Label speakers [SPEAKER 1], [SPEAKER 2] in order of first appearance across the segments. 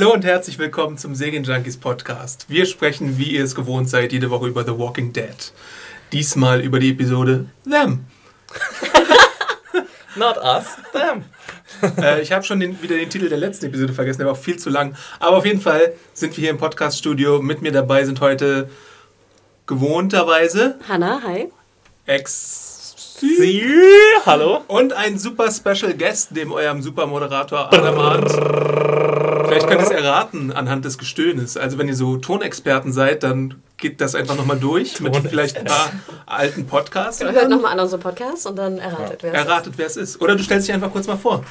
[SPEAKER 1] Hallo und herzlich willkommen zum Serien Junkies Podcast. Wir sprechen, wie ihr es gewohnt seid, jede Woche über The Walking Dead. Diesmal über die Episode Them.
[SPEAKER 2] Not us, them.
[SPEAKER 1] äh, ich habe schon den, wieder den Titel der letzten Episode vergessen, der war auch viel zu lang. Aber auf jeden Fall sind wir hier im Podcast-Studio. Mit mir dabei sind heute gewohnterweise
[SPEAKER 3] Hanna, hi.
[SPEAKER 1] Ex
[SPEAKER 2] Sie, hallo.
[SPEAKER 1] und ein super Special Guest, dem eurem Supermoderator Adam Arndt. Vielleicht könnt ihr es erraten anhand des Gestöhnes. Also wenn ihr so Tonexperten seid, dann geht das einfach nochmal durch mit vielleicht ein paar alten Podcasts. und
[SPEAKER 3] Hört
[SPEAKER 1] dann
[SPEAKER 3] nochmal an unseren Podcast und dann erratet, wer es ist.
[SPEAKER 1] Erratet, wer es ist. Oder du stellst dich einfach kurz mal vor.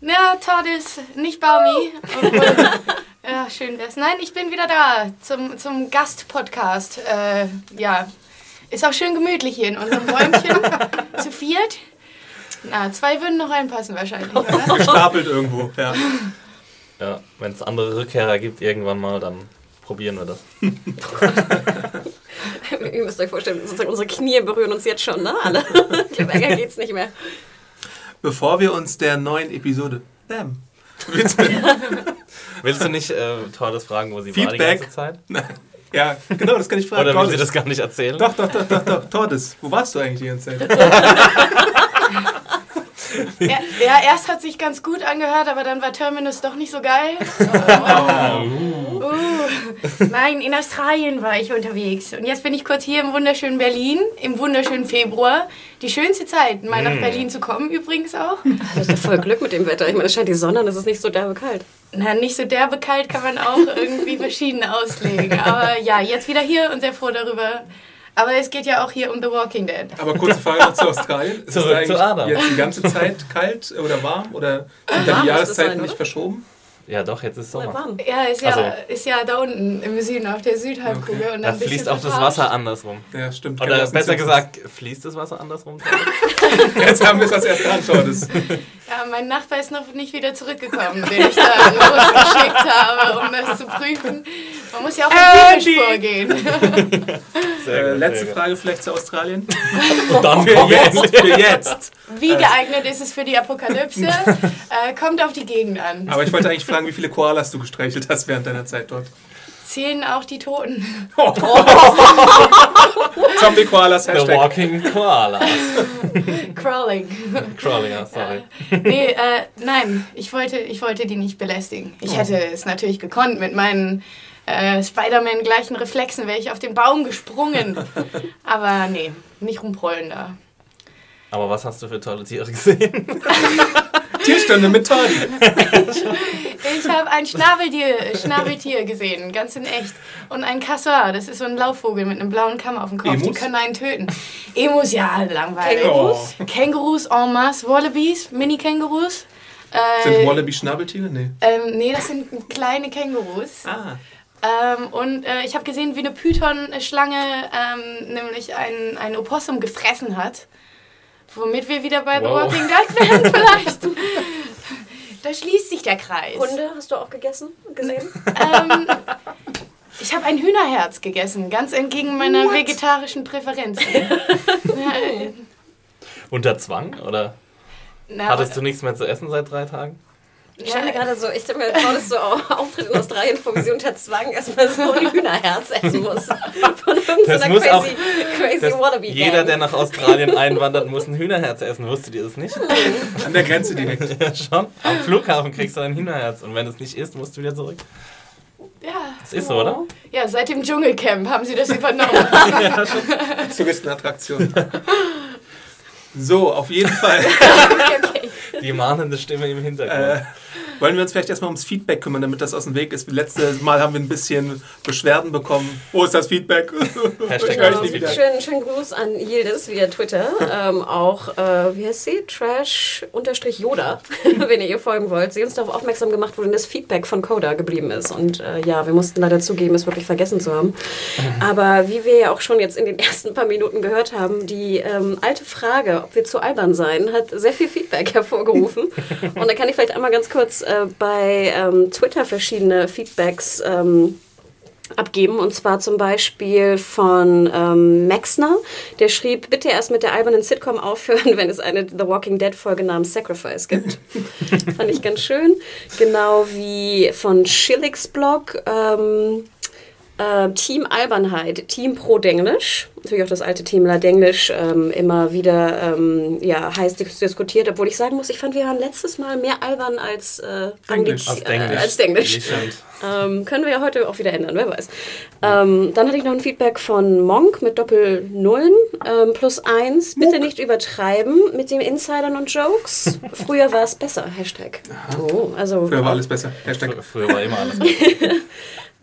[SPEAKER 4] Ja, Todd ist nicht Baumi. Ja, schön wär's. Nein, ich bin wieder da zum, zum Gastpodcast. Äh, ja, ist auch schön gemütlich hier in unserem Räumchen. zu viert. Na, zwei würden noch reinpassen wahrscheinlich, oder?
[SPEAKER 1] Gestapelt irgendwo. Ja.
[SPEAKER 2] Ja, wenn es andere Rückkehrer gibt irgendwann mal, dann probieren wir das.
[SPEAKER 3] Ihr müsst euch vorstellen, sozusagen unsere Knie berühren uns jetzt schon, ne? Alle. Ich glaube, ärger geht's nicht mehr.
[SPEAKER 1] Bevor wir uns der neuen Episode widmen.
[SPEAKER 2] Willst du nicht äh, Tordes fragen, wo sie war die
[SPEAKER 1] Feedback.
[SPEAKER 2] ganze Zeit?
[SPEAKER 1] Ja, genau, das kann ich fragen.
[SPEAKER 2] Oder will sie das gar nicht erzählen?
[SPEAKER 1] Doch, doch, doch, doch, doch. Tordes, wo warst du eigentlich die ganze Zeit?
[SPEAKER 4] Ja, ja, erst hat sich ganz gut angehört, aber dann war Terminus doch nicht so geil. Uh. Nein, in Australien war ich unterwegs. Und jetzt bin ich kurz hier im wunderschönen Berlin, im wunderschönen Februar. Die schönste Zeit, mal nach Berlin zu kommen übrigens auch.
[SPEAKER 3] Das ist voll Glück mit dem Wetter. Ich meine, es scheint die Sonne und es ist nicht so derbe kalt.
[SPEAKER 4] Na, nicht so derbe kalt kann man auch irgendwie verschieden auslegen. Aber ja, jetzt wieder hier und sehr froh darüber. Aber es geht ja auch hier um The Walking Dead.
[SPEAKER 1] Aber kurze Frage noch zu Australien. Ist
[SPEAKER 2] Zurück
[SPEAKER 1] es eigentlich
[SPEAKER 2] zu Adam.
[SPEAKER 1] jetzt die ganze Zeit kalt oder warm? Oder sind da die Jahreszeiten nicht verschoben?
[SPEAKER 2] Ja, doch, jetzt ist Sommer.
[SPEAKER 3] warm.
[SPEAKER 4] Ja, ist ja,
[SPEAKER 2] Also-
[SPEAKER 4] ist ja da unten im Süden auf der Südhalbkugel. Und
[SPEAKER 2] Da fließt auch das. Wasser andersrum.
[SPEAKER 1] Ja, stimmt.
[SPEAKER 2] Oder besser gesagt, fließt das Wasser andersrum?
[SPEAKER 1] Jetzt haben wir es als erstes an, Tordes.
[SPEAKER 4] Ja, mein Nachbar ist noch nicht wieder zurückgekommen, den ich da losgeschickt habe, um das zu prüfen. Man muss ja auch empirisch vorgehen.
[SPEAKER 2] Sehr
[SPEAKER 1] Äh,
[SPEAKER 2] gut,
[SPEAKER 1] letzte
[SPEAKER 2] sehr gut.
[SPEAKER 1] Frage vielleicht zu Australien.
[SPEAKER 2] Und dann
[SPEAKER 1] Für jetzt,
[SPEAKER 2] jetzt.
[SPEAKER 1] für jetzt.
[SPEAKER 4] Wie geeignet ist es für die Apokalypse? Äh, kommt auf die Gegend an.
[SPEAKER 1] Aber ich wollte eigentlich fragen, wie viele Koalas du gestreichelt hast während deiner Zeit dort.
[SPEAKER 4] Zählen auch die Toten.
[SPEAKER 1] Zombie-Koalas,
[SPEAKER 2] The
[SPEAKER 1] Hashtag.
[SPEAKER 2] Walking Koalas.
[SPEAKER 4] Crawling.
[SPEAKER 2] Crawling, ja, sorry.
[SPEAKER 4] Nee, äh, nein, ich wollte, ich wollte die nicht belästigen. Ich hätte es natürlich gekonnt mit meinen äh, Spider-Man-gleichen Reflexen, wäre ich auf den Baum gesprungen. Aber nee, nicht rumprollen da.
[SPEAKER 2] Aber was hast du für tolle Tiere gesehen?
[SPEAKER 1] Tierstunde mit Tordi.
[SPEAKER 4] Ich habe ein Schnabeltier, Schnabeltier gesehen, ganz in echt. Und ein Casseur, das ist so ein Laufvogel mit einem blauen Kamm auf dem Kopf. Die
[SPEAKER 1] Emus?
[SPEAKER 4] können einen töten. Emus, ja, langweilig.
[SPEAKER 1] Kängurus?
[SPEAKER 4] Kängurus en masse, Wallabies, Mini-Kängurus. Äh,
[SPEAKER 1] Sind Wallaby-Schnabeltiere? Nee.
[SPEAKER 4] ähm, nee, das sind kleine Kängurus.
[SPEAKER 1] Ah.
[SPEAKER 4] Ähm, und äh, ich habe gesehen, wie eine Python-Schlange ähm, nämlich ein, ein Opossum gefressen hat. Womit wir wieder bei The
[SPEAKER 2] Wow.
[SPEAKER 4] Walking Dead werden vielleicht. da schließt sich der Kreis.
[SPEAKER 3] Hunde hast du auch gegessen, gesehen?
[SPEAKER 4] Ähm, ich habe ein Hühnerherz gegessen, ganz entgegen meiner vegetarischen Präferenzen.
[SPEAKER 2] Unter Zwang? Oder
[SPEAKER 4] na,
[SPEAKER 2] hattest du nichts mehr zu essen seit drei Tagen?
[SPEAKER 3] Ich stelle mir gerade so, ich stelle mir vor, dass so auch Auftritt in Australien vor wie sie unter Zwang erstmal so ein Hühnerherz essen muss. Von
[SPEAKER 2] Das
[SPEAKER 3] irgendeiner
[SPEAKER 2] muss auch-
[SPEAKER 3] crazy, crazy
[SPEAKER 2] Das,
[SPEAKER 3] wannabe
[SPEAKER 2] jeder, der nach Australien einwandert, muss ein Hühnerherz essen. Wusstet ihr das nicht?
[SPEAKER 1] An der Grenze direkt.
[SPEAKER 2] Ja, schon. Am Flughafen kriegst du ein Hühnerherz. Und wenn es nicht ist, musst du wieder zurück.
[SPEAKER 4] ja,
[SPEAKER 2] Das ist so, oder?
[SPEAKER 4] ja, seit dem Dschungelcamp haben sie das übernommen.
[SPEAKER 1] Touristenattraktion. So, auf jeden Fall.
[SPEAKER 2] Die mahnende Stimme im Hintergrund.
[SPEAKER 1] Äh, wollen wir uns vielleicht erstmal ums Feedback kümmern, damit das aus dem Weg ist. Letztes Mal haben wir ein bisschen Beschwerden bekommen. Wo ist das Feedback?
[SPEAKER 2] Hashtag Genau.
[SPEAKER 1] nicht wieder.
[SPEAKER 3] Schönen, schönen Gruß an Yildiz via Twitter. ähm, auch, äh, wie heißt sie? Trash-Yoda, wenn ihr ihr folgen wollt. Sie uns darauf aufmerksam gemacht, wo denn das Feedback von Coda geblieben ist. Und äh, ja, wir mussten leider zugeben, es wirklich vergessen zu haben. Aber wie wir ja auch schon jetzt in den ersten paar Minuten gehört haben, die ähm, alte Frage, ob wir zu albern seien, hat sehr viel Feedback hervorgerufen. Und da kann ich vielleicht einmal ganz kurz äh, bei ähm, Twitter verschiedene Feedbacks ähm, abgeben. Und zwar zum Beispiel von ähm, Maxner. Der schrieb, bitte erst mit der albernen Sitcom aufhören, wenn es eine The Walking Dead Folge namens Sacrifice gibt. Fand ich ganz schön. Genau wie von Schillix Blog. Ähm, äh, Team Albernheit, Team Pro Denglisch, natürlich auch das alte Team La Denglisch ähm, immer wieder ähm, ja, heiß diskutiert, obwohl ich sagen muss, ich fand, wir waren letztes Mal mehr albern als äh,
[SPEAKER 1] Denglisch.
[SPEAKER 2] Als Denglisch.
[SPEAKER 3] Äh, als Denglisch. Ähm, können wir ja heute auch wieder ändern, wer weiß. Ähm, dann hatte ich noch ein Feedback von Monk mit Doppel-Nullen ähm, plus eins. Bitte nicht übertreiben mit den Insidern und Jokes. Früher war es besser. Hashtag. Oh, also
[SPEAKER 1] Früher war alles besser. Hashtag.
[SPEAKER 2] Fr- Früher war immer alles.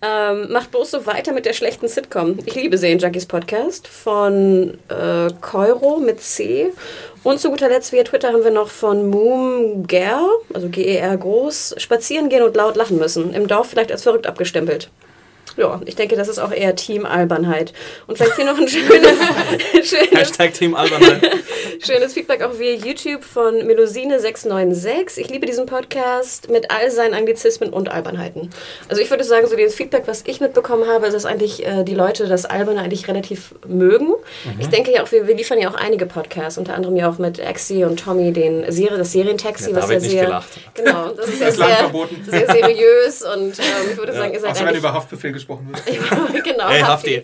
[SPEAKER 3] ähm, macht bloß so weiter mit der schlechten Sitcom. Ich liebe Serien Junkies Podcast von äh, Keuro mit C. Und zu guter Letzt via Twitter haben wir noch von Moom Ger, also G-E-R groß, spazieren gehen und laut lachen müssen. Im Dorf vielleicht als verrückt abgestempelt. Ja, ich denke, das ist auch eher Team-Albernheit. Und vielleicht hier noch ein schönes, schönes
[SPEAKER 2] Hashtag Team Albernheit.
[SPEAKER 3] Schönes Feedback auch via YouTube von Melusine696. Ich liebe diesen Podcast mit all seinen Anglizismen und Albernheiten. Also ich würde sagen, so das Feedback, was ich mitbekommen habe, ist, dass eigentlich äh, die Leute das Alberne eigentlich relativ mögen. Ich denke ja auch, wir, wir liefern ja auch einige Podcasts, unter anderem ja auch mit Axie und Tommy den Serie, das Serientaxi,
[SPEAKER 2] Ja, da
[SPEAKER 3] was ja sehr...
[SPEAKER 2] gelacht.
[SPEAKER 3] Genau, das ist ja sehr,
[SPEAKER 1] verboten.
[SPEAKER 3] sehr seriös und ähm, ich würde sagen, ihr seid
[SPEAKER 1] Außer wenn über Haftbefehl gesprochen wird.
[SPEAKER 3] genau,
[SPEAKER 2] Hey,
[SPEAKER 3] Hafti.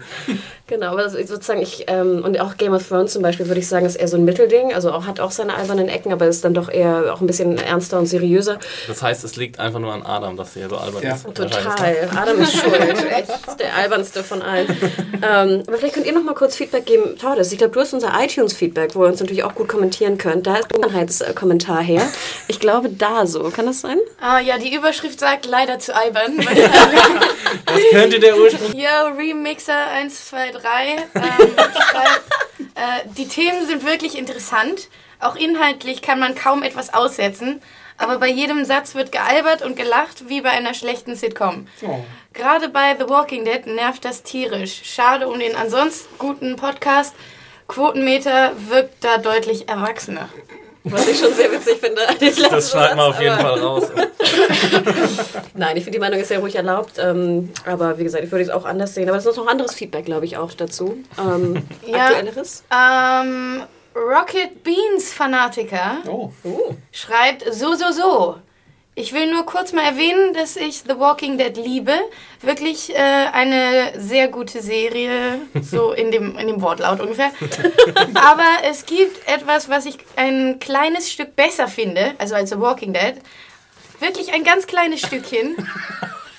[SPEAKER 3] Genau, aber sozusagen ich, ähm, und auch Game of Thrones zum Beispiel würde ich sagen, ist eher so ein Mittelding. Also auch, hat auch seine albernen Ecken, aber ist dann doch eher auch ein bisschen ernster und seriöser.
[SPEAKER 2] Das heißt, es liegt einfach nur an Adam, dass er so albern
[SPEAKER 1] Ja.
[SPEAKER 2] ist.
[SPEAKER 3] Total. Adam ist schuld. Echt der albernste von allen. ähm, aber vielleicht könnt ihr noch mal kurz Feedback geben. Tordes, ich glaube, du hast unser iTunes-Feedback, wo ihr uns natürlich auch gut kommentieren könnt. Da ist ein Kommentar her. Ich glaube, da so. Kann das sein?
[SPEAKER 4] Ah ja, die Überschrift sagt leider zu albern.
[SPEAKER 2] Das könnte der Ursprung.
[SPEAKER 4] Yo, Remixer 1, 2, 3. Ähm, schreibt, äh, die Themen sind wirklich interessant. Auch inhaltlich kann man kaum etwas aussetzen. Aber bei jedem Satz wird gealbert und gelacht, wie bei einer schlechten Sitcom.
[SPEAKER 1] Oh.
[SPEAKER 4] Gerade bei The Walking Dead nervt das tierisch. Schade um den ansonsten guten Podcast. Quotenmeter wirkt da deutlich erwachsener.
[SPEAKER 3] Was ich schon sehr witzig finde.
[SPEAKER 2] Das schneiden wir auf jeden Fall raus.
[SPEAKER 3] Nein, ich finde, die Meinung ist ja ruhig erlaubt. Ähm, aber wie gesagt, ich würde es auch anders sehen. Aber es ist noch anderes Feedback, glaube ich, auch dazu. Ähm,
[SPEAKER 4] Ja.
[SPEAKER 3] Aktuelleres?
[SPEAKER 4] Ähm, Rocket Beans Fanatiker
[SPEAKER 1] Oh.
[SPEAKER 4] schreibt so, so, so. Ich will nur kurz mal erwähnen, dass ich The Walking Dead liebe. Wirklich äh, eine sehr gute Serie, so in dem, in dem Wortlaut ungefähr. Aber es gibt etwas, was ich ein kleines Stück besser finde, also als The Walking Dead. Wirklich ein ganz kleines Stückchen.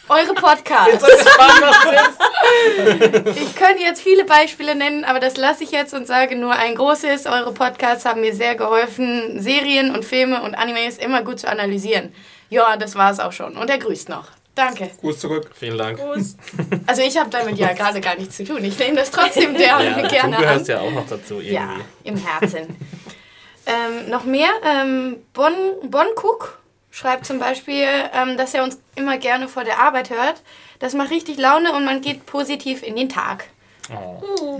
[SPEAKER 4] Eure Podcasts. Ich könnte jetzt viele Beispiele nennen, aber das lasse ich jetzt und sage nur ein großes. Eure Podcasts haben mir sehr geholfen, Serien und Filme und Animes immer gut zu analysieren. Ja, das war es auch schon. Und er grüßt noch. Danke.
[SPEAKER 1] Gruß zurück.
[SPEAKER 2] Vielen Dank.
[SPEAKER 4] Also ich habe damit ja gerade gar nichts zu tun. Ich nehme das trotzdem der
[SPEAKER 2] Ja, du
[SPEAKER 4] gerne an.
[SPEAKER 2] gehörst ja auch noch dazu irgendwie.
[SPEAKER 4] Ja, im Herzen. ähm, noch mehr. Ähm, bon, bon Cook schreibt zum Beispiel, ähm, dass er uns immer gerne vor der Arbeit hört. Das macht richtig Laune und man geht positiv in den Tag.
[SPEAKER 2] Oh.
[SPEAKER 4] Oh.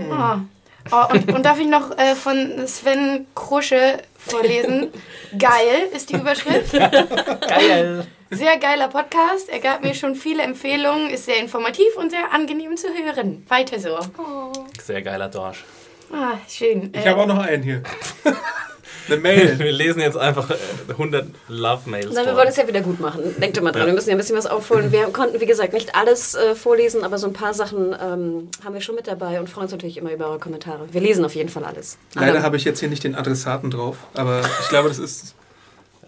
[SPEAKER 4] Oh, und, und darf ich noch äh, von Sven Krusche vorlesen? Geil ist die Überschrift.
[SPEAKER 2] Geil.
[SPEAKER 4] Sehr geiler Podcast. Er gab mir schon viele Empfehlungen, ist sehr informativ und sehr angenehm zu hören. Weiter so.
[SPEAKER 2] Sehr geiler Dorsch.
[SPEAKER 4] Ah, schön.
[SPEAKER 1] Ich habe auch noch einen hier. Eine Mail.
[SPEAKER 2] Wir lesen jetzt einfach äh, 100 Love-Mails
[SPEAKER 3] Nein, wir wollen es ja wieder gut machen. Denkt immer dran,
[SPEAKER 2] Ja.
[SPEAKER 3] wir müssen ja ein bisschen was aufholen. Wir konnten, wie gesagt, nicht alles äh, vorlesen, aber so ein paar Sachen ähm, haben wir schon mit dabei und freuen uns natürlich immer über eure Kommentare. Wir lesen auf jeden Fall alles.
[SPEAKER 1] Leider habe ich jetzt hier nicht den Adressaten drauf, aber ich glaube, das ist.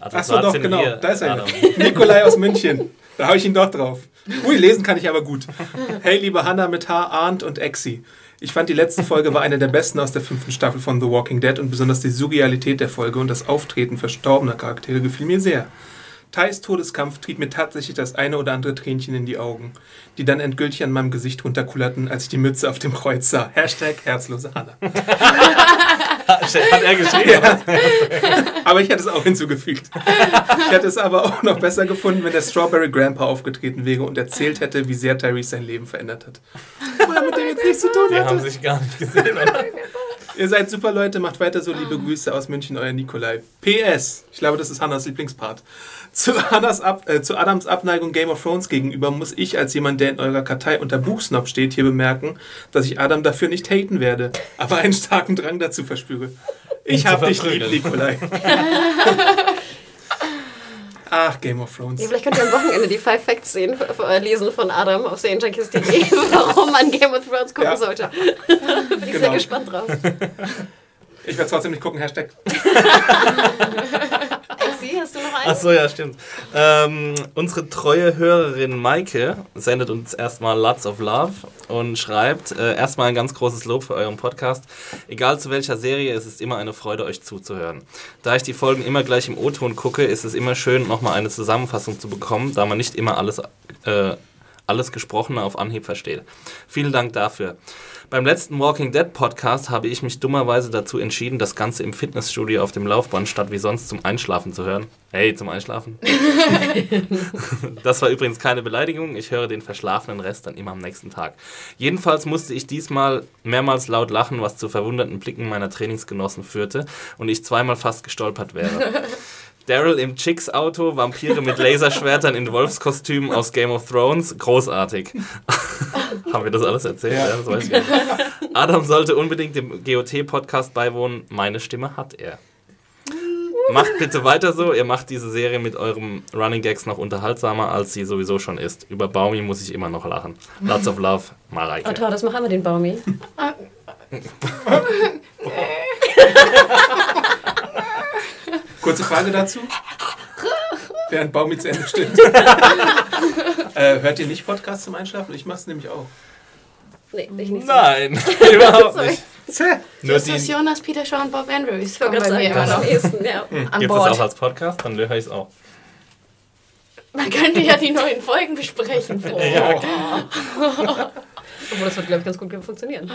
[SPEAKER 1] Achso, doch, genau.
[SPEAKER 2] wir,
[SPEAKER 1] Da ist er. Nikolai aus München. Da habe ich ihn doch drauf. Ui, lesen kann ich aber gut. Hey, liebe Hanna mit H, Arndt und Exi. Ich fand, die letzte Folge war eine der besten aus der fünften Staffel von The Walking Dead und besonders die Surrealität der Folge und das Auftreten verstorbener Charaktere gefiel mir sehr. Thais Todeskampf trieb mir tatsächlich das eine oder andere Tränchen in die Augen, die dann endgültig an meinem Gesicht runterkullerten, als ich die Mütze auf dem Kreuz sah. Hashtag herzlose Hanna.
[SPEAKER 2] Hat er geschrieben?
[SPEAKER 1] Aber ich hätte es auch hinzugefügt. Ich hätte es aber auch noch besser gefunden, wenn der Strawberry Grandpa aufgetreten wäre und erzählt hätte, wie sehr Tyrese sein Leben verändert hat. Mit dem jetzt nichts zu tun
[SPEAKER 2] Die haben sich gar nicht gesehen. Oder?
[SPEAKER 1] Ihr seid super Leute, macht weiter so. Liebe Grüße aus München, euer Nikolai. PS, ich glaube, das ist Hannas Lieblingspart. Zu, Hannas Ab, äh, zu Adams Abneigung Game of Thrones gegenüber muss ich als jemand, der in eurer Kartei unter Buchsnob steht, hier bemerken, dass ich Adam dafür nicht haten werde, aber einen starken Drang dazu verspüre. Ich hab dich lieb. Nikolai. Ach, Game of Thrones.
[SPEAKER 3] Ja, vielleicht könnt ihr am Wochenende die Five Facts sehen, lesen von Adam auf serienjunkies.de, warum man Game of Thrones gucken
[SPEAKER 1] Ja.
[SPEAKER 3] sollte. Bin ich sehr
[SPEAKER 1] Genau.
[SPEAKER 3] gespannt drauf.
[SPEAKER 1] Ich werde trotzdem nicht gucken, Hashtag.
[SPEAKER 3] Exi, hast du noch einen?
[SPEAKER 2] Ach so, ja, stimmt. Ähm, unsere treue Hörerin Maike sendet uns erstmal Lots of Love und schreibt äh, erstmal ein ganz großes Lob für euren Podcast. Egal zu welcher Serie, es ist immer eine Freude, euch zuzuhören. Da ich die Folgen immer gleich im O-Ton gucke, ist es immer schön, nochmal eine Zusammenfassung zu bekommen, da man nicht immer alles, äh, alles Gesprochene auf Anhieb versteht. Vielen Dank dafür. Beim letzten Walking Dead Podcast habe ich mich dummerweise dazu entschieden, das Ganze im Fitnessstudio auf dem Laufband statt wie sonst zum Einschlafen zu hören. Hey, zum Einschlafen? Das war übrigens keine Beleidigung. Ich höre den verschlafenen Rest dann immer am nächsten Tag. Jedenfalls musste ich diesmal mehrmals laut lachen, was zu verwunderten Blicken meiner Trainingsgenossen führte und ich zweimal fast gestolpert wäre. Daryl im Chicks-Auto, Vampire mit Laserschwertern in Wolfskostümen aus Game of Thrones, großartig. Haben wir das alles erzählt? Ja. das weiß ich nicht. Adam sollte unbedingt dem GOT-Podcast beiwohnen. Meine Stimme hat er. Macht bitte weiter so. Ihr macht diese Serie mit eurem Running Gags noch unterhaltsamer, als sie sowieso schon ist. Über Baumi muss ich immer noch lachen. Lots of love, Mareike.
[SPEAKER 3] Oh toll, das machen wir den Baumi.
[SPEAKER 1] Kurze Frage dazu. Während Baumi zu Ende stimmt. äh, hört ihr nicht Podcasts zum Einschlafen? Ich mach's nämlich auch.
[SPEAKER 3] Nee, ich nicht.
[SPEAKER 2] Nein, überhaupt nicht. Nur
[SPEAKER 4] Das
[SPEAKER 2] die,
[SPEAKER 4] ist Jonas, Peter Shaw und Bob Andrews.
[SPEAKER 3] Ich wollte gerade
[SPEAKER 4] bei
[SPEAKER 3] sagen,
[SPEAKER 4] mir immer noch
[SPEAKER 3] ehesten, ja.
[SPEAKER 4] an
[SPEAKER 2] Gibt es auch als Podcast? Dann höre ich es auch.
[SPEAKER 4] Man könnte ja die neuen Folgen besprechen. vorher.
[SPEAKER 3] Obwohl, das wird, glaube ich, ganz gut funktionieren.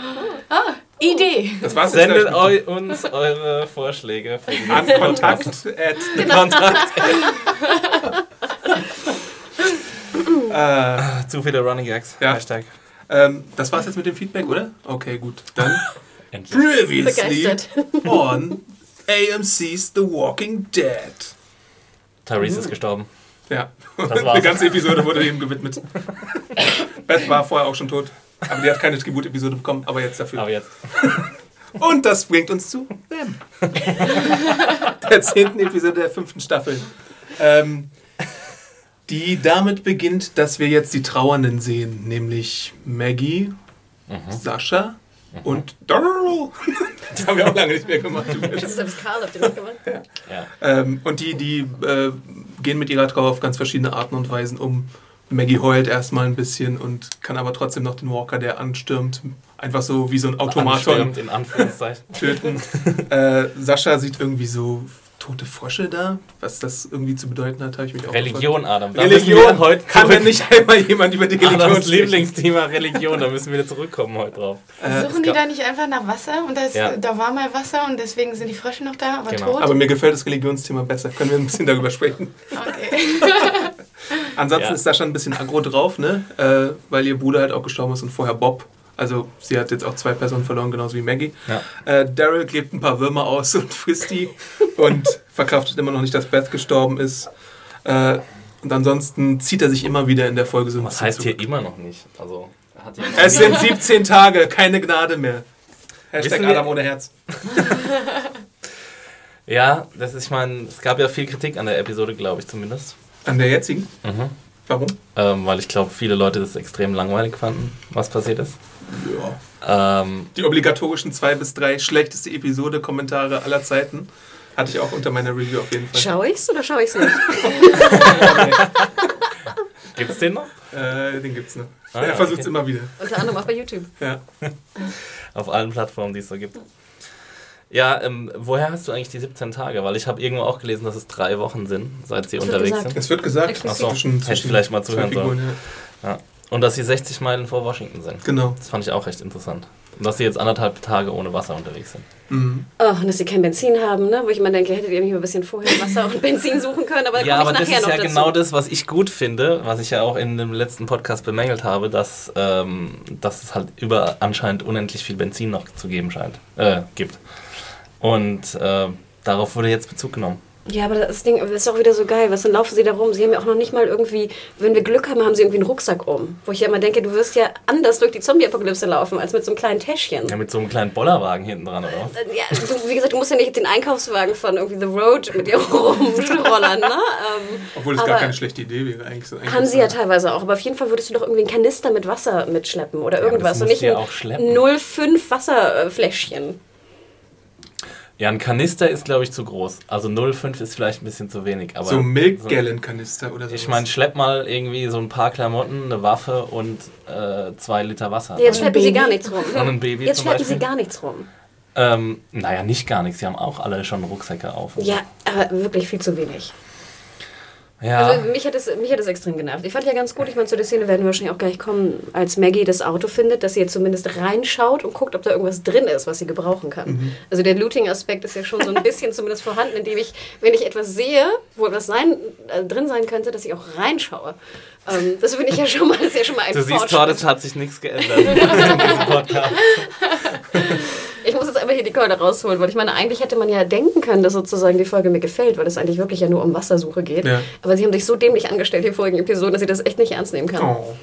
[SPEAKER 4] Idee.
[SPEAKER 1] Das war's
[SPEAKER 2] Sendet eu uns eure Vorschläge für die
[SPEAKER 1] an Kontakt
[SPEAKER 2] Podcasts.
[SPEAKER 1] at,
[SPEAKER 2] Kontakt.
[SPEAKER 1] äh,
[SPEAKER 2] Zu viele Running Gags.
[SPEAKER 1] Ja.
[SPEAKER 2] Hashtag.
[SPEAKER 1] ähm, Das war's jetzt mit dem Feedback, oder? Okay, gut. Dann previously on AMC's The Walking Dead.
[SPEAKER 2] Tyrese ist gestorben.
[SPEAKER 1] Ja, eine
[SPEAKER 2] war's.
[SPEAKER 1] ganze Episode wurde ihm gewidmet. Beth war vorher auch schon tot, aber die hat keine Tribut-Episode bekommen, aber jetzt dafür.
[SPEAKER 2] Aber jetzt.
[SPEAKER 1] Und das bringt uns zu Them. der zehnten Episode der fünften Staffel. Ähm, die damit beginnt, dass wir jetzt die Trauernden sehen, nämlich Maggie, Sascha und Daryl. Das haben wir auch lange nicht mehr gemacht.
[SPEAKER 3] Selbst Karl habt ihr noch gemacht.
[SPEAKER 2] Ja.
[SPEAKER 1] Ähm, und die, die äh, gehen mit ihrer Trauer auf ganz verschiedene Arten und Weisen um. Maggie heult erstmal ein bisschen und kann aber trotzdem noch den Walker, der anstürmt, einfach so wie so ein Automaton
[SPEAKER 2] Anstürmt, in Anführungszeichen.
[SPEAKER 1] töten. äh, Sascha sieht irgendwie so tote Frösche da. Was das irgendwie zu bedeuten hat, habe ich mich auch
[SPEAKER 2] Religion, Adam. Da
[SPEAKER 1] gefragt.
[SPEAKER 2] wir
[SPEAKER 1] Religion.
[SPEAKER 2] heute
[SPEAKER 1] Kann denn nicht einmal jemand über die Religion
[SPEAKER 2] Adams
[SPEAKER 1] sprechen?
[SPEAKER 2] Lieblingsthema Religion, da müssen wir wieder zurückkommen heute drauf.
[SPEAKER 1] Äh,
[SPEAKER 4] Suchen die da nicht einfach nach Wasser? Und das,
[SPEAKER 2] Ja.
[SPEAKER 4] da war mal Wasser und deswegen sind die Frösche noch da, aber
[SPEAKER 2] Genau.
[SPEAKER 4] tot?
[SPEAKER 1] aber mir gefällt das Religionsthema besser. Können wir ein bisschen darüber sprechen?
[SPEAKER 4] Okay.
[SPEAKER 1] Ansonsten
[SPEAKER 2] Ja.
[SPEAKER 1] ist Sascha ein bisschen aggro drauf, ne? Äh, weil ihr Bruder halt auch gestorben ist und vorher Bob. Also sie hat jetzt auch zwei Personen verloren, genauso wie Maggie.
[SPEAKER 2] Ja.
[SPEAKER 1] Äh, Daryl gräbt ein paar Würmer aus und frisst die und verkraftet immer noch nicht, dass Beth gestorben ist. Äh, und ansonsten zieht er sich immer wieder in der Folge so ein
[SPEAKER 2] Was
[SPEAKER 1] bisschen
[SPEAKER 2] heißt
[SPEAKER 1] zurück.
[SPEAKER 2] hier immer noch nicht? Also,
[SPEAKER 1] Es sind 17 Tage, keine Gnade mehr. Hashtag Adam ohne Herz.
[SPEAKER 2] Ja, das ist, ich meine, es gab ja viel Kritik an der Episode, glaube ich zumindest.
[SPEAKER 1] An der jetzigen?
[SPEAKER 2] Mhm.
[SPEAKER 1] Warum?
[SPEAKER 2] Ähm, weil ich glaube, viele Leute das extrem langweilig fanden, was passiert ist.
[SPEAKER 1] Ja.
[SPEAKER 2] Ähm,
[SPEAKER 1] Die obligatorischen zwei bis drei schlechteste Episode-Kommentare aller Zeiten hatte ich auch unter meiner Review auf jeden Fall.
[SPEAKER 3] Schau ich's oder schau ich's nicht?
[SPEAKER 2] gibt's den noch?
[SPEAKER 1] Äh, den gibt's noch.
[SPEAKER 2] Ah,
[SPEAKER 1] er
[SPEAKER 2] ja,
[SPEAKER 1] versucht es
[SPEAKER 2] okay.
[SPEAKER 1] immer wieder.
[SPEAKER 3] Unter anderem auch bei YouTube.
[SPEAKER 1] Ja.
[SPEAKER 2] Auf allen Plattformen, die es so gibt. Ja, ähm, woher hast du eigentlich die 17 Tage? Weil ich habe irgendwo auch gelesen, dass es drei Wochen sind, seit sie
[SPEAKER 3] Das
[SPEAKER 2] unterwegs
[SPEAKER 3] gesagt.
[SPEAKER 2] sind.
[SPEAKER 1] Es wird gesagt,
[SPEAKER 3] Explizit.
[SPEAKER 2] Ach so, hätte ich vielleicht mal zuhören sollen.
[SPEAKER 1] ja.
[SPEAKER 2] Und dass sie 60 Meilen vor Washington sind.
[SPEAKER 1] Genau.
[SPEAKER 2] Das fand ich auch recht interessant. Und dass sie jetzt anderthalb Tage ohne Wasser unterwegs sind.
[SPEAKER 3] Oh, und dass sie kein Benzin haben, ne? wo ich immer denke, hättet ihr nicht mal ein bisschen vorher Wasser und Benzin suchen können, aber da
[SPEAKER 2] Ja, aber
[SPEAKER 3] ich
[SPEAKER 2] das
[SPEAKER 3] nachher
[SPEAKER 2] ist
[SPEAKER 3] noch
[SPEAKER 2] ja
[SPEAKER 3] dazu.
[SPEAKER 2] genau das, was ich gut finde, was ich ja auch in dem letzten Podcast bemängelt habe, dass, ähm, dass es halt über anscheinend unendlich viel Benzin noch zu geben scheint, äh, gibt. Und äh, darauf wurde jetzt Bezug genommen.
[SPEAKER 3] Ja, aber das Ding das ist auch wieder so geil. Was dann laufen sie da rum? Sie haben ja auch noch nicht mal irgendwie, wenn wir Glück haben, haben sie irgendwie einen Rucksack um. Wo ich ja immer denke, du wirst ja anders durch die Zombie-Apokalypse laufen, als mit so einem kleinen Täschchen.
[SPEAKER 2] Ja, mit so einem kleinen Bollerwagen hinten dran, oder?
[SPEAKER 3] Äh, Ja, du, wie gesagt, du musst ja nicht den Einkaufswagen von irgendwie The Road mit dir rumrollern, ne? Ähm,
[SPEAKER 1] Obwohl es gar keine schlechte Idee wäre. Eigentlich so
[SPEAKER 3] Haben sie ja teilweise auch, aber auf jeden Fall würdest du doch irgendwie einen Kanister mit Wasser mitschleppen oder irgendwas
[SPEAKER 2] das
[SPEAKER 3] und nicht
[SPEAKER 2] du ja
[SPEAKER 3] ein
[SPEAKER 2] auch schleppen.
[SPEAKER 3] 0,5 Wasserfläschchen.
[SPEAKER 2] Ja, ein Kanister ist, glaube ich, zu groß. Also 0,5 ist vielleicht ein bisschen zu wenig. Aber
[SPEAKER 1] So Milk-Gallon-Kanister oder so.
[SPEAKER 2] Ich meine, schlepp mal irgendwie so ein paar Klamotten, eine Waffe und äh, zwei Liter Wasser.
[SPEAKER 3] Jetzt schleppen sie gar nichts rum.
[SPEAKER 2] Und ein Baby
[SPEAKER 3] Jetzt schleppen sie gar nichts rum.
[SPEAKER 2] Ähm, naja, nicht gar nichts. Sie haben auch alle schon Rucksäcke auf.
[SPEAKER 3] Ja, aber wirklich viel zu wenig.
[SPEAKER 2] Ja.
[SPEAKER 3] Also mich hat, es, mich hat es extrem genervt. Ich fand ja ganz gut, ich meine, zu der Szene werden wir wahrscheinlich auch gleich kommen, als Maggie das Auto findet, dass sie jetzt zumindest reinschaut und guckt, ob da irgendwas drin ist, was sie gebrauchen kann. Also der Looting-Aspekt ist ja schon so ein bisschen zumindest vorhanden, indem ich, wenn ich etwas sehe, wo etwas sein, äh, drin sein könnte, dass ich auch reinschaue. Ähm, das finde ich ja schon mal, das ist ja schon mal ein
[SPEAKER 2] Du siehst. Todd, es hat sich nichts geändert.
[SPEAKER 3] Ich muss jetzt einfach hier die Keule rausholen, weil ich meine, eigentlich hätte man ja denken können, dass sozusagen die Folge mir gefällt, weil es eigentlich wirklich ja nur um Wassersuche geht.
[SPEAKER 1] Ja.
[SPEAKER 3] Aber sie haben sich so dämlich angestellt, die vorigen Episoden, dass sie das echt nicht ernst nehmen kann.
[SPEAKER 1] Oh.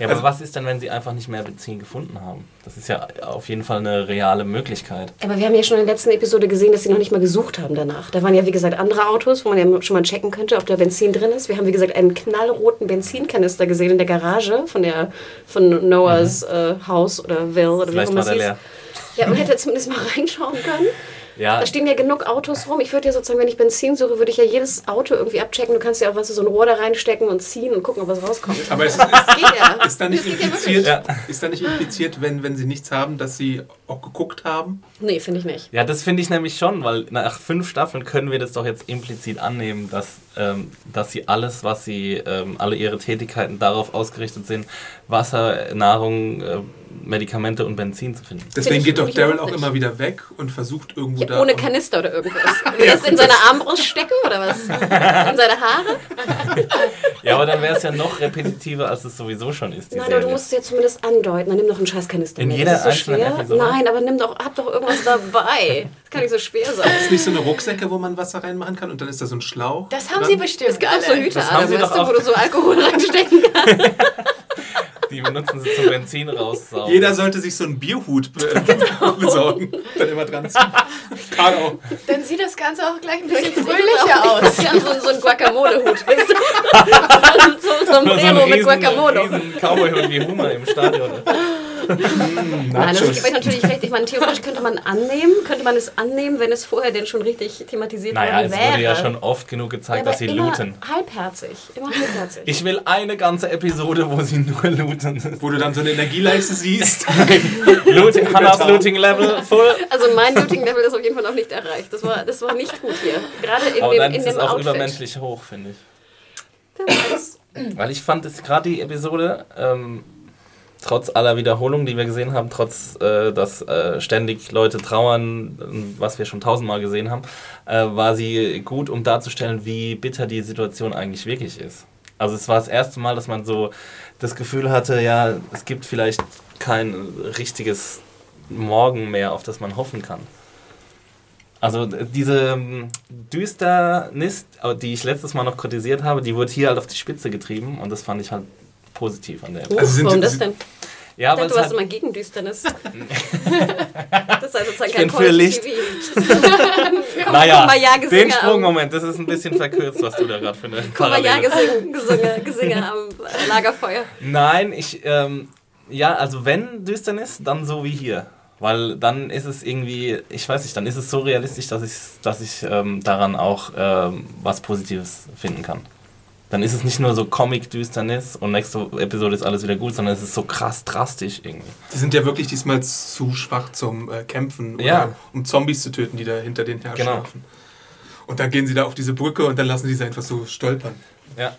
[SPEAKER 2] Ja, aber was ist denn, wenn sie einfach nicht mehr Benzin gefunden haben? Das ist ja auf jeden Fall eine reale Möglichkeit.
[SPEAKER 3] Aber wir haben ja schon in der letzten Episode gesehen, dass sie noch nicht mal gesucht haben danach. Da waren ja, wie gesagt, andere Autos, wo man ja schon mal checken könnte, ob da Benzin drin ist. Wir haben, wie gesagt, einen knallroten Benzinkanister gesehen in der Garage von, der, von Noahs äh, Haus oder Will oder
[SPEAKER 2] Mhm. Vielleicht
[SPEAKER 3] wie auch immer
[SPEAKER 2] leer.
[SPEAKER 3] Ja, man hätte zumindest mal reinschauen können.
[SPEAKER 2] Ja,
[SPEAKER 3] Da stehen ja genug Autos rum. Ich würde ja sozusagen, wenn ich Benzin suche, würde ich ja jedes Auto irgendwie abchecken. Du kannst ja auch was so ein Rohr da reinstecken und ziehen und gucken, ob was rauskommt.
[SPEAKER 1] Aber es ist, ist,
[SPEAKER 3] Das geht ja.
[SPEAKER 1] ist da nicht impliziert,
[SPEAKER 2] Ja.
[SPEAKER 1] ist da nicht impliziert wenn, wenn sie nichts haben, dass sie auch geguckt haben?
[SPEAKER 3] Nee, finde ich nicht.
[SPEAKER 2] ja, das finde ich nämlich schon, weil nach fünf Staffeln können wir das doch jetzt implizit annehmen, dass, ähm, dass sie alles, was sie, ähm, alle ihre Tätigkeiten darauf ausgerichtet sind, Wasser, Nahrung, äh, Medikamente und Benzin zu finden.
[SPEAKER 1] Deswegen geht doch Daryl auch immer wieder weg und versucht irgendwo
[SPEAKER 3] Ja,
[SPEAKER 1] da.
[SPEAKER 3] ohne Kanister oder irgendwas. Will das in seine Armbrust stecken oder was? In seine Haare?
[SPEAKER 2] Ja, aber dann wäre es ja noch repetitiver, als es sowieso schon ist. Die
[SPEAKER 3] Nein, aber du
[SPEAKER 2] Serie.
[SPEAKER 3] musst es ja zumindest andeuten. Dann nimm doch einen Scheißkanister
[SPEAKER 2] In
[SPEAKER 3] mit.
[SPEAKER 2] jeder
[SPEAKER 3] das ist so schwer.
[SPEAKER 2] Episode?
[SPEAKER 3] Nein, aber nimm doch, hab doch irgendwas dabei. Das kann nicht so schwer sein.
[SPEAKER 1] Ist nicht so eine Rucksäcke, wo man Wasser reinmachen kann und dann ist da so ein Schlauch?
[SPEAKER 4] Das haben
[SPEAKER 1] dran?
[SPEAKER 4] sie bestimmt
[SPEAKER 3] Es gibt auch so. Hüte,
[SPEAKER 2] Das haben
[SPEAKER 3] Adam,
[SPEAKER 2] sie
[SPEAKER 3] weißt
[SPEAKER 2] doch
[SPEAKER 3] du,
[SPEAKER 2] auch.
[SPEAKER 3] wo du so Alkohol reinstecken kannst.
[SPEAKER 2] Die benutzen sie zum Benzin raussaugen.
[SPEAKER 1] Jeder sollte sich so einen Bierhut be besorgen. Dann immer dran ziehen.
[SPEAKER 4] Dann sieht das Ganze auch gleich ein bisschen fröhlicher aus.
[SPEAKER 3] Das ist so, so ein Guacamole-Hut. so, so, so ein
[SPEAKER 2] Oder so
[SPEAKER 3] mit Guacamole.
[SPEAKER 2] riesen Cowboy-Hund wie Hummer im Stadion.
[SPEAKER 3] Nein, also ich gebe euch natürlich recht. Ich meine, theoretisch könnte man annehmen, könnte man es annehmen, wenn es vorher denn schon richtig thematisiert
[SPEAKER 2] Naja,
[SPEAKER 3] worden
[SPEAKER 2] es
[SPEAKER 3] wäre.
[SPEAKER 2] wurde ja schon oft genug gezeigt,
[SPEAKER 3] aber
[SPEAKER 2] dass sie
[SPEAKER 3] immer
[SPEAKER 2] looten.
[SPEAKER 3] halbherzig. Immer halbherzig.
[SPEAKER 2] Ich will eine ganze Episode, wo sie nur looten.
[SPEAKER 1] Wo du dann so eine Energieleiste siehst.
[SPEAKER 2] Looting, Hannas Looting Level full.
[SPEAKER 3] Also mein Looting-Level ist auf jeden Fall noch nicht erreicht. Das war, das war nicht gut hier. Gerade in
[SPEAKER 2] Aber
[SPEAKER 3] dem,
[SPEAKER 2] dann
[SPEAKER 3] in
[SPEAKER 2] ist es
[SPEAKER 3] dem
[SPEAKER 2] auch
[SPEAKER 3] Outfit.
[SPEAKER 2] übermenschlich hoch, finde ich. Weil ich fand es gerade die Episode, ähm, trotz aller Wiederholungen, die wir gesehen haben, trotz, äh, dass äh, ständig Leute trauern, was wir schon tausendmal gesehen haben, äh, war sie gut, um darzustellen, wie bitter die Situation eigentlich wirklich ist. Also es war das erste Mal, dass man so das Gefühl hatte, ja, es gibt vielleicht kein richtiges Morgen mehr, auf das man hoffen kann. Also äh, diese ähm, Düsternis, die ich letztes Mal noch kritisiert habe, die wurde hier halt auf die Spitze getrieben und das fand ich halt positiv an der Episode.
[SPEAKER 1] Also sind-
[SPEAKER 3] Warum das denn?
[SPEAKER 2] Ja,
[SPEAKER 3] Ich dachte, du warst immer gegen Düsternis. das sei sozusagen
[SPEAKER 2] Ich
[SPEAKER 3] kein
[SPEAKER 2] bin für Licht.
[SPEAKER 3] TV.
[SPEAKER 2] naja, den Sprungmoment, das ist ein bisschen verkürzt, was du da gerade für eine Parallele
[SPEAKER 3] Gesänge am Lagerfeuer.
[SPEAKER 2] Nein, ich, ähm, ja, also wenn Düsternis, dann so wie hier. Weil dann ist es irgendwie, ich weiß nicht, dann ist es so realistisch, dass ich, dass ich ähm, daran auch ähm, was Positives finden kann. Dann ist es nicht nur so Comic-Düsternis und nächste Episode ist alles wieder gut, sondern es ist so krass drastisch irgendwie.
[SPEAKER 1] Die sind ja wirklich diesmal zu schwach zum äh, Kämpfen oder
[SPEAKER 2] Ja.
[SPEAKER 1] um Zombies zu töten, die da hinter den her
[SPEAKER 2] Genau.
[SPEAKER 1] schlafen. Und dann gehen sie da auf diese Brücke und dann lassen die sie einfach so stolpern.
[SPEAKER 2] Ja.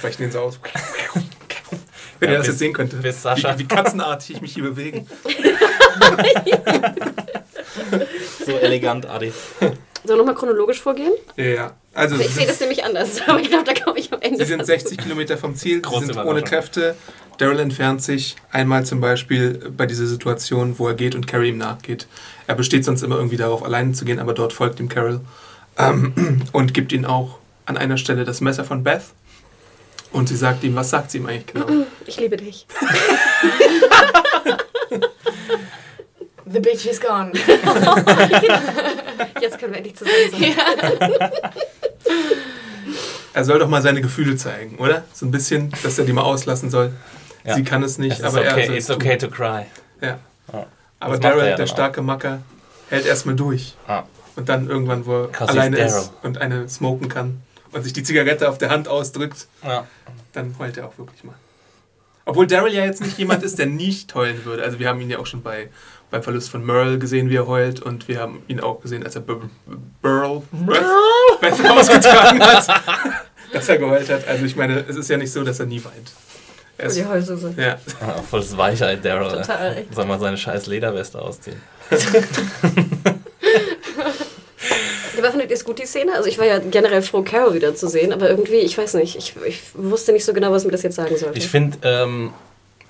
[SPEAKER 1] Weichen den so aus. Wenn
[SPEAKER 2] Ja,
[SPEAKER 1] ihr das
[SPEAKER 2] bis-
[SPEAKER 1] jetzt sehen könntet.
[SPEAKER 2] bis Sascha-
[SPEAKER 1] Wie, wie katzenartig ich mich hier bewege.
[SPEAKER 2] So elegant, Adi.
[SPEAKER 3] Soll nochmal chronologisch vorgehen?
[SPEAKER 1] Ja, ja. Also,
[SPEAKER 3] Ich sehe das nämlich anders, aber ich glaube, da komme ich am Ende.
[SPEAKER 1] sie sind
[SPEAKER 3] dazu.
[SPEAKER 1] 60 Kilometer vom Ziel, sie
[SPEAKER 2] Große
[SPEAKER 1] sind ohne Kräfte. Daryl entfernt sich einmal zum Beispiel bei dieser Situation, wo er geht und Carrie ihm nachgeht. Er besteht sonst immer irgendwie darauf, alleine zu gehen, aber dort folgt ihm Carol ähm, und gibt ihm auch an einer Stelle das Messer von Beth. Und sie sagt ihm, was sagt sie ihm eigentlich genau?
[SPEAKER 3] Ich liebe dich.
[SPEAKER 4] The bitch is gone.
[SPEAKER 3] Jetzt können wir endlich zusammen sein.
[SPEAKER 1] Er soll doch mal seine Gefühle zeigen, oder? So ein bisschen, dass er die mal auslassen soll.
[SPEAKER 2] Ja.
[SPEAKER 1] Sie kann es nicht,
[SPEAKER 2] Es
[SPEAKER 1] aber er
[SPEAKER 2] okay,
[SPEAKER 1] soll
[SPEAKER 2] it's
[SPEAKER 1] es tun.
[SPEAKER 2] okay to cry.
[SPEAKER 1] Ja.
[SPEAKER 2] Ja.
[SPEAKER 1] Aber
[SPEAKER 2] er
[SPEAKER 1] Daryl, der
[SPEAKER 2] auch.
[SPEAKER 1] starke Macker, hält erstmal durch.
[SPEAKER 2] Ah.
[SPEAKER 1] Und dann irgendwann, wo er alleine ist und eine smoken kann und sich die Zigarette auf der Hand ausdrückt,
[SPEAKER 2] Ja.
[SPEAKER 1] dann heult er auch wirklich mal. Obwohl Daryl ja jetzt nicht jemand ist, der nicht heulen würde. Also wir haben ihn ja auch schon bei, beim Verlust von Merle gesehen, wie er heult. Und wir haben ihn auch gesehen, als er Bur- Burl Beth, ausgetragen hat, dass er geheult hat. Also ich meine, es ist ja nicht so, dass er nie weint. Er ist,
[SPEAKER 3] Die Heulsuse.
[SPEAKER 1] ja.
[SPEAKER 2] Ah, Voll das Weichheit, Daryl. ey.
[SPEAKER 3] Total.
[SPEAKER 2] Soll mal seine scheiß Lederweste ausziehen.
[SPEAKER 3] Aber findet ihr es gut, die Szene? Also ich war ja generell froh, Carol wieder zu sehen, aber irgendwie, ich weiß nicht, ich, ich wusste nicht so genau, was mir das jetzt sagen sollte.
[SPEAKER 2] Ich finde, ähm,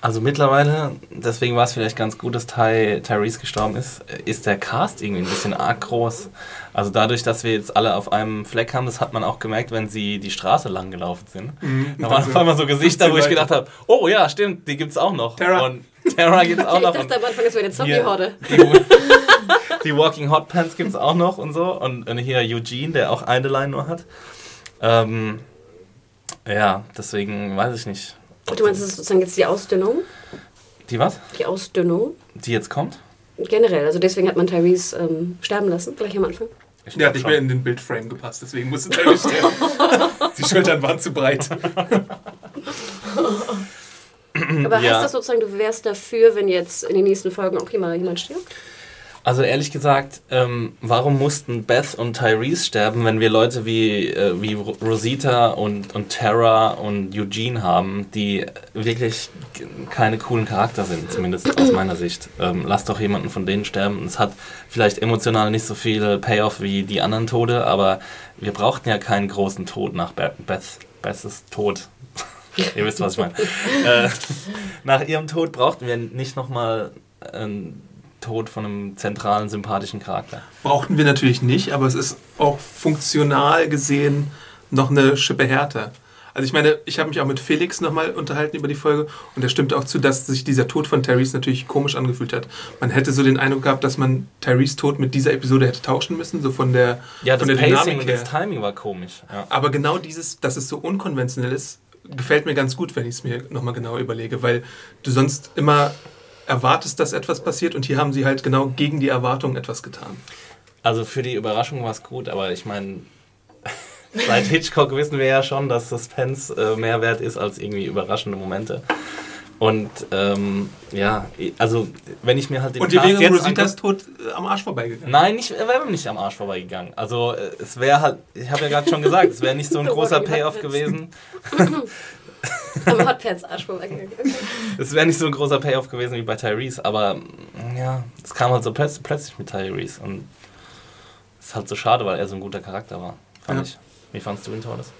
[SPEAKER 2] also mittlerweile, deswegen war es vielleicht ganz gut, dass Ty, Tyrese gestorben ist, ist der Cast irgendwie ein bisschen arg groß. Also dadurch, dass wir jetzt alle auf einem Fleck haben, das hat man auch gemerkt, wenn sie die Straße lang gelaufen sind. Da waren auf einmal so Gesichter, wo ich
[SPEAKER 1] 15
[SPEAKER 2] gedacht habe, oh ja, stimmt, die gibt's auch noch.
[SPEAKER 1] Terra.
[SPEAKER 2] Und Terra gibt's auch
[SPEAKER 3] ich
[SPEAKER 2] noch.
[SPEAKER 3] dachte
[SPEAKER 2] Und
[SPEAKER 3] am Anfang, es wäre eine Zombie-Horde.
[SPEAKER 2] die, die Walking Hot Pants gibt's auch noch und so. Und, und hier Eugene, der auch eine Line nur hat. Ähm, ja, deswegen weiß ich nicht.
[SPEAKER 3] Du meinst, das ist sozusagen jetzt die Ausdünnung?
[SPEAKER 2] Die was?
[SPEAKER 3] Die Ausdünnung?
[SPEAKER 2] Die jetzt kommt?
[SPEAKER 3] Generell, also deswegen hat man Tyrese ähm, sterben lassen, gleich am Anfang.
[SPEAKER 2] Ich
[SPEAKER 1] Der hat nicht mehr in den Bildframe gepasst, deswegen musste Daryl sterben. Die Schultern waren zu breit.
[SPEAKER 3] Aber
[SPEAKER 2] Ja.
[SPEAKER 3] heißt das sozusagen, du wärst dafür, wenn jetzt in den nächsten Folgen auch jemand, jemand stirbt?
[SPEAKER 2] Also ehrlich gesagt, ähm, warum mussten Beth und Tyrese sterben, wenn wir Leute wie, äh, wie Ro- Rosita und, und Tara und Eugene haben, die wirklich keine coolen Charakter sind, zumindest aus meiner Sicht. Ähm, lass doch jemanden von denen sterben. Es hat vielleicht emotional nicht so viel Payoff wie die anderen Tode, aber wir brauchten ja keinen großen Tod nach Be Beth. Beths Tod. Ihr wisst, was ich meine. äh, nach ihrem Tod brauchten wir nicht nochmal einen Tod von einem zentralen, sympathischen Charakter.
[SPEAKER 1] Brauchten wir natürlich nicht, aber es ist auch funktional gesehen noch eine Schippe härter. Also ich meine, ich habe mich auch mit Felix nochmal unterhalten über die Folge und er stimmte auch zu, dass sich dieser Tod von Tyrese natürlich komisch angefühlt hat. Man hätte so den Eindruck gehabt, dass man Tyrese Tod mit dieser Episode hätte tauschen müssen, so von der,
[SPEAKER 2] Ja, das
[SPEAKER 1] von der
[SPEAKER 2] Pacing und das Timing war komisch. Ja.
[SPEAKER 1] Aber genau dieses, dass es so unkonventionell ist, gefällt mir ganz gut, wenn ich es mir nochmal genau überlege, weil du sonst immer erwartest, dass etwas passiert und hier haben sie halt genau gegen die Erwartung etwas getan.
[SPEAKER 2] Also für die Überraschung war es gut, aber ich meine, seit Hitchcock wissen wir ja schon, dass Suspense äh, mehr wert ist als irgendwie überraschende Momente. Und ähm, ja, also wenn ich mir halt den
[SPEAKER 1] Und dir
[SPEAKER 2] Cast
[SPEAKER 1] wäre
[SPEAKER 2] jetzt
[SPEAKER 1] Rositas Tod äh, am Arsch vorbeigegangen.
[SPEAKER 2] Nein, nicht, er wäre nicht am Arsch vorbeigegangen. Also äh, es wäre halt, ich habe ja gerade schon gesagt, es wäre nicht so ein großer Payoff gewesen.
[SPEAKER 3] Am Hotpants Arsch vorbeigegangen.
[SPEAKER 2] Es wäre nicht so ein großer Payoff gewesen wie bei Tyrese, aber mm, ja, es kam halt so plötz plötzlich mit Tyrese und es ist halt so schade, weil er so ein guter Charakter war, fand
[SPEAKER 1] Ja.
[SPEAKER 2] ich. Wie fandst du ihn, Tordes?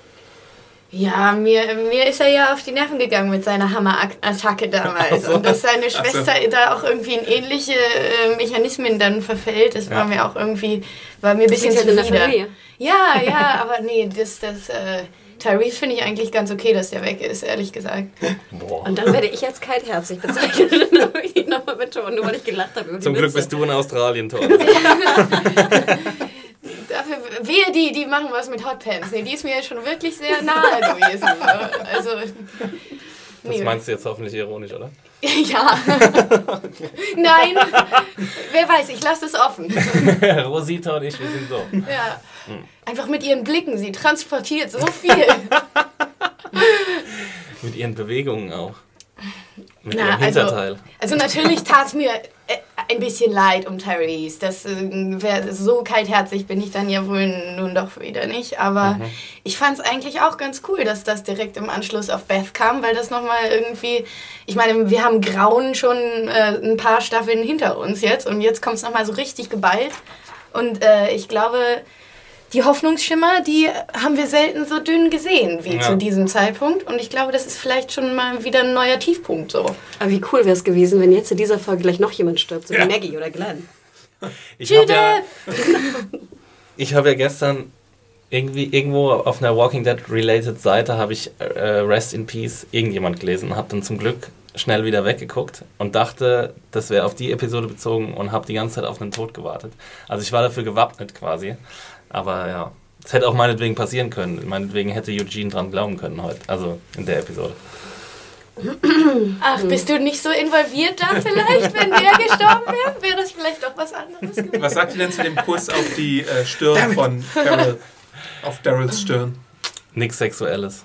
[SPEAKER 4] Ja, mir, mir ist er ja auf die Nerven gegangen mit seiner Hammerattacke damals.
[SPEAKER 2] So.
[SPEAKER 4] Und dass seine
[SPEAKER 1] so.
[SPEAKER 4] Schwester da auch irgendwie in ähnliche äh, Mechanismen dann verfällt, das
[SPEAKER 2] Ja.
[SPEAKER 4] war mir auch irgendwie, war mir ein bisschen zuwider.
[SPEAKER 3] Familie.
[SPEAKER 4] Ja, ja, aber nee, das, das, äh, Tyrese finde ich eigentlich ganz okay, dass der weg ist, ehrlich gesagt.
[SPEAKER 2] Boah.
[SPEAKER 3] Und dann werde ich als kaltherzig bezeichnet. Dann habe ich ihn nochmal betonen, nur weil ich gelacht habe
[SPEAKER 2] Zum Glück
[SPEAKER 3] Witze.
[SPEAKER 2] bist du in Australien, Tordes.
[SPEAKER 4] Dafür, wehe die, die machen was mit Hotpants. Nee, die ist mir ja schon wirklich sehr nahe gewesen. Also,
[SPEAKER 2] Das
[SPEAKER 4] nee.
[SPEAKER 2] meinst du jetzt hoffentlich ironisch, oder?
[SPEAKER 4] Ja. Nein. Wer weiß, ich lasse es offen.
[SPEAKER 2] Rosita und ich, wir sind so.
[SPEAKER 4] Ja. Einfach mit ihren Blicken. Sie transportiert so viel.
[SPEAKER 2] Mit ihren Bewegungen auch. Mit
[SPEAKER 4] Na, also-
[SPEAKER 2] Hinterteil.
[SPEAKER 4] Also natürlich tat es mir, äh, ein bisschen leid um Tyrese. Das äh, wär, so kaltherzig bin ich dann ja wohl nun doch wieder nicht. Aber mhm. ich fand es eigentlich auch ganz cool, dass das direkt im Anschluss auf Beth kam, weil das nochmal irgendwie, ich meine, wir haben Grauen schon äh, ein paar Staffeln hinter uns jetzt und jetzt kommt es nochmal so richtig geballt. Und äh, ich glaube, die Hoffnungsschimmer, die haben wir selten so dünn gesehen wie ja. zu diesem Zeitpunkt. Und ich glaube, das ist vielleicht schon mal wieder ein neuer Tiefpunkt so.
[SPEAKER 3] Aber wie cool wäre es gewesen, wenn jetzt in dieser Folge gleich noch jemand stirbt, so ja. wie Maggie oder Glenn.
[SPEAKER 2] Ich habe ja, hab ja gestern irgendwie irgendwo auf einer Walking Dead related Seite habe ich äh, Rest in Peace irgendjemand gelesen und habe dann zum Glück schnell wieder weggeguckt und dachte, das wäre auf die Episode bezogen und habe die ganze Zeit auf einen Tod gewartet. Also ich war dafür gewappnet quasi. Aber ja, es hätte auch meinetwegen passieren können. Meinetwegen hätte Eugene dran glauben können heute, also in der Episode.
[SPEAKER 4] Ach, bist du nicht so involviert da vielleicht, wenn der gestorben wäre? Wäre das vielleicht doch was anderes
[SPEAKER 1] gewesen? Was sagt ihr denn zu dem Kuss auf die äh, Stirn von Carol? Auf Daryls Stirn?
[SPEAKER 2] Nichts Sexuelles.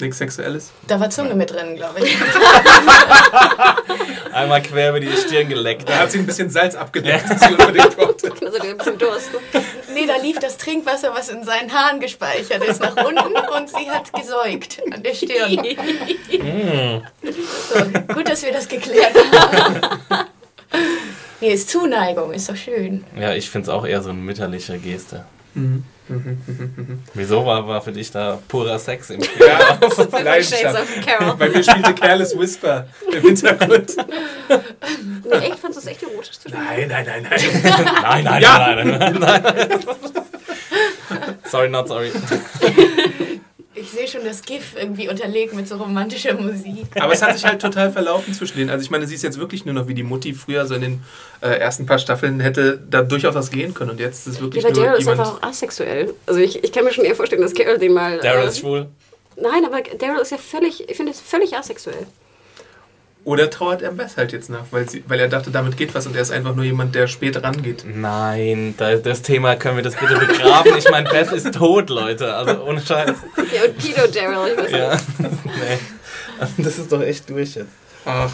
[SPEAKER 1] Nichts Sexuelles?
[SPEAKER 4] Da war Zunge mit drin, glaube ich.
[SPEAKER 2] Einmal quer über die Stirn geleckt.
[SPEAKER 1] Da hat sie ein bisschen Salz abgedeckt, dass sie unbedingt.
[SPEAKER 4] Also ein bisschen Durst. Nee, da lief das Trinkwasser, was in seinen Haaren gespeichert ist, nach unten und sie hat gesäugt an der Stirn. Mm. so, gut, dass wir das geklärt haben. Nee, ist Zuneigung, ist doch schön.
[SPEAKER 2] Ja, ich finde es auch eher so eine mütterliche Geste. Mhm. Wieso war, war für dich da purer Sex im Spiel? Ja,
[SPEAKER 1] Bei mir spielte Careless Whisper im Hintergrund.
[SPEAKER 3] Nee, echt? Fandest du es echt erotisch zu
[SPEAKER 1] spielen? Nein, nein, nein, nein.
[SPEAKER 2] nein, nein, ja. nein, nein, nein, nein. sorry, not sorry.
[SPEAKER 4] Ich sehe schon das GIF irgendwie unterlegt mit so romantischer Musik.
[SPEAKER 1] Aber es hat sich halt total verlaufen zwischen denen. Also ich meine, sie ist jetzt wirklich nur noch wie die Mutti früher, so in den äh, ersten paar Staffeln hätte da durchaus was gehen können. Und jetzt ist es wirklich
[SPEAKER 3] ja, aber
[SPEAKER 1] nur
[SPEAKER 3] Daryl ist einfach auch asexuell. Also ich, ich kann mir schon eher vorstellen, dass Carol den mal...
[SPEAKER 2] Daryl äh, ist schwul?
[SPEAKER 3] Nein, aber Daryl ist ja völlig, ich finde es völlig asexuell.
[SPEAKER 1] Oder trauert er Beth halt jetzt nach, weil, sie, weil er dachte, damit geht was und er ist einfach nur jemand, der spät rangeht.
[SPEAKER 2] Nein, das Thema können wir das bitte begraben. Ich meine, Beth ist tot, Leute. Also ohne Scheiß.
[SPEAKER 3] Ja, und Pedo Daryl. Ich weiß ja,
[SPEAKER 2] nee. Also, das ist doch echt durch jetzt.
[SPEAKER 1] Ach.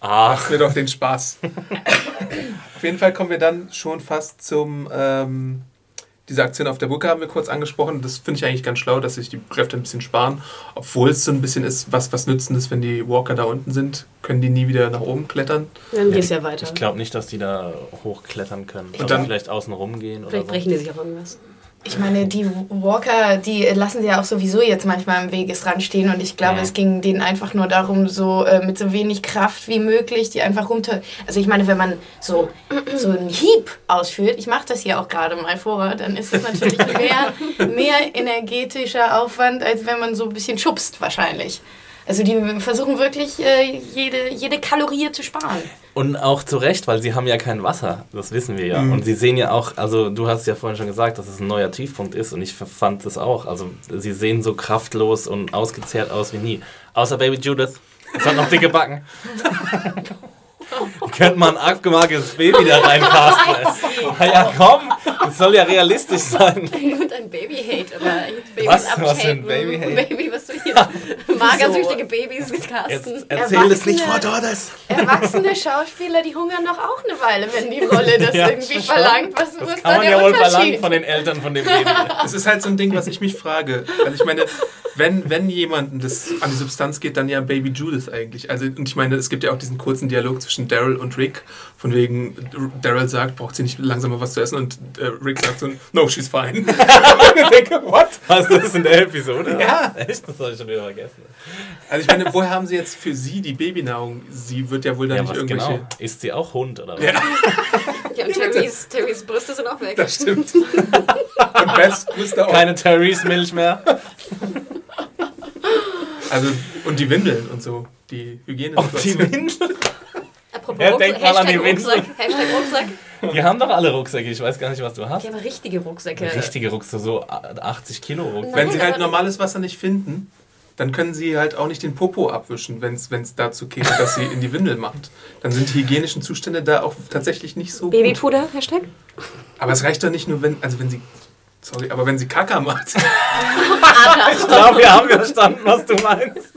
[SPEAKER 1] Ach. Mach mir doch den Spaß. Auf jeden Fall kommen wir dann schon fast zum ähm, diese Aktion auf der Brücke haben wir kurz angesprochen. Das finde ich eigentlich ganz schlau, dass sich die Kräfte ein bisschen sparen. Obwohl es so ein bisschen ist, was, was nützen ist, wenn die Walker da unten sind, können die nie wieder nach oben klettern.
[SPEAKER 3] Dann geht es ja weiter.
[SPEAKER 2] Ich glaube nicht, dass die da hochklettern können. Und dann vielleicht außen rum gehen.
[SPEAKER 3] Vielleicht
[SPEAKER 2] oder
[SPEAKER 3] brechen die sich auch irgendwas.
[SPEAKER 4] Ich meine, die Walker, die lassen sie ja auch sowieso jetzt manchmal im Wegesrand stehen und ich glaube, ja. es ging denen einfach nur darum, so äh, mit so wenig Kraft wie möglich, die einfach runter. Also ich meine, wenn man so, so einen Hieb ausführt, ich mache das hier auch gerade mal vor, dann ist es natürlich mehr, mehr energetischer Aufwand, als wenn man so ein bisschen schubst wahrscheinlich. Also die versuchen wirklich äh, jede, jede Kalorie zu sparen.
[SPEAKER 2] Und auch zu Recht, weil sie haben ja kein Wasser, das wissen wir ja. Mhm. Und sie sehen ja auch, also du hast ja vorhin schon gesagt, dass es ein neuer Tiefpunkt ist und ich fand es auch. Also sie sehen so kraftlos und ausgezehrt aus wie nie. Außer Baby Judith. Es hat noch dicke Backen. Könnte man ein abgemagtes Baby da reincasten. Na ja, komm, das soll ja realistisch sein.
[SPEAKER 3] Und ein Baby-Hate oder
[SPEAKER 2] Babys was, was für ein Baby-Hate?
[SPEAKER 3] Baby, was du hier magersüchtige Babys casten.
[SPEAKER 2] Erzähl es nicht vor Tordes.
[SPEAKER 4] Erwachsene Schauspieler, die hungern doch auch eine Weile, wenn die Rolle das ja, irgendwie verlangt. Was,
[SPEAKER 2] das was kann man ja wohl verlangen von den Eltern von dem Baby.
[SPEAKER 1] Das ist halt so ein Ding, was ich mich frage. Weil ich meine, wenn, wenn jemandem das an die Substanz geht, dann ja Baby Judith eigentlich. Also, und ich meine, es gibt ja auch diesen kurzen Dialog zwischen Daryl und Rick, von wegen, Daryl sagt, braucht sie nicht langsam mal was zu essen und äh, Rick sagt so, no, she's fine. und
[SPEAKER 2] ich denke, what? Hast du das in der Episode?
[SPEAKER 1] Ja.
[SPEAKER 2] Echt? Das habe ich schon wieder vergessen.
[SPEAKER 1] Also ich meine, woher haben sie jetzt für sie die Babynahrung? Sie wird ja wohl dann ja, nicht irgendwelche... Genau?
[SPEAKER 2] Ist sie auch Hund oder was?
[SPEAKER 3] Ja, ja und Terrys, Terrys Brüste sind auch weg.
[SPEAKER 1] Das stimmt. und Beths Brüste auch.
[SPEAKER 2] Keine Terrys Milch mehr.
[SPEAKER 1] Also, und die Windeln und so. Die Hygiene.
[SPEAKER 2] Und die Windeln?
[SPEAKER 3] Apropos ja, denk mal an die Rucksack. Hashtag Rucksack.
[SPEAKER 2] Die haben doch alle Rucksäcke. Ich weiß gar nicht, was du hast.
[SPEAKER 3] Die haben richtige Rucksäcke.
[SPEAKER 2] Richtige Rucksäcke, so 80 Kilo Rucksäcke.
[SPEAKER 1] Wenn sie halt normales Wasser nicht finden, dann können sie halt auch nicht den Popo abwischen, wenn es dazu käme, dass sie in die Windel macht. Dann sind die hygienischen Zustände da auch tatsächlich nicht so
[SPEAKER 3] Babypuder, Hashtag?
[SPEAKER 1] Aber es reicht doch nicht nur, wenn, also wenn sie Sorry, aber wenn sie Kacker macht.
[SPEAKER 2] ich glaube, wir haben verstanden, was du meinst.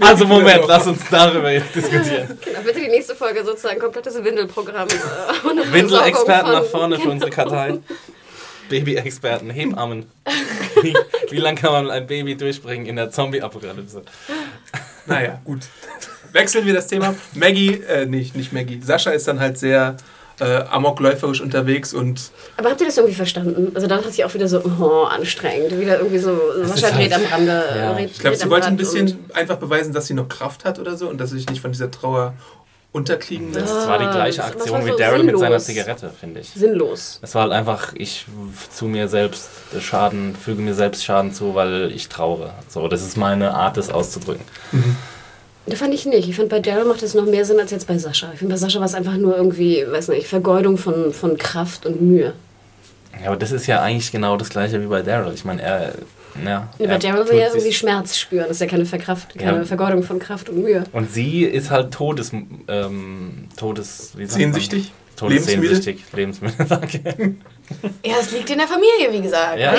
[SPEAKER 2] Also Moment, lass uns darüber jetzt diskutieren.
[SPEAKER 3] Genau, bitte die nächste Folge sozusagen komplettes Windelprogramm. Äh,
[SPEAKER 2] Windelexperten nach vorne für unsere Kartei. Baby-Experten, Hebammen. Wie, wie lange kann man ein Baby durchbringen in der Zombie-Apokalypse?
[SPEAKER 1] Naja, gut. Wechseln wir das Thema. Maggie, äh, nicht, nicht Maggie. Sascha ist dann halt sehr äh, amokläuferisch unterwegs und
[SPEAKER 3] Aber habt ihr das irgendwie verstanden? Also dann hat sie auch wieder so, oh, anstrengend. Wieder irgendwie so, Sascha
[SPEAKER 2] ist
[SPEAKER 3] dreht
[SPEAKER 2] halt-
[SPEAKER 3] am Rande.
[SPEAKER 2] Ja.
[SPEAKER 3] dreht-
[SPEAKER 1] ich glaube, sie wollte ein bisschen einfach beweisen, dass sie noch Kraft hat oder so und dass sie sich nicht von dieser Trauer unterkriegen lässt.
[SPEAKER 2] Das war die gleiche
[SPEAKER 3] das war
[SPEAKER 2] Aktion wie
[SPEAKER 3] so
[SPEAKER 2] Daryl mit seiner
[SPEAKER 3] sinnlos.
[SPEAKER 2] Zigarette, finde ich.
[SPEAKER 3] Sinnlos.
[SPEAKER 2] Es war halt einfach, ich zu mir selbst Schaden, füge mir selbst Schaden zu, weil ich traure. So, das ist meine Art, das auszudrücken.
[SPEAKER 3] Da fand ich nicht. Ich fand bei Daryl macht es noch mehr Sinn als jetzt bei Sascha. Ich finde bei Sascha war es einfach nur irgendwie, weiß nicht, Vergeudung von, von Kraft und Mühe.
[SPEAKER 2] Ja, aber das ist ja eigentlich genau das gleiche wie bei Daryl. Ich meine, er. Ja,
[SPEAKER 3] Ja, bei
[SPEAKER 2] er
[SPEAKER 3] Daryl will ja irgendwie Schmerz spüren. Das ist ja keine, Verkraft, keine
[SPEAKER 2] Ja.
[SPEAKER 3] Vergeudung von Kraft und Mühe.
[SPEAKER 2] Und sie ist halt Todes. Ähm, Todes. Wie sagt man?
[SPEAKER 1] Sehnsüchtig?
[SPEAKER 2] Todessehnsüchtig. Lebensmittel, danke.
[SPEAKER 4] Ja, es liegt in der Familie, wie gesagt.
[SPEAKER 2] Ja.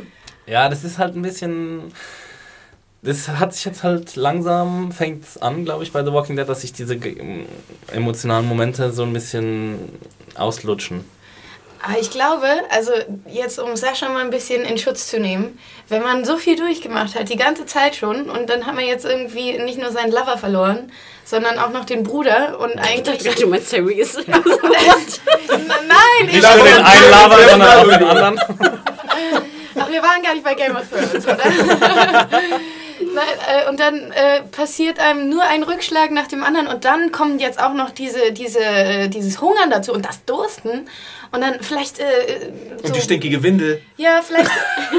[SPEAKER 2] ja, das ist halt ein bisschen. Das hat sich jetzt halt langsam, fängt an, glaube ich, bei The Walking Dead, dass sich diese ge- emotionalen Momente so ein bisschen auslutschen.
[SPEAKER 4] Aber ich glaube, also jetzt um Sascha mal ein bisschen in Schutz zu nehmen, wenn man so viel durchgemacht hat, die ganze Zeit schon, und dann hat man jetzt irgendwie nicht nur seinen Lover verloren, sondern auch noch den Bruder und
[SPEAKER 3] Ich
[SPEAKER 4] eigentlich.
[SPEAKER 3] dachte, du meinst Therese.
[SPEAKER 4] Nein, ich
[SPEAKER 2] Nicht nur den einen Lava, sondern auch den anderen.
[SPEAKER 4] Ach, wir waren gar nicht bei Game of Thrones, oder? Nein, äh, und dann äh, passiert einem nur ein Rückschlag nach dem anderen und dann kommt jetzt auch noch diese, diese, äh, dieses Hungern dazu und das Dursten. Und dann vielleicht. Äh, so,
[SPEAKER 1] Und die stinkige Windel.
[SPEAKER 4] ja, vielleicht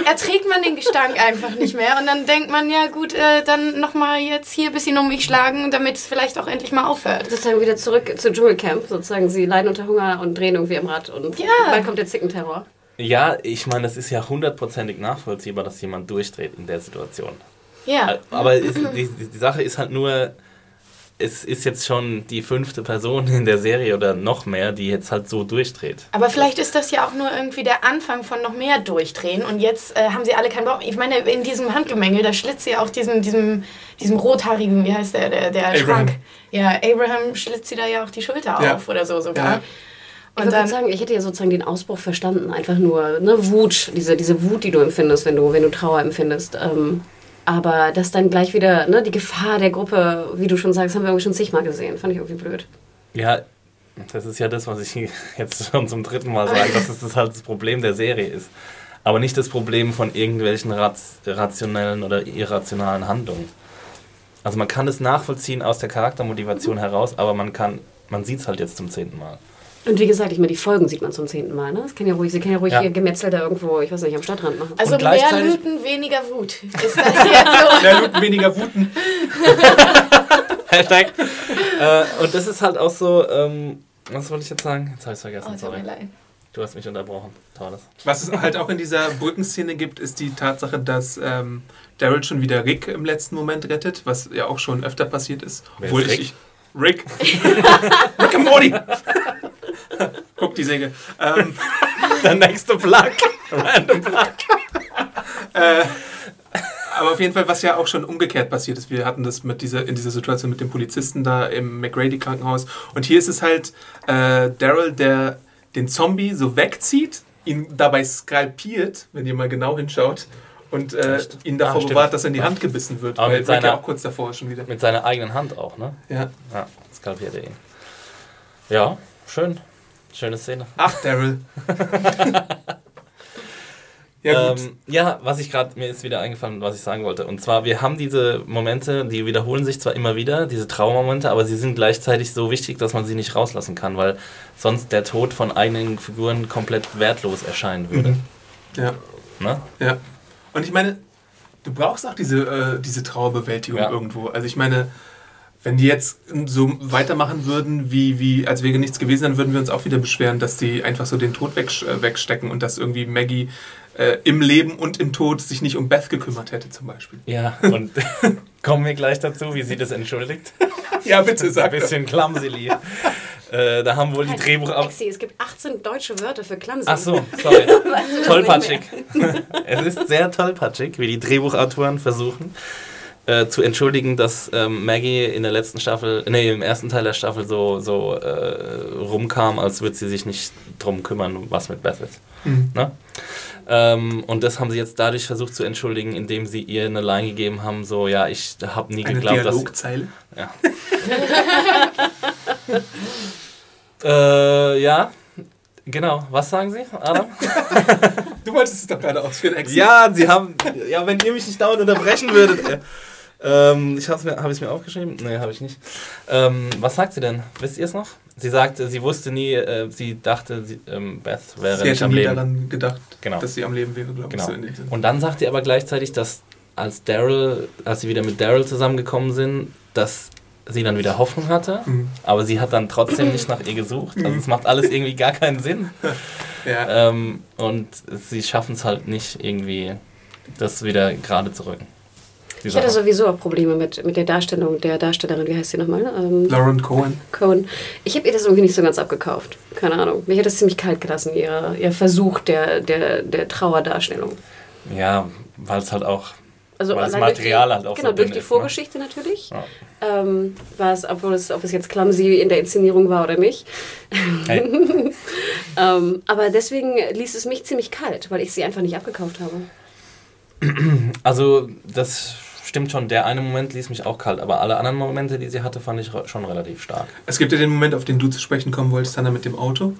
[SPEAKER 4] erträgt man den Gestank einfach nicht mehr und dann denkt man, ja gut, äh, dann nochmal jetzt hier ein bisschen um mich schlagen, damit es vielleicht auch endlich mal aufhört.
[SPEAKER 3] sozusagen wieder zurück zu Dschungelcamp. Sozusagen, sie leiden unter Hunger und drehen irgendwie am Rad. Und
[SPEAKER 4] Ja.
[SPEAKER 3] bald kommt der Zickenterror.
[SPEAKER 2] Ja, ich meine, es ist ja hundertprozentig nachvollziehbar, dass jemand durchdreht in der Situation.
[SPEAKER 4] Ja.
[SPEAKER 2] Aber es, die, die Sache ist halt nur, es ist jetzt schon die fünfte Person in der Serie oder noch mehr, die jetzt halt so durchdreht.
[SPEAKER 4] Aber vielleicht ist das ja auch nur irgendwie der Anfang von noch mehr Durchdrehen und jetzt äh, haben sie alle keinen Bock. Ich meine, in diesem Handgemengel, da schlitzt sie auch diesem, diesem, diesem rothaarigen, wie heißt der, der, der
[SPEAKER 1] Abraham.
[SPEAKER 4] Schrank. Ja, Abraham schlitzt sie da ja auch die Schulter
[SPEAKER 1] Ja.
[SPEAKER 4] auf oder so sogar.
[SPEAKER 1] Ja.
[SPEAKER 3] Ich
[SPEAKER 4] Und
[SPEAKER 3] würde
[SPEAKER 4] dann,
[SPEAKER 3] sagen, ich hätte ja sozusagen den Ausbruch verstanden. Einfach nur ne, Wut, diese, diese Wut, die du empfindest, wenn du, wenn du Trauer empfindest. Ähm, aber das dann gleich wieder, ne, die Gefahr der Gruppe, wie du schon sagst, haben wir irgendwie schon zigmal gesehen. Fand ich irgendwie blöd.
[SPEAKER 2] Ja, das ist ja das, was ich jetzt schon zum dritten Mal sage, dass es das halt das Problem der Serie ist. Aber nicht das Problem von irgendwelchen rationellen oder irrationalen Handlungen. Also man kann es nachvollziehen aus der Charaktermotivation heraus, aber man kann, man sieht es halt jetzt zum zehnten Mal.
[SPEAKER 3] Und wie gesagt, ich meine, die Folgen sieht man zum zehnten Mal. Ne? Das kann ja ruhig, sie kann ja ruhig
[SPEAKER 2] Ja.
[SPEAKER 3] ihr Gemetzel da irgendwo, ich weiß nicht, am Stadtrand machen.
[SPEAKER 4] also
[SPEAKER 2] und
[SPEAKER 4] mehr Lüten, weniger Wut. Ist das jetzt so?
[SPEAKER 1] Mehr Lüten, weniger Wuten.
[SPEAKER 2] Hashtag. äh, und das ist halt auch so, ähm, was wollte ich jetzt sagen? Jetzt habe ich es vergessen,
[SPEAKER 4] Oh,
[SPEAKER 2] sorry.
[SPEAKER 4] mir leid.
[SPEAKER 2] Du hast mich unterbrochen. Tolles.
[SPEAKER 1] Was es halt auch in dieser Brückenszene gibt, ist die Tatsache, dass ähm, Daryl schon wieder Rick im letzten Moment rettet, was ja auch schon öfter passiert ist. Obwohl
[SPEAKER 2] ist
[SPEAKER 1] ich, ich Rick. Rick and Morty. Guck die Säge. Ähm,
[SPEAKER 2] Der nächste Plug. Random Plug.
[SPEAKER 1] äh, aber auf jeden Fall, was ja auch schon umgekehrt passiert ist. Wir hatten das mit dieser, in dieser Situation mit dem Polizisten da im McGrady-Krankenhaus. Und hier ist es halt äh, Daryl, der den Zombie so wegzieht, ihn dabei skalpiert, wenn ihr mal genau hinschaut, und äh, ihn davor
[SPEAKER 2] Ah,
[SPEAKER 1] bewahrt, dass er in die Hand gebissen wird.
[SPEAKER 2] Aber
[SPEAKER 1] weil
[SPEAKER 2] mit
[SPEAKER 1] Rick ja
[SPEAKER 2] seiner-
[SPEAKER 1] auch kurz davor schon wieder.
[SPEAKER 2] Mit seiner eigenen Hand auch, ne?
[SPEAKER 1] Ja.
[SPEAKER 2] Ja, skalpiert er ihn. Ja, schön. Schöne Szene.
[SPEAKER 1] Ach, Daryl. ja, gut.
[SPEAKER 2] ähm, ja, was ich gerade, mir ist wieder eingefallen, was ich sagen wollte. Und zwar, wir haben diese Momente, die wiederholen sich zwar immer wieder, diese Traumamomente, aber sie sind gleichzeitig so wichtig, dass man sie nicht rauslassen kann, weil sonst der Tod von eigenen Figuren komplett wertlos erscheinen würde.
[SPEAKER 1] ja.
[SPEAKER 2] Ne?
[SPEAKER 1] Ja. Und ich meine, du brauchst auch diese, äh, diese Trauerbewältigung
[SPEAKER 2] Ja.
[SPEAKER 1] irgendwo. Also ich meine, wenn die jetzt so weitermachen würden, wie, wie als wäre nichts gewesen, dann würden wir uns auch wieder beschweren, dass die einfach so den Tod weg, äh, wegstecken und dass irgendwie Maggie äh, im Leben und im Tod sich nicht um Beth gekümmert hätte zum Beispiel.
[SPEAKER 2] Ja, und kommen wir gleich dazu, wie sie das entschuldigt.
[SPEAKER 1] Ja, bitte
[SPEAKER 2] Ein
[SPEAKER 1] sag das.
[SPEAKER 2] bisschen clumsily. Äh, da haben wohl die Drehbuchautoren...
[SPEAKER 3] Exi, es gibt 18 deutsche Wörter für clumsy.
[SPEAKER 2] Ach so, sorry. tollpatschig. es ist sehr tollpatschig, wie die Drehbuchautoren versuchen, äh, zu entschuldigen, dass ähm, Maggie in der letzten Staffel, nee, im ersten Teil der Staffel so, so äh, rumkam, als würde sie sich nicht drum kümmern, was mit Beth ist.
[SPEAKER 1] Mhm.
[SPEAKER 2] Ne? Ähm, und das haben sie jetzt dadurch versucht zu entschuldigen, indem sie ihr eine Line gegeben haben, so, ja, ich habe nie
[SPEAKER 1] Eine
[SPEAKER 2] geglaubt, dass...
[SPEAKER 1] Dialogzeile.
[SPEAKER 2] Ja. äh, ja, genau. Was sagen Sie, Adam?
[SPEAKER 1] Du wolltest es doch gerade ausführen, Exi.
[SPEAKER 2] ja, Sie haben. Ja, wenn ihr mich nicht dauernd unterbrechen würdet. Äh, ähm, ich habe es mir, hab ich's mir aufgeschrieben? Nee, habe ich nicht. Ähm, was sagt sie denn? Wisst ihr es noch? Sie sagte, sie wusste nie, äh, sie dachte, sie, ähm, Beth wäre
[SPEAKER 1] Sie
[SPEAKER 2] nicht
[SPEAKER 1] hätte
[SPEAKER 2] am
[SPEAKER 1] nie
[SPEAKER 2] Leben.
[SPEAKER 1] daran gedacht,
[SPEAKER 2] Genau.
[SPEAKER 1] dass sie am Leben wäre, glaube ich.
[SPEAKER 2] Genau.
[SPEAKER 1] So in dem Sinne.
[SPEAKER 2] Und dann sagt sie aber gleichzeitig, dass als Daryl, als sie wieder mit Daryl zusamgemgekommen sind, dass sie dann wieder Hoffnung hatte,
[SPEAKER 1] Mhm.
[SPEAKER 2] aber sie hat dann trotzdem nicht nach ihr gesucht. Also es macht alles irgendwie gar keinen Sinn.
[SPEAKER 1] Ja.
[SPEAKER 2] Ähm, und sie schaffen es halt nicht irgendwie, das wieder gerade zu rücken.
[SPEAKER 3] Ich hatte sowieso auch Probleme mit, mit der Darstellung der Darstellerin, wie heißt sie nochmal? Ähm,
[SPEAKER 1] Lauren Cohen.
[SPEAKER 3] Cohen. Ich habe ihr das irgendwie nicht so ganz abgekauft. Keine Ahnung. Mich hat das ziemlich kalt gelassen, ihr, ihr Versuch der, der, der Trauerdarstellung.
[SPEAKER 2] ja, weil es halt auch
[SPEAKER 3] Also
[SPEAKER 2] Weil das
[SPEAKER 3] durch
[SPEAKER 2] Material
[SPEAKER 3] die,
[SPEAKER 2] halt auch so
[SPEAKER 3] Genau, durch
[SPEAKER 2] dünn
[SPEAKER 3] die
[SPEAKER 2] ist, ne?
[SPEAKER 3] Vorgeschichte natürlich.
[SPEAKER 2] Ja.
[SPEAKER 3] Ähm, war es, obwohl es, ob es jetzt clumsy in der Inszenierung war oder nicht.
[SPEAKER 2] Hey.
[SPEAKER 3] Ähm, aber deswegen ließ es mich ziemlich kalt, weil ich sie einfach nicht abgekauft habe.
[SPEAKER 2] Also, das stimmt schon. Der eine Moment ließ mich auch kalt, aber alle anderen Momente, die sie hatte, fand ich schon relativ stark.
[SPEAKER 1] Es gibt ja den Moment, auf den du zu sprechen kommen wolltest, Hannah, mit dem Auto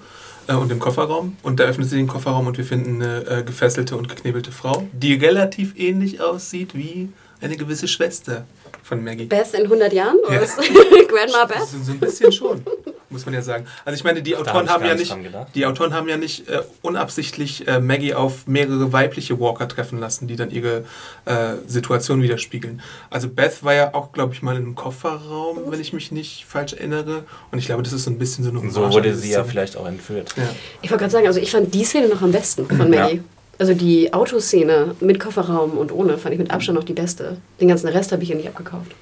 [SPEAKER 1] äh, und dem Kofferraum. Und da öffnet sie den Kofferraum und wir finden eine äh, gefesselte und geknebelte Frau, die relativ ähnlich aussieht wie eine gewisse Schwester von Maggie.
[SPEAKER 3] Beth in 100 Jahren? Oder
[SPEAKER 1] Ja.
[SPEAKER 3] Grandma Beth?
[SPEAKER 1] So, so ein bisschen schon, muss man ja sagen. Also ich meine, die
[SPEAKER 2] hab
[SPEAKER 1] Autoren
[SPEAKER 2] ich
[SPEAKER 1] haben ja
[SPEAKER 2] nicht
[SPEAKER 1] die Autoren haben ja nicht äh, unabsichtlich äh, Maggie auf mehrere weibliche Walker treffen lassen, die dann ihre äh, Situation widerspiegeln. Also Beth war ja auch, glaube ich, mal in einem Kofferraum, wenn ich mich nicht falsch erinnere. Und ich glaube, das ist so ein bisschen so eine
[SPEAKER 2] Und so wurde sie ja vielleicht auch entführt.
[SPEAKER 1] Ja.
[SPEAKER 3] Ich wollte gerade sagen, also ich fand die Szene noch am besten von
[SPEAKER 2] Ja.
[SPEAKER 3] Also die Autoszene mit Kofferraum und ohne fand ich mit Abstand noch die beste. Den ganzen Rest habe ich ihr nicht abgekauft.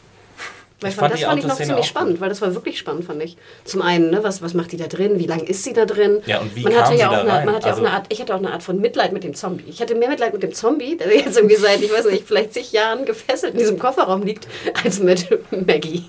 [SPEAKER 3] Weil
[SPEAKER 2] Ich
[SPEAKER 3] fand, das
[SPEAKER 2] die
[SPEAKER 3] fand ich noch ziemlich spannend,
[SPEAKER 2] gut.
[SPEAKER 3] weil das war wirklich spannend, fand ich. Zum einen, ne, was, was macht die da drin? Wie lange ist sie da drin?
[SPEAKER 2] Ja, und wie
[SPEAKER 3] man
[SPEAKER 2] kam
[SPEAKER 3] hatte
[SPEAKER 2] sie
[SPEAKER 3] ja auch
[SPEAKER 2] da
[SPEAKER 3] eine,
[SPEAKER 2] rein?
[SPEAKER 3] Man hatte ja auch
[SPEAKER 2] Also-
[SPEAKER 3] eine Art, ich hatte auch eine Art von Mitleid mit dem Zombie. Ich hatte mehr Mitleid mit dem Zombie, der jetzt irgendwie seit, ich weiß nicht, vielleicht zig Jahren gefesselt in diesem Kofferraum liegt, als mit Maggie.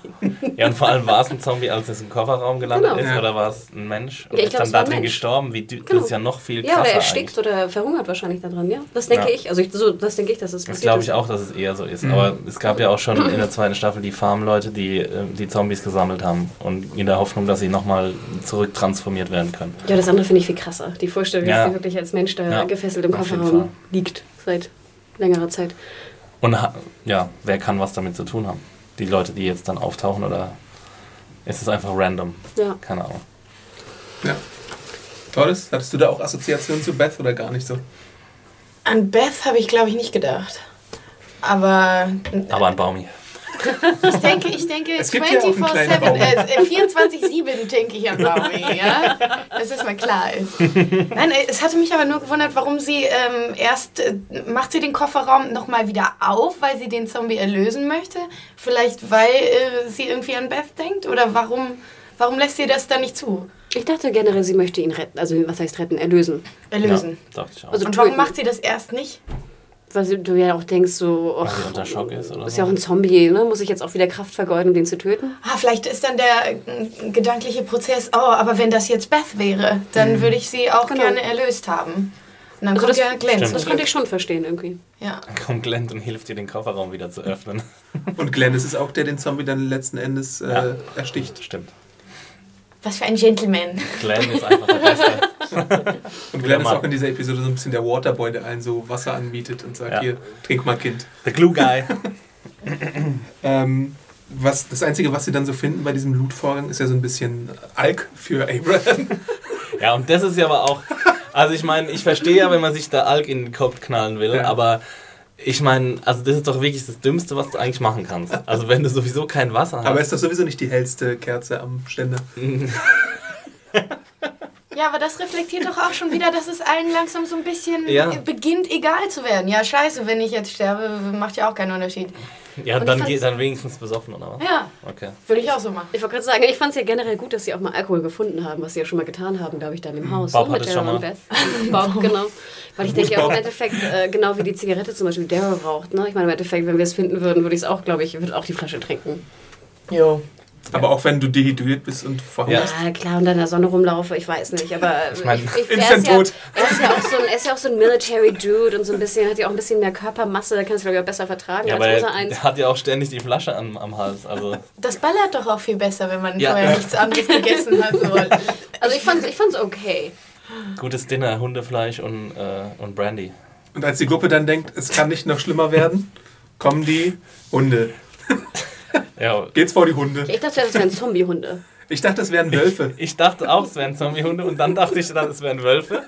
[SPEAKER 2] Ja, und vor allem war es ein Zombie, als es im Kofferraum gelandet
[SPEAKER 3] Genau.
[SPEAKER 2] ist,
[SPEAKER 1] Ja.
[SPEAKER 2] oder war es ein Mensch und
[SPEAKER 3] Ja, ich
[SPEAKER 2] ist
[SPEAKER 3] glaub,
[SPEAKER 2] dann da drin
[SPEAKER 3] Mensch.
[SPEAKER 2] gestorben? Wie,
[SPEAKER 3] Genau.
[SPEAKER 2] Das ist ja noch viel
[SPEAKER 3] Ja,
[SPEAKER 2] krasser
[SPEAKER 3] oder erstickt
[SPEAKER 2] eigentlich.
[SPEAKER 3] oder verhungert wahrscheinlich da drin, ja. Das denke
[SPEAKER 2] Ja.
[SPEAKER 3] ich. Also ich, so, das denke ich, dass es
[SPEAKER 2] Das
[SPEAKER 3] passiert
[SPEAKER 2] glaube
[SPEAKER 3] ist.
[SPEAKER 2] ich auch, dass es eher so ist.
[SPEAKER 1] Mhm.
[SPEAKER 2] Aber es gab ja auch schon in der zweiten Staffel die Farmleute, die äh, die Zombies gesammelt haben und in der Hoffnung, dass sie nochmal zurücktransformiert werden können.
[SPEAKER 3] Ja, das andere finde ich viel krasser. Die Vorstellung,
[SPEAKER 2] Ja.
[SPEAKER 3] dass sie wirklich als Mensch da
[SPEAKER 2] Ja,
[SPEAKER 3] gefesselt im Kofferraum liegt seit längerer Zeit.
[SPEAKER 2] Und ja, wer kann was damit zu tun haben? Die Leute, die jetzt dann auftauchen oder ist es einfach random?
[SPEAKER 3] Ja.
[SPEAKER 2] Keine Ahnung.
[SPEAKER 1] Ja. Tolles, hattest du da auch Assoziationen zu Beth oder gar nicht so?
[SPEAKER 4] An Beth habe ich, glaube ich, nicht gedacht. Aber
[SPEAKER 2] Aber an Baumi.
[SPEAKER 4] Ich denke, ich denke
[SPEAKER 1] Es gibt ja auch einen
[SPEAKER 4] 24-7,
[SPEAKER 1] kleinen Baum.
[SPEAKER 4] äh, äh, 24-7 denke ich an Baumi, ja? Dass das mal klar ist. Nein, äh, es hatte mich aber nur gewundert, warum sie ähm, erst, äh, macht sie den Kofferraum nochmal wieder auf, weil sie den Zombie erlösen möchte? Vielleicht, weil äh, sie irgendwie an Beth denkt? Oder warum, warum lässt sie das dann nicht zu?
[SPEAKER 3] Ich dachte generell, sie möchte ihn retten. Also, was heißt retten? Erlösen.
[SPEAKER 4] Erlösen.
[SPEAKER 2] Ja, dachte ich auch.
[SPEAKER 3] Also-
[SPEAKER 4] Und warum
[SPEAKER 3] töten.
[SPEAKER 4] macht sie das erst nicht?
[SPEAKER 3] Weil du ja auch denkst, so.
[SPEAKER 2] Weil
[SPEAKER 3] Och,
[SPEAKER 2] sie unter Schock ist oder
[SPEAKER 3] ist
[SPEAKER 2] so.
[SPEAKER 3] ja auch ein Zombie, ne? Muss ich jetzt auch wieder Kraft vergeuden, um den zu töten?
[SPEAKER 4] Ah, vielleicht ist dann der äh, gedankliche Prozess, oh, aber wenn das jetzt Beth wäre, dann würde ich sie auch
[SPEAKER 3] Genau.
[SPEAKER 4] gerne erlöst haben. Und dann
[SPEAKER 3] Also
[SPEAKER 4] kommt
[SPEAKER 3] das-
[SPEAKER 4] ja Glenn
[SPEAKER 2] Stimmt.
[SPEAKER 3] Das konnte ich schon verstehen irgendwie.
[SPEAKER 4] Ja.
[SPEAKER 2] Dann kommt Glenn und hilft dir, den Kofferraum wieder zu öffnen.
[SPEAKER 1] Und Glenn, ist auch der, den Zombie dann letzten Endes äh,
[SPEAKER 2] Ja.
[SPEAKER 1] ersticht.
[SPEAKER 2] Stimmt.
[SPEAKER 4] Was für ein Gentleman.
[SPEAKER 2] Glenn ist einfach der Beste.
[SPEAKER 1] Und Glenn ist auch in dieser Episode so ein bisschen der Waterboy, der allen so Wasser anbietet und sagt,
[SPEAKER 2] Ja.
[SPEAKER 1] hier, trink mal Kind.
[SPEAKER 2] The Glue Guy.
[SPEAKER 1] Ähm, was, das Einzige, was sie dann so finden bei diesem Loot-Vorgang, ist ja so ein bisschen Alk für Abraham.
[SPEAKER 2] Ja, und das ist ja aber auch. Also, ich meine, ich verstehe ja, wenn man sich da Alk in den Kopf knallen will,
[SPEAKER 1] Ja.
[SPEAKER 2] aber ich meine, also, das ist doch wirklich das Dümmste, was du eigentlich machen kannst. Also, wenn du sowieso kein Wasser hast.
[SPEAKER 1] Aber ist doch sowieso nicht die hellste Kerze am Ständer.
[SPEAKER 4] Ja, aber das reflektiert doch auch schon wieder, dass es allen langsam so ein bisschen
[SPEAKER 2] Ja.
[SPEAKER 4] beginnt, egal zu werden. Ja, scheiße, wenn ich jetzt sterbe, macht ja auch keinen Unterschied.
[SPEAKER 2] Ja,
[SPEAKER 3] Und
[SPEAKER 2] dann dann wenigstens besoffen, oder was?
[SPEAKER 4] Ja,
[SPEAKER 2] Okay.
[SPEAKER 4] würde ich auch so machen.
[SPEAKER 3] Ich wollte gerade sagen, ich fand es ja generell gut, dass sie auch mal Alkohol gefunden haben, was sie ja schon mal getan haben, glaube ich, da in dem Haus.
[SPEAKER 2] Bob
[SPEAKER 3] ne,
[SPEAKER 2] hat es schon mal.
[SPEAKER 3] Beth. Bob, genau. Weil ich denke ja auch im? Endeffekt, äh, genau wie die Zigarette zum Beispiel Daryl raucht. Ne? Ich meine, im Endeffekt, wenn wir es finden würden, würde ich es auch, glaube ich, würde auch die Flasche trinken.
[SPEAKER 4] Jo.
[SPEAKER 1] Aber auch wenn du dehydriert bist und verhungerst.
[SPEAKER 3] Ja, klar, und dann in der Sonne rumlaufe, ich weiß nicht. Aber ich
[SPEAKER 2] mein,
[SPEAKER 3] ich,
[SPEAKER 1] Instant
[SPEAKER 3] er,
[SPEAKER 1] tot.
[SPEAKER 3] ist ja, er, ist ja auch so ein, er ist ja auch so ein Military Dude und so ein bisschen, hat ja auch ein bisschen mehr Körpermasse, da kannst du, glaube ich, auch besser vertragen
[SPEAKER 2] Ja, aber
[SPEAKER 3] als
[SPEAKER 2] er,
[SPEAKER 3] unser eins.
[SPEAKER 2] der hat ja auch ständig die Flasche am, am Hals. Also,
[SPEAKER 4] Das ballert doch auch viel besser, wenn man
[SPEAKER 2] Ja.
[SPEAKER 4] vorher nichts anderes gegessen hat. So.
[SPEAKER 3] Also ich fand's, ich fand's okay.
[SPEAKER 2] gutes Dinner, Hundefleisch und, äh, und Brandy.
[SPEAKER 1] Und als die Gruppe dann denkt, es kann nicht noch schlimmer werden, kommen die Hunde.
[SPEAKER 2] Ja,
[SPEAKER 1] Geht's vor die Hunde.
[SPEAKER 3] Ich dachte, das wären Zombiehunde.
[SPEAKER 1] Ich dachte, das wären Wölfe.
[SPEAKER 2] ich dachte auch, es wären Zombiehunde und dann dachte ich, dann, es wären Wölfe.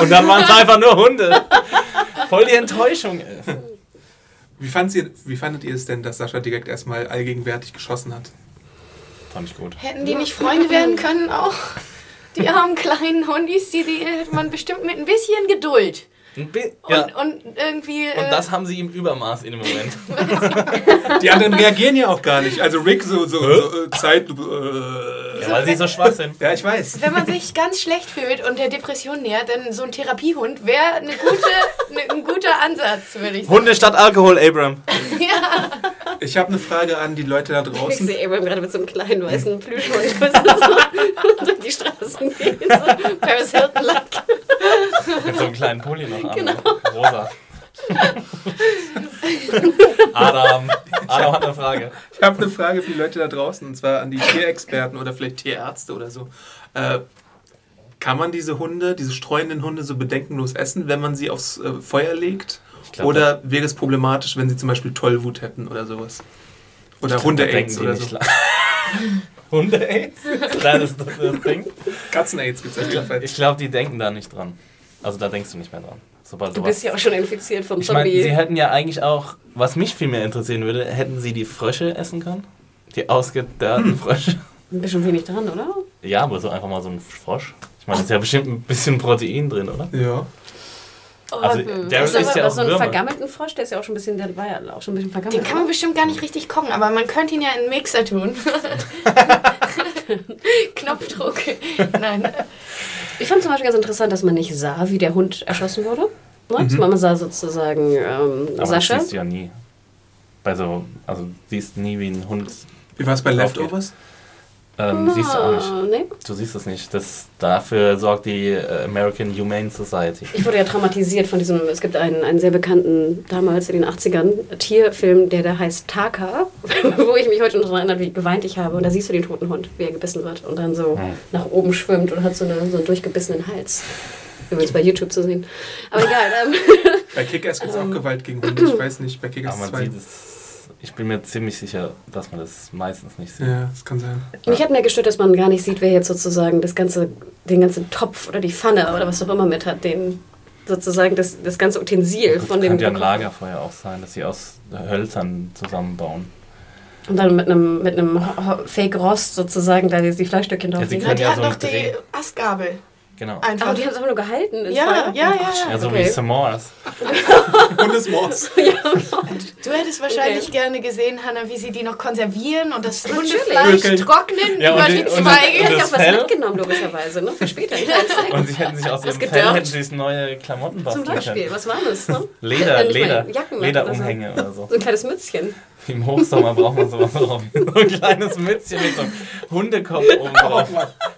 [SPEAKER 2] Und dann waren es einfach nur Hunde. Voll die Enttäuschung. ey.
[SPEAKER 1] Wie, fandet ihr, wie fandet ihr es denn, dass Sascha direkt erstmal allgegenwärtig geschossen hat?
[SPEAKER 2] Fand ich gut.
[SPEAKER 4] Hätten die nicht Freunde werden können auch? Die armen kleinen Hundis, die, die hätte man bestimmt mit ein bisschen Geduld. Und,
[SPEAKER 2] ja.
[SPEAKER 4] und irgendwie.
[SPEAKER 2] Und
[SPEAKER 4] äh,
[SPEAKER 2] das haben sie im Übermaß in dem Moment.
[SPEAKER 1] Die anderen reagieren ja auch gar nicht. Also Rick so, so, so äh, Zeitlupe. Äh.
[SPEAKER 2] Ja, weil sie so schwach sind.
[SPEAKER 1] Ja, ich weiß.
[SPEAKER 4] wenn man sich ganz schlecht fühlt und der Depression nähert, dann so ein Therapiehund wäre eine gute, ne, ein guter Ansatz, würde ich sagen.
[SPEAKER 2] Hunde statt Alkohol, Abram.
[SPEAKER 4] Ja.
[SPEAKER 1] Ich habe eine Frage an die Leute da
[SPEAKER 3] Ich
[SPEAKER 1] draußen.
[SPEAKER 3] sehe Abraham gerade mit so einem kleinen weißen Plüschhund so durch die Straßen gehen. So Paris Hilton-like.
[SPEAKER 2] Mit so einem kleinen Pulli noch an.
[SPEAKER 3] Genau.
[SPEAKER 2] Rosa. Adam. Adam hat eine Frage.
[SPEAKER 1] Ich habe eine Frage für die Leute da draußen, und zwar an die Tierexperten oder vielleicht Tierärzte oder so. Äh, kann man diese Hunde, diese streuenden Hunde so bedenkenlos essen, wenn man sie aufs äh, Feuer legt?
[SPEAKER 2] glaub,
[SPEAKER 1] oder wäre es problematisch, wenn sie zum Beispiel Tollwut hätten oder sowas? Oder Hunde-Aids oder so.
[SPEAKER 2] Hunde-Aids? Das ist das das Ding.
[SPEAKER 1] Katzen-Aids gibt es auf jeden Fall.
[SPEAKER 2] Ich glaube, die denken da nicht dran. Also da denkst du nicht mehr dran. Sobald
[SPEAKER 3] Du
[SPEAKER 2] sowas-
[SPEAKER 3] bist ja auch schon infiziert vom
[SPEAKER 2] Ich meine, sie
[SPEAKER 3] Zombie.
[SPEAKER 2] hätten ja eigentlich auch, was mich viel mehr interessieren würde, hätten sie die Frösche essen können? Die ausgedörrten Frösche?
[SPEAKER 3] Ein bisschen wenig dran, oder?
[SPEAKER 2] Ja, aber so einfach mal so ein Frosch. Ich meine, da ist ja bestimmt ein bisschen Protein drin, oder?
[SPEAKER 1] Ja.
[SPEAKER 2] Also,
[SPEAKER 4] hm.
[SPEAKER 2] der ist
[SPEAKER 3] ist
[SPEAKER 2] ja auch
[SPEAKER 3] so einen
[SPEAKER 2] Würmer.
[SPEAKER 3] vergammelten Frosch, der ist ja auch schon ein bisschen, der war ja auch schon ein bisschen vergammelt.
[SPEAKER 4] Den kann man bestimmt gar nicht richtig kochen, aber man könnte ihn ja in einen Mixer tun. Knopfdruck. Nein.
[SPEAKER 3] Ich fand zum Beispiel ganz interessant, dass man nicht sah, wie der Hund erschossen wurde. Ne?
[SPEAKER 1] Mhm.
[SPEAKER 3] Man sah sozusagen ähm,
[SPEAKER 2] Aber
[SPEAKER 3] Sascha.
[SPEAKER 2] das siehst du ja nie. Bei so, also siehst nie, wie ein Hund.
[SPEAKER 1] Wie war es bei
[SPEAKER 2] Drauf
[SPEAKER 1] Leftovers?
[SPEAKER 2] Ähm, siehst du auch nicht.
[SPEAKER 3] Ah, nee.
[SPEAKER 2] Du siehst es nicht. Das, dafür sorgt die äh, American Humane Society.
[SPEAKER 3] Ich wurde ja traumatisiert von diesem, es gibt einen, einen sehr bekannten, damals in den 80ern, Tierfilm, der da heißt Taka, wo ich mich heute noch daran erinnere, wie geweint ich habe. Und da siehst du den toten Hund, wie er gebissen wird und dann so
[SPEAKER 2] Hm.
[SPEAKER 3] nach oben schwimmt und hat so, eine, so einen durchgebissenen Hals. Übrigens bei YouTube zu sehen. Aber egal. Ähm,
[SPEAKER 1] Bei Kickers gibt es auch Gewalt gegen Hunde. Ich weiß nicht, bei Kickers
[SPEAKER 2] Aber man
[SPEAKER 1] 2.
[SPEAKER 2] Ich bin mir ziemlich sicher, dass man das meistens nicht sieht.
[SPEAKER 1] Ja, das kann sein.
[SPEAKER 3] mich hat mir gestört, dass man gar nicht sieht, wer jetzt sozusagen das ganze, den ganzen Topf oder die Pfanne oder was auch immer mit hat, den sozusagen das, das ganze Utensil
[SPEAKER 2] Das
[SPEAKER 3] von dem.
[SPEAKER 2] könnte ja ein Lagerfeuer auch sein, dass sie aus Hölzern zusammenbauen.
[SPEAKER 3] Und dann mit einem, mit einem Fake-Rost sozusagen da die, die Fleischstückchen drauf
[SPEAKER 2] Ja, sie können
[SPEAKER 4] die
[SPEAKER 2] ja
[SPEAKER 4] hat
[SPEAKER 2] so
[SPEAKER 4] noch
[SPEAKER 2] einen
[SPEAKER 4] die
[SPEAKER 2] Dreh. Genau.
[SPEAKER 3] Aber
[SPEAKER 4] Einfach.
[SPEAKER 3] die haben es einfach nur gehalten.
[SPEAKER 4] Ja,
[SPEAKER 3] Feuer?
[SPEAKER 4] ja,
[SPEAKER 3] Oh
[SPEAKER 4] ja.
[SPEAKER 3] Gott.
[SPEAKER 2] Ja, so
[SPEAKER 3] Okay.
[SPEAKER 2] wie S'mores.
[SPEAKER 1] Hundesmords.
[SPEAKER 4] Du hättest wahrscheinlich
[SPEAKER 3] Okay.
[SPEAKER 4] gerne gesehen, Hanna, wie sie die noch konservieren und das. Hundefleisch trocknen
[SPEAKER 2] Ja, und
[SPEAKER 4] über
[SPEAKER 2] die-
[SPEAKER 4] die,
[SPEAKER 2] und das-
[SPEAKER 3] Du
[SPEAKER 4] Zweige.
[SPEAKER 3] hast ja auch
[SPEAKER 2] das
[SPEAKER 3] was
[SPEAKER 2] Fell?
[SPEAKER 3] mitgenommen, logischerweise, ne? Für später.
[SPEAKER 2] Und sie hätten sich aus
[SPEAKER 3] Was
[SPEAKER 2] ihrem Fell hätten sie neue Klamotten
[SPEAKER 3] Zum
[SPEAKER 2] basteln
[SPEAKER 3] Beispiel.
[SPEAKER 2] können.
[SPEAKER 3] Was war das? Ne?
[SPEAKER 2] Leder,
[SPEAKER 3] Äh,
[SPEAKER 2] Leder,
[SPEAKER 3] Jacken
[SPEAKER 2] Lederumhänge oder so.
[SPEAKER 3] So ein kleines Mützchen.
[SPEAKER 2] Im Hochsommer braucht man sowas drauf. So ein kleines Mützchen mit so einem Hundekopf oben drauf.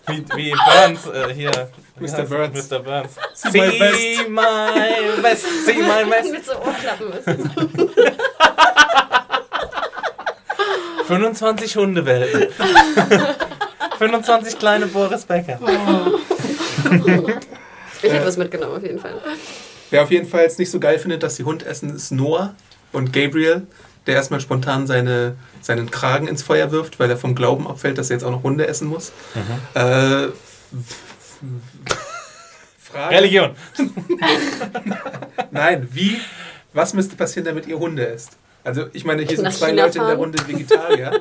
[SPEAKER 2] Wie, wie Burns äh, hier.
[SPEAKER 1] Mr. Burns.
[SPEAKER 2] Mr. Burns.
[SPEAKER 1] See my best.
[SPEAKER 2] See my best. See my best.
[SPEAKER 3] Mit so Ohrklappen. ist das.
[SPEAKER 2] 25 Hundewelpen. 25 kleine Boris Becker.
[SPEAKER 3] Ich hätte was mitgenommen, auf jeden Fall.
[SPEAKER 1] Wer auf jeden Fall es nicht so geil findet, dass sie Hund essen, ist Noah und Gabriel, der erstmal spontan seine, seinen Kragen ins Feuer wirft, weil er vom Glauben abfällt, dass er jetzt auch noch Hunde essen muss. Äh, Frage.
[SPEAKER 2] Religion.
[SPEAKER 1] Nein, wie? Was müsste passieren, damit ihr Hunde esst? Also, ich meine, hier sind zwei
[SPEAKER 3] China
[SPEAKER 1] Leute in der
[SPEAKER 3] fahren?
[SPEAKER 1] Runde Vegetarier.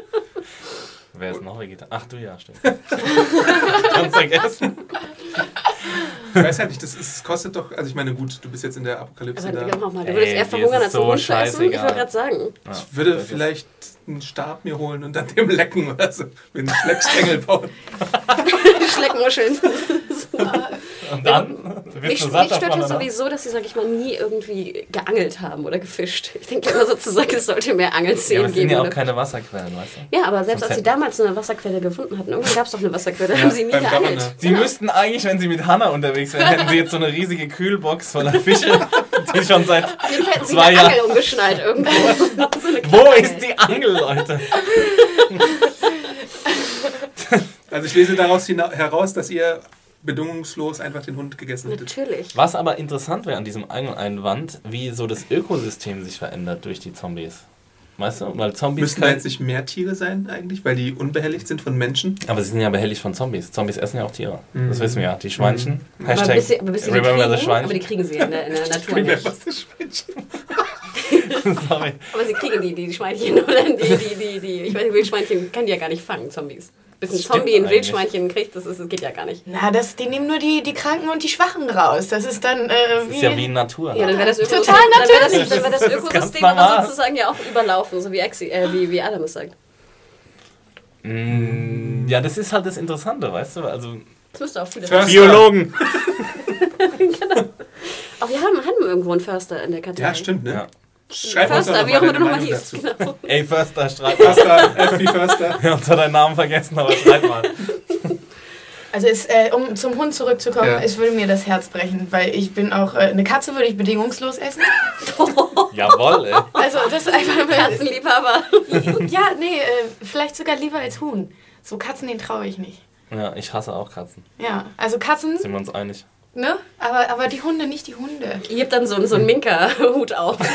[SPEAKER 2] Wer ist noch Vegetarier? Ach du ja, stimmt. Ganz vergessen.
[SPEAKER 1] Ich weiß halt nicht, das, ist, das kostet doch, also ich meine, gut, du bist jetzt in der Apokalypse
[SPEAKER 3] Aber
[SPEAKER 1] da.
[SPEAKER 3] nochmal, du
[SPEAKER 2] Ey,
[SPEAKER 3] würdest eher verhungern, als
[SPEAKER 2] so
[SPEAKER 3] einen Hund zu essen. Ich wollte gerade sagen.
[SPEAKER 2] Ja,
[SPEAKER 1] Ich würde vielleicht einen Stab mir holen und dann dem lecken oder so. Mit einem Schleckstängel bauen.
[SPEAKER 3] Schleckmuscheln.
[SPEAKER 2] Und dann? Bist
[SPEAKER 3] Mich,
[SPEAKER 2] du
[SPEAKER 3] mich
[SPEAKER 2] satt
[SPEAKER 3] stört
[SPEAKER 2] davon,
[SPEAKER 3] es
[SPEAKER 2] oder?
[SPEAKER 3] sowieso, dass sie, sag ich mal, nie irgendwie geangelt haben oder gefischt. Ich denke immer sozusagen, es sollte mehr
[SPEAKER 2] Ja,
[SPEAKER 3] Angelszenen
[SPEAKER 2] es sind
[SPEAKER 3] geben.
[SPEAKER 2] ja auch
[SPEAKER 3] oder-
[SPEAKER 2] keine Wasserquellen, weißt du?
[SPEAKER 3] ja, aber selbst
[SPEAKER 2] Sonst
[SPEAKER 3] als sie damals eine Wasserquelle gefunden hatten, irgendwann gab es doch eine Wasserquelle, haben sie nie geangelt.
[SPEAKER 2] Sie müssten eigentlich, wenn Sie mit Hanna unterwegs wären, hätten Sie jetzt so eine riesige Kühlbox voller Fische, die schon seit zwei Jahren...
[SPEAKER 3] Angel umgeschnallt irgendwo. so
[SPEAKER 2] Wo ist die Angel, Leute?
[SPEAKER 1] Also ich lese daraus heraus, dass ihr bedingungslos einfach den Hund gegessen hättet.
[SPEAKER 3] Natürlich.
[SPEAKER 2] Was aber interessant wäre an diesem Angeleinwand, wie so das Ökosystem sich verändert durch die Zombies. Weißt du? Weil Zombies
[SPEAKER 1] Müssten da jetzt nicht mehr Tiere sein eigentlich, weil die unbehelligt sind von Menschen?
[SPEAKER 2] Aber sie sind ja behelligt von Zombies. Zombies essen ja auch Tiere.
[SPEAKER 1] Mhm.
[SPEAKER 2] Das wissen wir ja. Die Schweinchen.
[SPEAKER 3] Aber
[SPEAKER 2] Hashtag
[SPEAKER 3] bis sie, aber bis sie die
[SPEAKER 2] remember the
[SPEAKER 3] kriegen, aber die
[SPEAKER 2] Schweinchen.
[SPEAKER 3] kriegen sie in der, in der Natur nicht.
[SPEAKER 1] was das Schweinchen?
[SPEAKER 2] Sorry.
[SPEAKER 3] Aber sie kriegen die, die, die Schweinchen oder die, die, die, die, ich weiß nicht, Wildschweinchen kann die ja gar nicht fangen, Zombies. Bis ein
[SPEAKER 2] Das
[SPEAKER 3] Zombie ein. Wildschweinchen kriegt, das, ist, das geht ja gar nicht.
[SPEAKER 4] Na, das, die nehmen nur die, die Kranken und die Schwachen raus. Das ist dann äh,
[SPEAKER 2] Das ist ja wie Natur.
[SPEAKER 3] Ja, dann wäre das Ökosystem,
[SPEAKER 4] Total
[SPEAKER 3] dann wär das,
[SPEAKER 4] natürlich.
[SPEAKER 3] dann wär das, Ökosystem aber sozusagen ja auch überlaufen, so wie, Axi, äh, wie, wie Adam es sagt.
[SPEAKER 2] Mm, Ja, das ist halt das Interessante, weißt du? Also
[SPEAKER 3] Das müsste auch viele
[SPEAKER 1] Förster.
[SPEAKER 2] Biologen.
[SPEAKER 3] Auch wir haben, haben irgendwo einen Förster in der Kartei.
[SPEAKER 1] Ja, stimmt, ne?
[SPEAKER 2] Ja.
[SPEAKER 1] Schreib uns doch
[SPEAKER 3] Förster, wie
[SPEAKER 1] mal
[SPEAKER 3] auch immer du nochmal hieß. Genau.
[SPEAKER 2] Ey, Förster, schreib mal.
[SPEAKER 1] Förster, F wie Förster.
[SPEAKER 2] Wir haben zwar deinen Namen vergessen, aber schreib mal.
[SPEAKER 4] Also es, äh, um zum Hund zurückzukommen,
[SPEAKER 1] Ja.
[SPEAKER 4] es würde mir das Herz brechen, weil ich bin auch, äh, eine Katze würde ich bedingungslos essen.
[SPEAKER 2] Jawohl, ey.
[SPEAKER 4] Also das ist einfach mal,
[SPEAKER 3] Katzenliebhaber.
[SPEAKER 4] Ja, nee, äh, vielleicht sogar lieber als Huhn. So Katzen, den traue ich nicht.
[SPEAKER 2] Ja, ich hasse auch Katzen.
[SPEAKER 4] Ja, also Katzen,
[SPEAKER 2] Sind wir uns einig?
[SPEAKER 4] Ne? Aber, aber die Hunde, nicht die Hunde.
[SPEAKER 3] Ihr habt dann so, so einen Minka-Hut auf.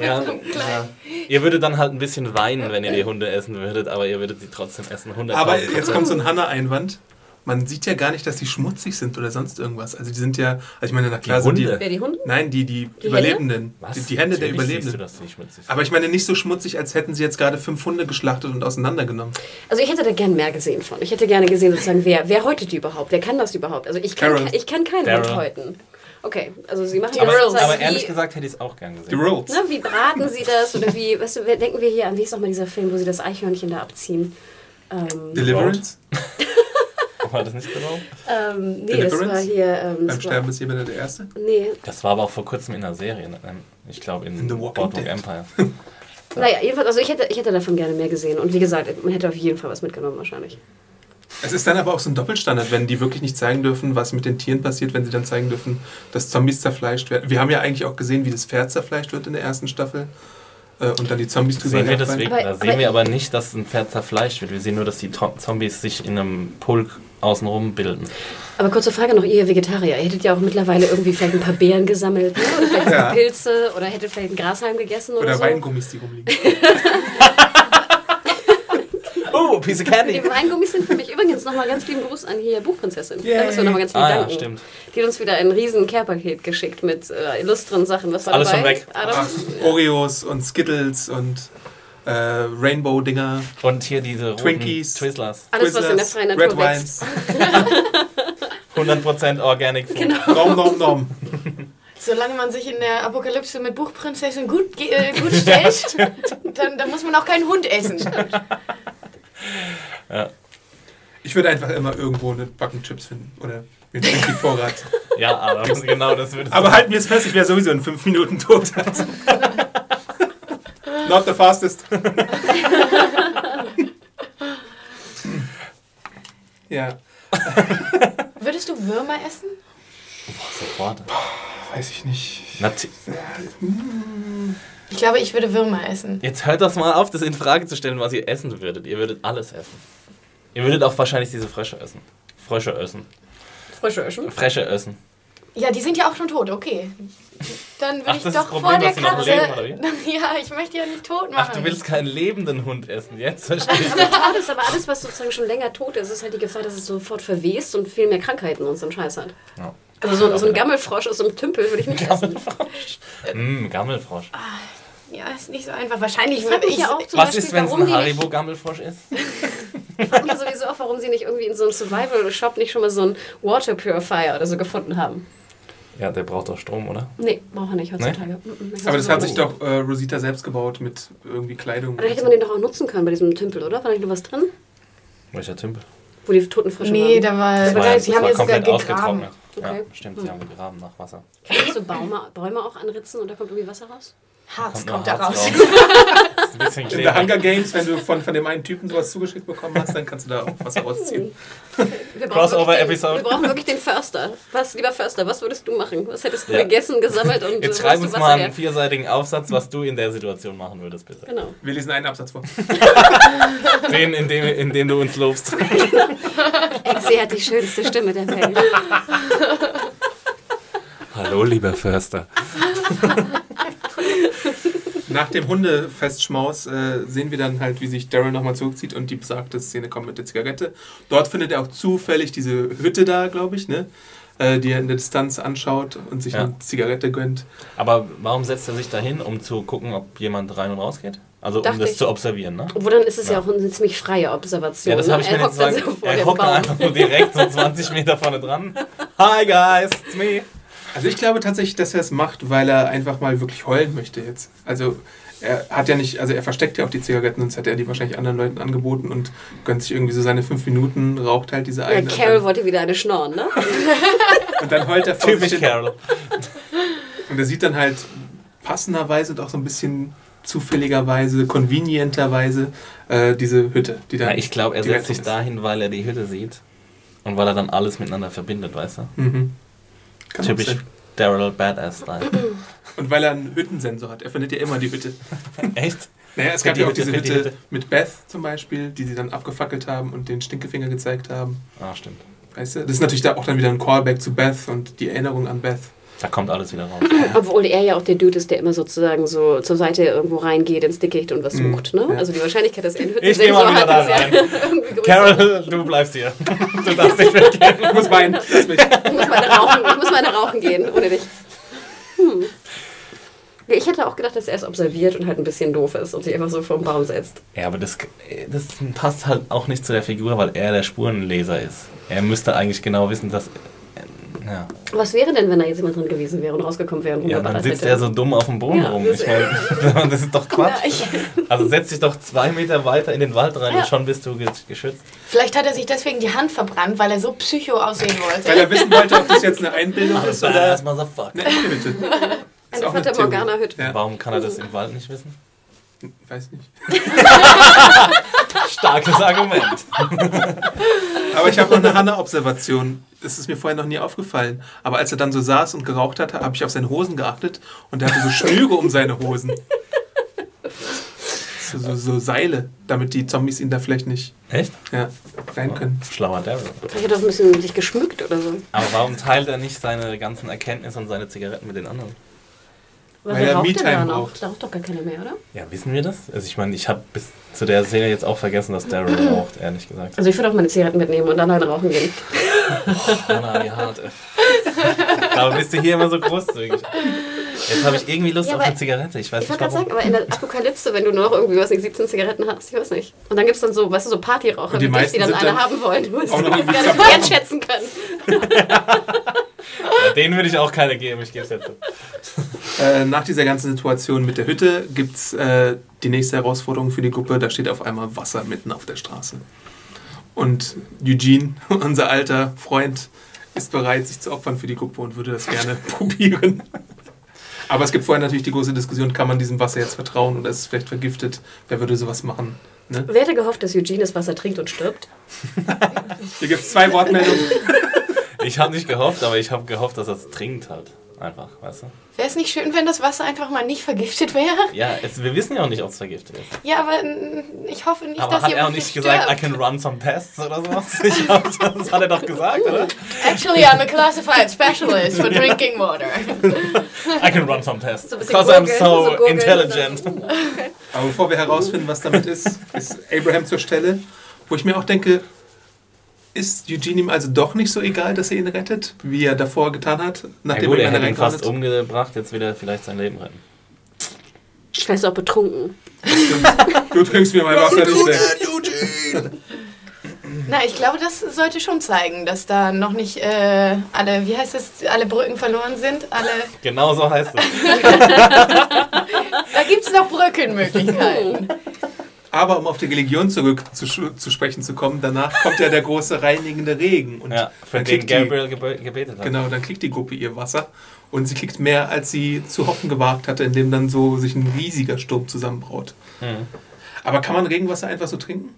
[SPEAKER 2] Ja,
[SPEAKER 4] so
[SPEAKER 2] ja. Ihr würdet dann halt ein bisschen weinen, wenn ihr die Hunde essen würdet, aber ihr würdet sie trotzdem essen. 100.000
[SPEAKER 1] Aber jetzt kommt so ein Hanna-Einwand. Man sieht ja gar nicht, dass die schmutzig sind oder sonst irgendwas. Also die sind ja, also ich meine, na klar
[SPEAKER 2] Die
[SPEAKER 1] sind die.
[SPEAKER 2] Hunde?
[SPEAKER 3] Wer die Hunde?
[SPEAKER 1] Nein, die, die,
[SPEAKER 3] Die
[SPEAKER 1] Überlebenden.
[SPEAKER 2] Was?
[SPEAKER 1] Die, die Hände der
[SPEAKER 2] Natürlich siehst
[SPEAKER 1] Überlebenden.
[SPEAKER 2] Du, dass die schmutzig sind.
[SPEAKER 1] Aber ich meine nicht so schmutzig, als hätten sie jetzt gerade fünf Hunde geschlachtet und auseinandergenommen.
[SPEAKER 3] Also ich hätte da gern mehr gesehen von. Ich hätte gerne gesehen, sozusagen, wer, wer häutet die überhaupt? Wer kann das überhaupt? Also ich kann,
[SPEAKER 1] Carol.
[SPEAKER 3] ich kann keinen. Hund häuten. Okay, also sie machen
[SPEAKER 2] aber,
[SPEAKER 3] das
[SPEAKER 2] aber ehrlich
[SPEAKER 3] wie,
[SPEAKER 2] gesagt hätte ich es auch gern
[SPEAKER 1] Die
[SPEAKER 2] gesehen.
[SPEAKER 1] Rolls.
[SPEAKER 3] ne, wie braten sie das? Oder wie, weißt du, wer- denken wir hier an, wie ist nochmal dieser Film, wo sie das Eichhörnchen da abziehen? Ähm,
[SPEAKER 1] Deliverance.
[SPEAKER 2] War das nicht genau?
[SPEAKER 3] ähm, nee, das war hier... Ähm,
[SPEAKER 1] Beim
[SPEAKER 3] das war,
[SPEAKER 1] Sterben ist jemand der Erste.
[SPEAKER 3] nee,
[SPEAKER 2] Das war aber auch vor kurzem in einer Serie. ne? Ich glaube in,
[SPEAKER 1] In The Walking
[SPEAKER 2] Boardwalk. Empire.
[SPEAKER 3] naja, jedenfalls, also ich hätte, ich hätte davon gerne mehr gesehen. Und wie gesagt, man hätte auf jeden Fall was mitgenommen wahrscheinlich.
[SPEAKER 1] Es ist dann aber auch so ein Doppelstandard, wenn die wirklich nicht zeigen dürfen, was mit den Tieren passiert, wenn sie dann zeigen dürfen, dass Zombies zerfleischt werden. Wir haben ja eigentlich auch gesehen, wie das Pferd zerfleischt wird in der ersten Staffel. Äh, Und dann die Zombies drüber
[SPEAKER 2] Sehen wir deswegen,
[SPEAKER 3] Aber-
[SPEAKER 2] da
[SPEAKER 3] aber-
[SPEAKER 2] sehen wir aber nicht, dass ein Pferd zerfleischt wird. Wir sehen nur, dass die Zombies sich in einem Pulk außenrum bilden.
[SPEAKER 3] Aber kurze Frage noch, ihr Vegetarier, ihr hättet ja auch mittlerweile irgendwie vielleicht ein paar Beeren gesammelt, ne? oder vielleicht ein
[SPEAKER 1] Ja.
[SPEAKER 3] paar Pilze, oder hättet vielleicht einen Grashalm gegessen oder,
[SPEAKER 1] Oder
[SPEAKER 3] so.
[SPEAKER 1] Weingummis, die rumliegen.
[SPEAKER 2] Piece of
[SPEAKER 3] Die! Weingummis sind für mich übrigens nochmal ganz lieben Gruß an hier Buchprinzessin.
[SPEAKER 1] Yay.
[SPEAKER 3] Da müssen wir nochmal ganz lieb
[SPEAKER 2] Ah ja,
[SPEAKER 3] danken.
[SPEAKER 2] stimmt.
[SPEAKER 3] Die hat uns wieder ein riesen Care-Paket geschickt mit äh, illustren Sachen. Was war
[SPEAKER 2] Alles
[SPEAKER 3] dabei?
[SPEAKER 2] schon weg.
[SPEAKER 1] Ach, Oreos und Skittles und äh, Rainbow-Dinger.
[SPEAKER 2] Und hier diese
[SPEAKER 1] Twinkies.
[SPEAKER 2] Twizzlers.
[SPEAKER 3] Alles, was in der freien
[SPEAKER 1] Red
[SPEAKER 3] Natur
[SPEAKER 1] Wines.
[SPEAKER 3] wächst.
[SPEAKER 2] 100% Organic Food.
[SPEAKER 3] Genau.
[SPEAKER 1] Nom, nom, nom.
[SPEAKER 4] Solange man sich in der Apokalypse mit Buchprinzessin gut, äh, gut stellt, dann, dann muss man auch keinen Hund essen.
[SPEAKER 2] Ja.
[SPEAKER 1] Ich würde einfach immer irgendwo eine Backen Chips finden. Oder mir die Vorrat.
[SPEAKER 2] ja, aber genau das würde
[SPEAKER 1] Aber halten wir es fest, ich wäre sowieso in fünf Minuten tot. Also. Not the fastest. ja,
[SPEAKER 4] Würdest du Würmer essen?
[SPEAKER 2] sofort.
[SPEAKER 1] weiß ich nicht.
[SPEAKER 2] Nat
[SPEAKER 4] Ich glaube, ich würde Würmer essen.
[SPEAKER 2] Jetzt hört das mal auf, das in Frage zu stellen, was ihr essen würdet. Ihr würdet alles essen. Ihr würdet auch wahrscheinlich diese Frösche essen. Frösche essen.
[SPEAKER 3] Frische Öschen.
[SPEAKER 2] Fresche essen.
[SPEAKER 4] Ja, die sind ja auch schon tot, okay. Dann würde
[SPEAKER 2] Ach,
[SPEAKER 4] ich doch
[SPEAKER 2] Problem,
[SPEAKER 4] vor der Katze.
[SPEAKER 2] leben,
[SPEAKER 4] ja, ich möchte ja nicht tot machen.
[SPEAKER 2] Ach, du willst keinen lebenden Hund essen. Jetzt verstehe ich.
[SPEAKER 3] Aber tot ist, aber alles, was sozusagen schon länger tot ist, ist halt die Gefahr, dass es sofort verwest und viel mehr Krankheiten und so einen Scheiß hat.
[SPEAKER 2] Ja.
[SPEAKER 3] Also so, ein- so ein Gammelfrosch aus so einem Tümpel würde ich nicht essen.
[SPEAKER 2] Mm, Gammelfrosch.
[SPEAKER 4] Ja, ist nicht so einfach. Wahrscheinlich würde ich.
[SPEAKER 3] ja auch zum
[SPEAKER 2] Was
[SPEAKER 3] Beispiel,
[SPEAKER 2] ist, wenn es ein
[SPEAKER 3] die
[SPEAKER 2] Haribo-Gammelfrosch ist?
[SPEAKER 3] Ich frage mich sowieso auch, warum sie nicht irgendwie in so einem Survival-Shop nicht schon mal so einen Water Purifier oder so gefunden haben.
[SPEAKER 2] Ja, der braucht doch Strom, oder?
[SPEAKER 3] Nee, braucht er nicht heutzutage. Mhm,
[SPEAKER 1] Aber das hat sich doch äh, Rosita selbst gebaut mit irgendwie Kleidung.
[SPEAKER 3] Da hätte man den doch auch nutzen können bei diesem Tümpel, oder? War da nicht noch was drin?
[SPEAKER 2] Welcher Tümpel?
[SPEAKER 3] Wo die Totenfrische
[SPEAKER 4] Nee,
[SPEAKER 3] waren.
[SPEAKER 4] da war.
[SPEAKER 3] Das war
[SPEAKER 2] Nein,
[SPEAKER 4] sie haben ja sogar
[SPEAKER 2] komplett ausgetrocknet. Ja,
[SPEAKER 3] Okay.
[SPEAKER 2] stimmt, sie haben gegraben nach Wasser.
[SPEAKER 3] Kannst du so Baume, Bäume auch anritzen und da kommt irgendwie Wasser raus?
[SPEAKER 4] Harz
[SPEAKER 2] noch
[SPEAKER 4] kommt da
[SPEAKER 2] Harz
[SPEAKER 4] raus.
[SPEAKER 2] Ist ein
[SPEAKER 1] In der. Hunger Games, wenn du von, von dem einen Typen sowas zugeschickt bekommen hast, dann kannst du da auch was rausziehen.
[SPEAKER 3] Wir brauchen
[SPEAKER 2] Crossover
[SPEAKER 3] wirklich den-
[SPEAKER 2] Episode.
[SPEAKER 3] Wir brauchen wirklich den Förster. Was, lieber Förster, was würdest du machen? Was hättest du
[SPEAKER 2] Ja.
[SPEAKER 3] gegessen, gesammelt und
[SPEAKER 2] Jetzt
[SPEAKER 3] äh,
[SPEAKER 2] schreib uns mal einen
[SPEAKER 3] her?
[SPEAKER 2] vierseitigen Aufsatz, was du in der Situation machen würdest, bitte.
[SPEAKER 3] Genau.
[SPEAKER 1] Wir lesen einen Absatz vor.
[SPEAKER 2] Den, in dem, in dem du uns lobst.
[SPEAKER 3] Exi hat die schönste Stimme der Welt.
[SPEAKER 2] Hallo, lieber Förster.
[SPEAKER 1] Nach dem Hundefestschmaus äh, sehen wir dann halt, wie sich Daryl nochmal zurückzieht und die besagte Szene kommt mit der Zigarette. Dort findet er auch zufällig diese Hütte da, glaube ich, ne? Äh, die er in der Distanz anschaut und sich
[SPEAKER 2] Ja.
[SPEAKER 1] eine Zigarette gönnt.
[SPEAKER 2] Aber warum setzt er sich da hin, um zu gucken, ob jemand rein und raus geht? Also um
[SPEAKER 3] Dachte
[SPEAKER 2] das
[SPEAKER 3] ich.
[SPEAKER 2] zu observieren, ne?
[SPEAKER 3] Obwohl dann ist es ja,
[SPEAKER 2] Ja.
[SPEAKER 3] auch eine ziemlich freie Observation.
[SPEAKER 2] Ja, das
[SPEAKER 3] ne?
[SPEAKER 2] habe ich mir jetzt gesagt.
[SPEAKER 3] so vor
[SPEAKER 2] Er hockt einfach nur direkt so 20 Meter vorne dran. Hi guys, it's me.
[SPEAKER 1] Also ich glaube tatsächlich, dass er es macht, weil er einfach mal wirklich heulen möchte jetzt. Also er hat ja nicht, also er versteckt ja auch die Zigaretten, sonst hätte er die wahrscheinlich anderen Leuten angeboten und gönnt sich irgendwie so seine fünf Minuten, raucht halt diese
[SPEAKER 3] Ja,
[SPEAKER 1] eine.
[SPEAKER 3] Carol
[SPEAKER 1] und,
[SPEAKER 3] wollte wieder eine schnorren, ne?
[SPEAKER 1] und dann heult er vor
[SPEAKER 2] Typisch. Carol.
[SPEAKER 1] Und er sieht dann halt passenderweise und auch so ein bisschen zufälligerweise, convenienterweise äh, diese Hütte, die dann.
[SPEAKER 2] Ja, ich glaube, er setzt sich dahin, weil er die Hütte sieht. Und weil er dann alles miteinander verbindet, weißt du?
[SPEAKER 1] Mhm. Kann
[SPEAKER 2] Typisch
[SPEAKER 1] sein.
[SPEAKER 2] Daryl Badass-Style.
[SPEAKER 1] Und weil er einen Hüttensensor hat. Er findet ja immer die Hütte.
[SPEAKER 2] Echt?
[SPEAKER 1] Naja, es gab ja auch
[SPEAKER 2] Hütte,
[SPEAKER 1] diese
[SPEAKER 2] für die
[SPEAKER 1] Hütte
[SPEAKER 2] Hütte.
[SPEAKER 1] mit Beth zum Beispiel, die sie dann abgefackelt haben und den Stinkefinger gezeigt haben.
[SPEAKER 2] Ah, stimmt.
[SPEAKER 1] Weißt du? Das ist natürlich da auch dann wieder ein Callback zu Beth und die Erinnerung an Beth.
[SPEAKER 2] Da kommt alles wieder raus.
[SPEAKER 3] Obwohl er ja auch der Dude ist, der immer sozusagen so zur Seite irgendwo reingeht ins Dickicht und was
[SPEAKER 1] Mhm.
[SPEAKER 3] sucht. Ne?
[SPEAKER 1] Ja.
[SPEAKER 3] Also die Wahrscheinlichkeit, dass er einen
[SPEAKER 2] Ich geh mal
[SPEAKER 3] Hüttensensor
[SPEAKER 2] wieder
[SPEAKER 3] hat,
[SPEAKER 2] da
[SPEAKER 3] ist ja
[SPEAKER 2] rein.
[SPEAKER 3] irgendwie größer.
[SPEAKER 2] Carol, du bleibst hier. Du darfst nicht weggehen.
[SPEAKER 1] Ich muss weinen. Lass mich.
[SPEAKER 3] Ich muss mal eine rauchen, ich muss mal eine rauchen gehen, ohne dich. Hm. Ja, Ich hätte auch gedacht, dass er es observiert und halt ein bisschen doof ist und sich einfach so vor den Baum setzt.
[SPEAKER 2] Ja, aber das, das passt halt auch nicht zu der Figur, weil er der Spurenleser ist. Er müsste eigentlich genau wissen, dass. Ja,
[SPEAKER 3] Was wäre denn, wenn da jetzt jemand drin gewesen wäre und rausgeschützt wäre und
[SPEAKER 2] ja dann sitzt
[SPEAKER 3] hätte?
[SPEAKER 2] er so dumm auf dem Boden
[SPEAKER 3] Ja,
[SPEAKER 2] rum.
[SPEAKER 3] das-
[SPEAKER 2] Ich meine, das ist doch Quatsch.
[SPEAKER 3] Ja, ich-
[SPEAKER 2] Also setz dich doch zwei Meter weiter in den Wald rein
[SPEAKER 3] Ja.
[SPEAKER 2] und schon bist du ge- geschützt.
[SPEAKER 4] Vielleicht hat er sich deswegen die Hand verbrannt, weil er so psycho aussehen
[SPEAKER 1] Weil
[SPEAKER 4] wollte.
[SPEAKER 1] er wissen wollte, ob das jetzt eine Einbildung ist oder
[SPEAKER 2] Badass Motherfucker.
[SPEAKER 1] eine echte Hütte.
[SPEAKER 3] Eine Fata. Morgana-Hütte.
[SPEAKER 1] Ja,
[SPEAKER 2] Warum kann er das im Wald nicht wissen?
[SPEAKER 1] Weiß nicht.
[SPEAKER 2] Starkes Argument.
[SPEAKER 1] Aber ich habe noch eine Hanna-Observation. Das ist mir vorher noch nie aufgefallen. Aber als er dann so saß und geraucht hatte, habe ich auf seine Hosen geachtet und er hatte so Schnüre um seine Hosen. So, so, so Seile, damit die Zombies ihn da vielleicht nicht
[SPEAKER 2] Echt?
[SPEAKER 1] ja, rein können.
[SPEAKER 2] Schlauer Daryl.
[SPEAKER 3] Vielleicht hat er auch ein bisschen sich geschmückt oder so.
[SPEAKER 2] Aber warum teilt er nicht seine ganzen Erkenntnisse und seine Zigaretten mit den anderen?
[SPEAKER 3] Aber
[SPEAKER 1] Weil
[SPEAKER 3] wer
[SPEAKER 1] er Me-Time braucht.
[SPEAKER 3] Da raucht doch gar keiner mehr, oder?
[SPEAKER 2] Ja, wissen wir das? Also ich meine, ich habe bis zu der Szene jetzt auch vergessen, dass Daryl raucht, ehrlich gesagt.
[SPEAKER 3] Also ich würde auch meine Zigaretten mitnehmen und dann halt rauchen gehen.
[SPEAKER 2] Hanna, wie hart. ey. Aber bist du hier immer so großzügig? Jetzt habe ich irgendwie Lust
[SPEAKER 3] Ja,
[SPEAKER 2] auf eine Zigarette. Ich weiß
[SPEAKER 3] Ich
[SPEAKER 2] nicht
[SPEAKER 3] wollte gerade sagen, aber in der Apokalypse, wenn du nur noch irgendwie, was nicht, 17 Zigaretten hast, ich weiß nicht. Und dann gibt es dann so, weißt du, so Partyraucher,
[SPEAKER 1] die
[SPEAKER 3] dich, die dann
[SPEAKER 1] dann
[SPEAKER 3] haben wollen, das
[SPEAKER 1] irgendwie
[SPEAKER 3] gar nicht wertschätzen können.
[SPEAKER 2] Ja, den würde ich auch keine geben, ich gebe es jetzt. zu.
[SPEAKER 1] Äh, nach dieser ganzen Situation mit der Hütte gibt es äh, die nächste Herausforderung für die Gruppe. Da steht auf einmal Wasser mitten auf der Straße. Und Eugene, unser alter Freund, ist bereit, sich zu opfern für die Gruppe und würde das gerne probieren. Aber es gibt vorher natürlich die große Diskussion, kann man diesem Wasser jetzt vertrauen oder ist es vielleicht vergiftet? Wer würde sowas machen? Ne?
[SPEAKER 3] Wer hätte gehofft, dass Eugene das Wasser trinkt und stirbt?
[SPEAKER 1] Hier gibt es zwei Wortmeldungen.
[SPEAKER 2] Ich habe nicht gehofft, aber ich habe gehofft, dass er es trinkt halt. Einfach, weißt du?
[SPEAKER 4] Wäre es nicht schön, wenn das Wasser einfach mal nicht vergiftet wäre?
[SPEAKER 2] Ja, es, wir wissen ja auch nicht, ob es vergiftet ist.
[SPEAKER 4] Ja, aber ich hoffe nicht,
[SPEAKER 2] Aber
[SPEAKER 4] dass
[SPEAKER 2] hat er auch nicht
[SPEAKER 4] stirbt.
[SPEAKER 2] gesagt, I can run some tests oder sowas? Ich glaub, das hat er doch gesagt, oder?
[SPEAKER 4] Actually, I'm a classified specialist for drinking water.
[SPEAKER 2] I can run some.
[SPEAKER 3] So bisschen
[SPEAKER 2] Because I'm
[SPEAKER 3] googeln,
[SPEAKER 2] so,
[SPEAKER 3] so
[SPEAKER 2] intelligent.
[SPEAKER 1] Aber bevor wir herausfinden, was damit ist, ist Abraham zur Stelle, wo ich mir auch denke, ist Eugene ihm also doch nicht so egal, dass er ihn rettet, wie er davor getan hat,
[SPEAKER 2] Ja
[SPEAKER 1] nachdem
[SPEAKER 2] gut,
[SPEAKER 1] er
[SPEAKER 2] er
[SPEAKER 1] ihn
[SPEAKER 2] hätte ihn
[SPEAKER 1] reingehauen
[SPEAKER 2] fast
[SPEAKER 1] hat?
[SPEAKER 2] umgebracht, jetzt will er vielleicht sein Leben retten.
[SPEAKER 3] Vielleicht ist er auch betrunken.
[SPEAKER 1] Du trinkst mir mein Wasser nicht weg.
[SPEAKER 4] Na, ich glaube, das sollte schon zeigen, dass da noch nicht äh, alle, wie heißt es, alle Brücken verloren sind. Alle,
[SPEAKER 2] Genau so heißt es.
[SPEAKER 4] da gibt es noch Brückenmöglichkeiten.
[SPEAKER 1] Aber um auf die Religion zurück zu, zu sprechen zu kommen, danach kommt ja der große reinigende Regen. Und
[SPEAKER 2] Ja, für
[SPEAKER 1] dann
[SPEAKER 2] den
[SPEAKER 1] kriegt die,
[SPEAKER 2] Gabriel gebe gebetet hat.
[SPEAKER 1] Genau, dann kriegt die Gruppe ihr Wasser. Und sie kriegt mehr, als sie zu hoffen gewagt hatte, indem dann so sich ein riesiger Sturm zusammenbraut.
[SPEAKER 2] Mhm.
[SPEAKER 1] Aber kann man Regenwasser einfach so trinken?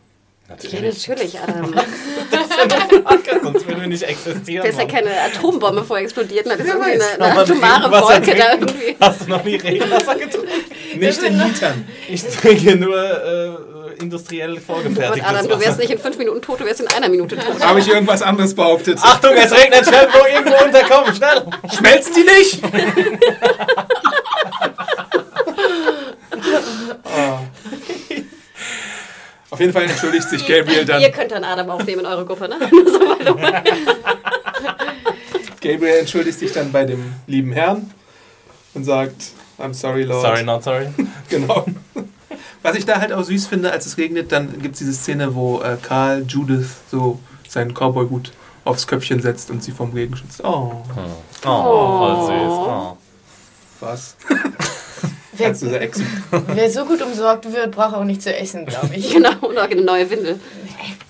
[SPEAKER 3] Ja,
[SPEAKER 2] Natürlich.
[SPEAKER 3] natürlich, Adam.
[SPEAKER 2] Sonst würden wir nicht existieren.
[SPEAKER 3] Da ist ja keine Atombombe vorher explodiert. Da ist
[SPEAKER 1] Wer
[SPEAKER 3] irgendwie eine, eine
[SPEAKER 2] man
[SPEAKER 3] atomare Wolke da irgendwie.
[SPEAKER 2] Hast du noch nie Regenwasser getrunken?
[SPEAKER 1] Nicht in Litern.
[SPEAKER 2] Ich trinke nur äh, industriell
[SPEAKER 3] Gott,
[SPEAKER 2] vorgefertigtes
[SPEAKER 3] Adam, du wärst nicht in fünf Minuten tot, du wärst in einer Minute tot.
[SPEAKER 1] Habe ich irgendwas anderes behauptet?
[SPEAKER 2] Achtung, es regnet, schnell wo irgendwo unterkommen, schnell!
[SPEAKER 1] Schmelzen die nicht? Ah. Auf jeden Fall entschuldigt sich Gabriel dann.
[SPEAKER 3] Ihr könnt dann Adam aufnehmen in eure Gruppe, ne? Nur so weiter.
[SPEAKER 1] Gabriel entschuldigt sich dann bei dem lieben Herrn und sagt, I'm sorry, Lord.
[SPEAKER 2] Sorry, not sorry.
[SPEAKER 1] Genau. Was ich da halt auch süß finde, als es regnet, dann gibt es diese Szene, wo äh, Karl Judith so seinen Cowboy-Hut aufs Köpfchen setzt und sie vom Regen schützt. Oh,
[SPEAKER 2] Oh, voll süß. Oh.
[SPEAKER 1] was?
[SPEAKER 4] Wer, wer so gut umsorgt wird, braucht auch nicht zu essen, glaube ich.
[SPEAKER 3] Genau, auch eine neue Windel.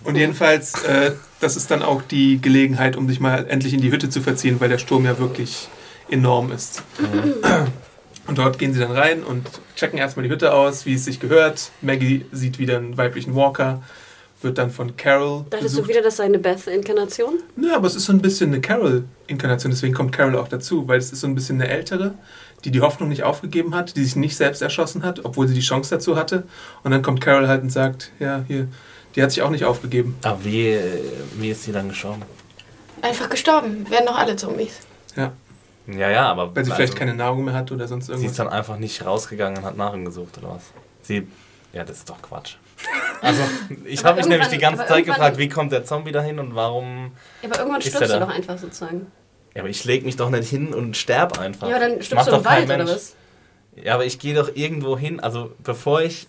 [SPEAKER 1] Und jedenfalls, äh, das ist dann auch die Gelegenheit, um sich mal endlich in die Hütte zu verziehen, weil der Sturm ja wirklich enorm ist. Und dort gehen sie dann rein und checken erstmal die Hütte aus, wie es sich gehört. Maggie sieht wieder einen weiblichen Walker, wird dann von Carol
[SPEAKER 3] Dachtest du wieder, das sei eine Beth-Inkarnation?
[SPEAKER 1] Ja, aber es ist so ein bisschen eine Carol-Inkarnation, deswegen kommt Carol auch dazu, weil es ist so ein bisschen eine ältere, die die Hoffnung nicht aufgegeben hat, die sich nicht selbst erschossen hat, obwohl sie die Chance dazu hatte. Und dann kommt Carol halt und sagt, ja, hier, die hat sich auch nicht aufgegeben.
[SPEAKER 2] Aber wie, äh, wie ist sie dann gestorben?
[SPEAKER 4] Einfach gestorben. Werden noch alle Zombies.
[SPEAKER 1] Ja,
[SPEAKER 2] Ja, ja, aber.
[SPEAKER 1] weil sie
[SPEAKER 2] also,
[SPEAKER 1] vielleicht keine Nahrung mehr hat oder sonst
[SPEAKER 2] Sie
[SPEAKER 1] irgendwas.
[SPEAKER 2] ist dann einfach nicht rausgegangen und hat Nahrung gesucht, oder was? Sie. Ja, das ist doch Quatsch. Also, ich habe mich nämlich die ganze Zeit gefragt, wie kommt der Zombie dahin und warum.
[SPEAKER 3] Ja, aber irgendwann
[SPEAKER 2] Ist
[SPEAKER 3] stirbst du
[SPEAKER 2] da?
[SPEAKER 3] doch einfach sozusagen.
[SPEAKER 2] Ja, aber ich leg mich doch nicht hin und sterb einfach.
[SPEAKER 3] Ja, aber dann
[SPEAKER 2] Macht
[SPEAKER 3] stirbst du im
[SPEAKER 2] doch kein
[SPEAKER 3] Wald, oder
[SPEAKER 2] Mensch.
[SPEAKER 3] was?
[SPEAKER 2] Ja, aber ich gehe doch irgendwo hin. Also, bevor ich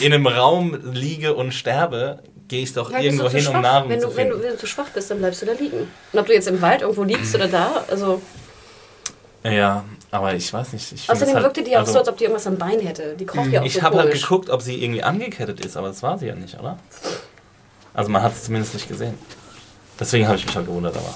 [SPEAKER 2] in einem Raum liege und sterbe, gehe ich doch
[SPEAKER 3] Ja,
[SPEAKER 2] irgendwo
[SPEAKER 3] zu
[SPEAKER 2] hin, um
[SPEAKER 3] schwach.
[SPEAKER 2] Nahrung
[SPEAKER 3] wenn
[SPEAKER 2] zu
[SPEAKER 3] du, wenn,
[SPEAKER 2] finden.
[SPEAKER 3] du, wenn du zu schwach bist, dann bleibst du da liegen. Und ob du jetzt im Wald irgendwo liegst oder da, also...
[SPEAKER 2] Ja, aber ich weiß nicht. Ich
[SPEAKER 3] Außerdem
[SPEAKER 2] halt,
[SPEAKER 3] wirkte die auch
[SPEAKER 2] also,
[SPEAKER 3] so, als ob die irgendwas am Bein hätte. Die kroch ja auch
[SPEAKER 2] Ich
[SPEAKER 3] so
[SPEAKER 2] habe halt geguckt, ob sie irgendwie angekettet ist, aber das war sie ja nicht, oder? Also man hat es zumindest nicht gesehen. Deswegen habe ich mich halt gewundert, aber.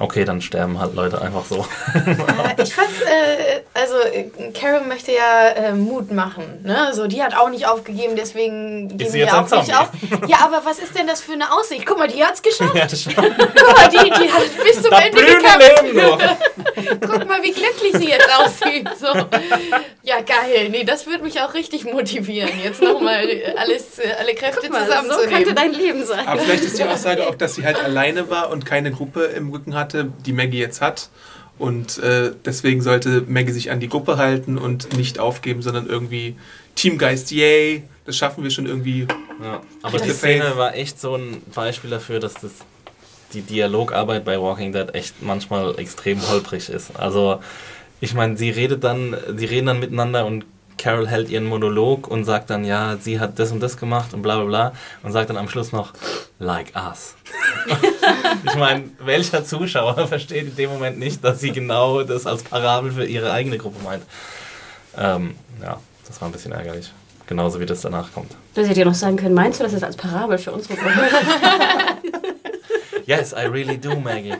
[SPEAKER 2] Okay, dann sterben halt Leute einfach so.
[SPEAKER 4] Äh, ich fand's, äh, also äh, Carol möchte ja äh, Mut machen, ne? So, die hat auch nicht aufgegeben, deswegen geben
[SPEAKER 2] sie
[SPEAKER 4] wir auch nicht auf. Ja, aber was ist denn das für eine Aussicht? Guck mal, die hat's geschafft.
[SPEAKER 2] ja.
[SPEAKER 4] Guck mal, die, die hat bis zum
[SPEAKER 2] Das
[SPEAKER 4] Ende gekämpft.
[SPEAKER 2] Leben nur.
[SPEAKER 4] Guck mal, wie glücklich sie jetzt aussieht. So. Ja, geil. Nee, das würde mich auch richtig motivieren, jetzt nochmal alles, äh, alle Kräfte
[SPEAKER 3] Guck mal, so könnte
[SPEAKER 4] zusammenzunehmen.
[SPEAKER 3] dein Leben sein.
[SPEAKER 1] Aber vielleicht ist die Aussage auch, dass sie halt alleine war und keine Gruppe im Rücken hatte, die Maggie jetzt hat. Und äh, deswegen sollte Maggie sich an die Gruppe halten und nicht aufgeben, sondern irgendwie Teamgeist, yay, das schaffen wir schon irgendwie.
[SPEAKER 2] Ja, aber die Szene war echt so ein Beispiel dafür, dass das die Dialogarbeit bei Walking Dead echt manchmal extrem holprig ist. Also ich meine, sie redet dann, sie reden dann miteinander und Carol hält ihren Monolog und sagt dann, ja, sie hat das und das gemacht und bla bla bla und sagt dann am Schluss noch, like us. ich meine, welcher Zuschauer versteht in dem Moment nicht, dass sie genau das als Parabel für ihre eigene Gruppe meint? Ähm, ja, das war ein bisschen ärgerlich. Genauso wie das danach kommt.
[SPEAKER 3] Du hättest ja noch sagen können, meinst du das ist als Parabel für unsere Gruppe?
[SPEAKER 2] Yes, I really do, Maggie.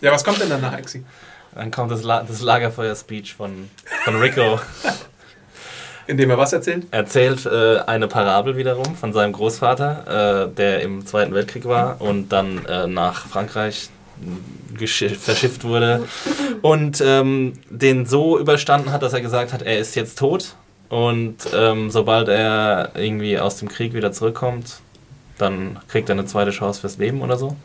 [SPEAKER 1] Ja, was kommt denn danach, Exi?
[SPEAKER 2] Dann kommt das, La das Lagerfeuer-Speech von, von Rico.
[SPEAKER 1] Indem er was erzählt?
[SPEAKER 2] Erzählt äh, eine Parabel wiederum von seinem Großvater, äh, der im Zweiten Weltkrieg war und dann äh, nach Frankreich geschi- verschifft wurde und ähm, den so überstanden hat, dass er gesagt hat, er ist jetzt tot und ähm, sobald er irgendwie aus dem Krieg wieder zurückkommt, dann kriegt er eine zweite Chance fürs Leben oder so,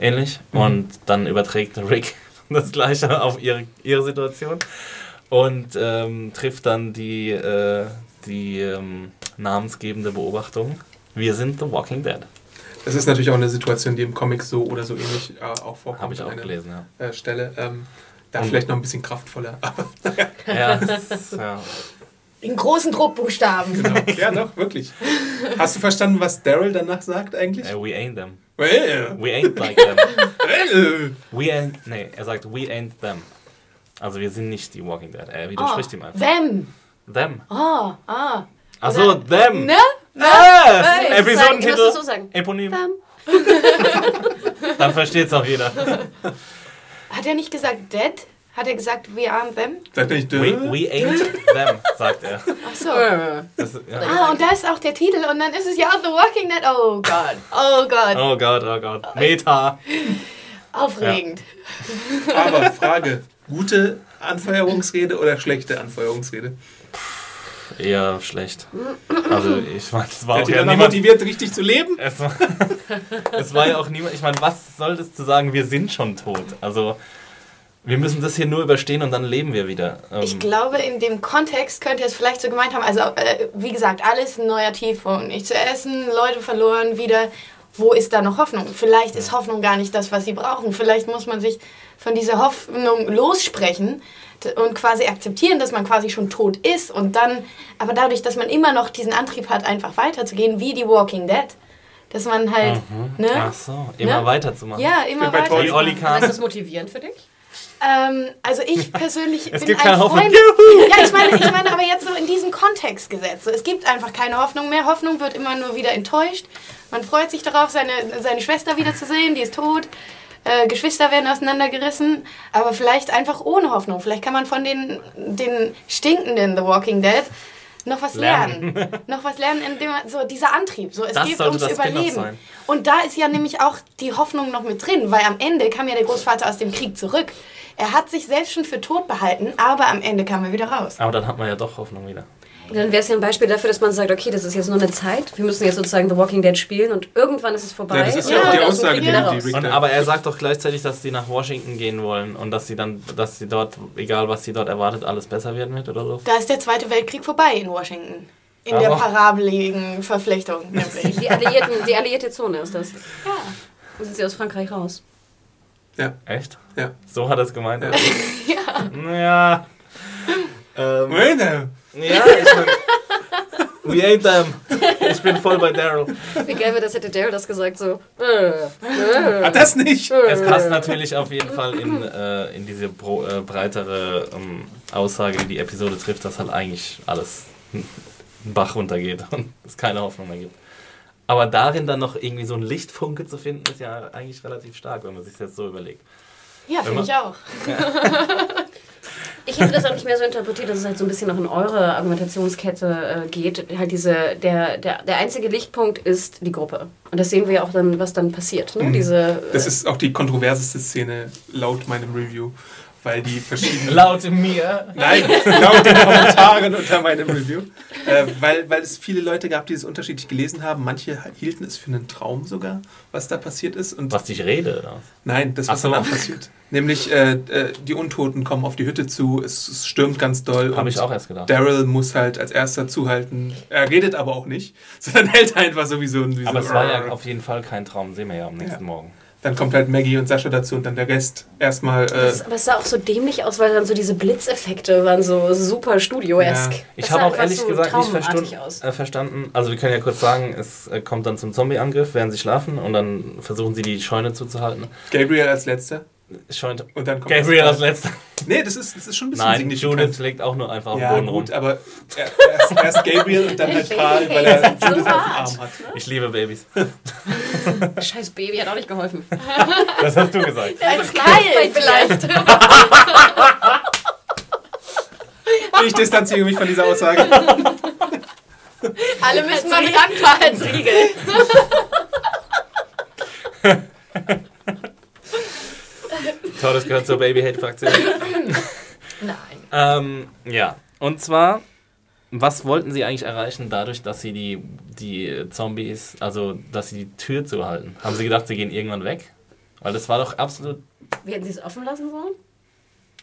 [SPEAKER 2] ähnlich. Und dann überträgt Rick das gleiche auf ihre, ihre Situation und ähm, trifft dann die, äh, die ähm, namensgebende Beobachtung. Wir sind The Walking Dead.
[SPEAKER 1] Das ist natürlich auch eine Situation, die im Comic so oder so ähnlich äh, auch vorkommt.
[SPEAKER 2] Habe ich auch gelesen, ja.
[SPEAKER 1] Äh, Stelle. Ähm, da vielleicht noch ein bisschen kraftvoller.
[SPEAKER 2] Ja, ja.
[SPEAKER 4] In großen Druckbuchstaben.
[SPEAKER 1] Genau. Ja, doch, wirklich. Hast du verstanden, was Daryl danach sagt eigentlich?
[SPEAKER 2] Äh, we ain't them.
[SPEAKER 1] Well,
[SPEAKER 2] We ain't like them.
[SPEAKER 1] well.
[SPEAKER 2] We ain't, nee, er sagt, we ain't them. Also wir sind nicht die Walking Dead. Er
[SPEAKER 4] Oh,
[SPEAKER 2] widerspricht ihm einfach.
[SPEAKER 4] them.
[SPEAKER 2] Them.
[SPEAKER 4] Oh, ah.
[SPEAKER 2] Achso, them.
[SPEAKER 4] Ne?
[SPEAKER 2] Ah,
[SPEAKER 3] Sagen, du
[SPEAKER 2] Episodentitel.
[SPEAKER 3] so sagen.
[SPEAKER 2] Eponym.
[SPEAKER 3] Them.
[SPEAKER 2] Dann versteht's auch jeder.
[SPEAKER 4] Hat er nicht gesagt dead? Hat er gesagt we aren't them?
[SPEAKER 1] Sagt er nicht,
[SPEAKER 2] We, we ain't them, sagt er.
[SPEAKER 4] Ach so.
[SPEAKER 2] Das, ja.
[SPEAKER 4] Ah, und da ist auch der Titel und dann ist es ja auch The Walking Dead. Oh Gott. Oh Gott.
[SPEAKER 2] Oh Gott, oh Gott. Meta.
[SPEAKER 4] Aufregend.
[SPEAKER 1] aber Frage: Gute Anfeuerungsrede oder schlechte Anfeuerungsrede?
[SPEAKER 2] Eher schlecht. Also ich meine, es war
[SPEAKER 1] Hat
[SPEAKER 2] auch ja niemand...
[SPEAKER 1] motiviert, richtig zu leben?
[SPEAKER 2] Es war, es war ja auch niemand... Ich meine, was soll das zu sagen, wir sind schon tot? Also wir müssen das hier nur überstehen und dann leben wir wieder. Ähm,
[SPEAKER 4] Ich glaube, in dem Kontext könnte er es vielleicht so gemeint haben. Also, äh, wie gesagt, alles ein neuer Tiefpunkt. Nicht zu essen, Leute verloren, wieder. Wo ist da noch Hoffnung? Vielleicht ist Hoffnung gar nicht das, was sie brauchen. Vielleicht muss man sich von dieser Hoffnung lossprechen und quasi akzeptieren, dass man quasi schon tot ist. Und dann, aber dadurch, dass man immer noch diesen Antrieb hat, einfach weiterzugehen, wie die Walking Dead, dass man halt, ne?
[SPEAKER 2] Ach so, immer
[SPEAKER 4] Ne?
[SPEAKER 2] weiterzumachen.
[SPEAKER 4] Ja, immer weiter.
[SPEAKER 3] Ist das motivierend für dich?
[SPEAKER 4] Ähm, also ich persönlich
[SPEAKER 2] Es
[SPEAKER 4] bin
[SPEAKER 2] gibt
[SPEAKER 4] ein
[SPEAKER 2] keine Hoffnung.
[SPEAKER 4] Freund.
[SPEAKER 2] Juhu!
[SPEAKER 4] Ja, ich meine, ich meine aber jetzt so in diesem Kontext gesetzt. So, es gibt einfach keine Hoffnung mehr. Hoffnung wird immer nur wieder enttäuscht. Man freut sich darauf, seine, seine Schwester wiederzusehen, die ist tot. Äh, Geschwister werden auseinandergerissen, aber vielleicht einfach ohne Hoffnung. Vielleicht kann man von den, den stinkenden The Walking Dead noch was lernen.
[SPEAKER 2] Lernen.
[SPEAKER 4] noch was lernen, indem man, so dieser Antrieb. So, es
[SPEAKER 2] Das
[SPEAKER 4] geht ums Überleben. Und da ist ja nämlich auch die Hoffnung noch mit drin, weil am Ende kam ja der Großvater aus dem Krieg zurück. Er hat sich selbst schon für tot behalten, aber am Ende kam er wieder raus.
[SPEAKER 2] Aber dann hat man ja doch Hoffnung wieder.
[SPEAKER 3] Dann wäre es ja ein Beispiel dafür, dass man sagt, okay, das ist jetzt nur eine Zeit. Wir müssen jetzt sozusagen The Walking Dead spielen und irgendwann ist es vorbei.
[SPEAKER 1] Ja, das ist
[SPEAKER 3] Und
[SPEAKER 1] ja auch die Aussage, die, die
[SPEAKER 3] raus.
[SPEAKER 1] Rick
[SPEAKER 2] Und, aber er sagt doch gleichzeitig, dass sie nach Washington gehen wollen und dass sie dann, dass sie dort, egal was sie dort erwartet, alles besser werden wird oder so.
[SPEAKER 4] Da ist der Zweite Weltkrieg vorbei in Washington. In
[SPEAKER 2] Aber-
[SPEAKER 4] der parabeligen Verflechtung, nämlich.
[SPEAKER 3] Die, Alliierten, die alliierte Zone ist das.
[SPEAKER 4] ja.
[SPEAKER 3] Dann sind sie aus Frankreich raus.
[SPEAKER 1] Ja,
[SPEAKER 2] Echt?
[SPEAKER 1] ja.
[SPEAKER 2] So hat er es gemeint.
[SPEAKER 1] Ja.
[SPEAKER 2] ja. Ja. Ähm. Ja, ich mein, We ain't them. Ich bin voll bei Daryl.
[SPEAKER 3] Wie geil wäre das, hätte Daryl das gesagt, so. Äh, äh,
[SPEAKER 1] Ah, das nicht.
[SPEAKER 2] Es passt natürlich auf jeden Fall in, äh, in diese bro, äh, breitere ähm, Aussage, die die Episode trifft, dass halt eigentlich alles einen Bach runtergeht und es keine Hoffnung mehr gibt. Aber darin dann noch irgendwie so ein Lichtfunke zu finden, ist ja eigentlich relativ stark, wenn man sich jetzt so überlegt.
[SPEAKER 4] Ja, finde ich auch.
[SPEAKER 3] Ich hätte das auch nicht mehr so interpretiert, dass es halt so ein bisschen noch in eure Argumentationskette äh, geht. Halt diese, der, der, der einzige Lichtpunkt ist die Gruppe. Und das sehen wir ja auch dann, was dann passiert. Ne? Diese, äh,
[SPEAKER 1] Das ist auch die kontroverseste Szene laut meinem Review, weil die verschiedenen.
[SPEAKER 2] Laut mir.
[SPEAKER 1] Nein, laut den Kommentaren unter meinem Review. Äh, weil, weil es viele Leute gab, die es unterschiedlich gelesen haben. Manche hielten es für einen Traum sogar, was da passiert ist. Und
[SPEAKER 2] Was ich rede. Oder?
[SPEAKER 1] Nein, das, was
[SPEAKER 2] so.
[SPEAKER 1] danach passiert. Nämlich, äh, äh, die Untoten kommen auf die Hütte zu, es, es stürmt ganz doll.
[SPEAKER 2] Habe ich auch erst gedacht.
[SPEAKER 1] Daryl muss halt als erster zuhalten. Er redet aber auch nicht, sondern hält einfach sowieso ein. Wie
[SPEAKER 2] Aber
[SPEAKER 1] so,
[SPEAKER 2] es war ja auf jeden Fall kein Traum, sehen wir ja am nächsten
[SPEAKER 1] Ja.
[SPEAKER 2] Morgen.
[SPEAKER 1] Dann kommt halt Maggie und Sascha dazu und dann der Rest erstmal. Äh,
[SPEAKER 3] das, aber es sah auch so dämlich aus, weil dann so diese Blitzeffekte waren so super studioesk.
[SPEAKER 1] Ja.
[SPEAKER 2] Ich
[SPEAKER 3] Das
[SPEAKER 2] habe auch ehrlich
[SPEAKER 3] so
[SPEAKER 2] gesagt nicht verstanden,
[SPEAKER 3] aus.
[SPEAKER 2] äh, verstanden. Also wir können ja kurz sagen, es äh, kommt dann zum Zombie-Angriff, während sie schlafen und dann versuchen sie die Scheune zuzuhalten.
[SPEAKER 1] Gabriel als letzter.
[SPEAKER 2] Scheune
[SPEAKER 1] Und dann kommt
[SPEAKER 2] Gabriel
[SPEAKER 1] das
[SPEAKER 2] als letzter.
[SPEAKER 1] Nee, das ist, das ist schon ein bisschen
[SPEAKER 2] Nein,
[SPEAKER 1] signifikant.
[SPEAKER 2] Judith legt auch nur einfach auf
[SPEAKER 1] ja,
[SPEAKER 2] den Boden
[SPEAKER 1] gut,
[SPEAKER 2] rum.
[SPEAKER 1] aber er, erst, erst Gabriel und dann halt Karl, weil er
[SPEAKER 3] seid so
[SPEAKER 1] Judith auf dem. Arm hat.
[SPEAKER 2] Ich liebe Babys.
[SPEAKER 3] Scheiß Baby hat auch nicht geholfen.
[SPEAKER 2] Das hast du gesagt.
[SPEAKER 4] Als Keil vielleicht.
[SPEAKER 1] Ich distanziere mich von dieser Aussage.
[SPEAKER 4] Alle müssen mal mit anfangen.
[SPEAKER 2] Toll, das gehört zur Baby-Hate-Fraktion.
[SPEAKER 4] Nein.
[SPEAKER 2] ähm, ja, und zwar, was wollten sie eigentlich erreichen dadurch, dass sie die, die Zombies, also dass sie die Tür zuhalten? Haben sie gedacht, sie gehen irgendwann weg? Weil das war doch absolut
[SPEAKER 3] Wie hätten sie es offen lassen sollen?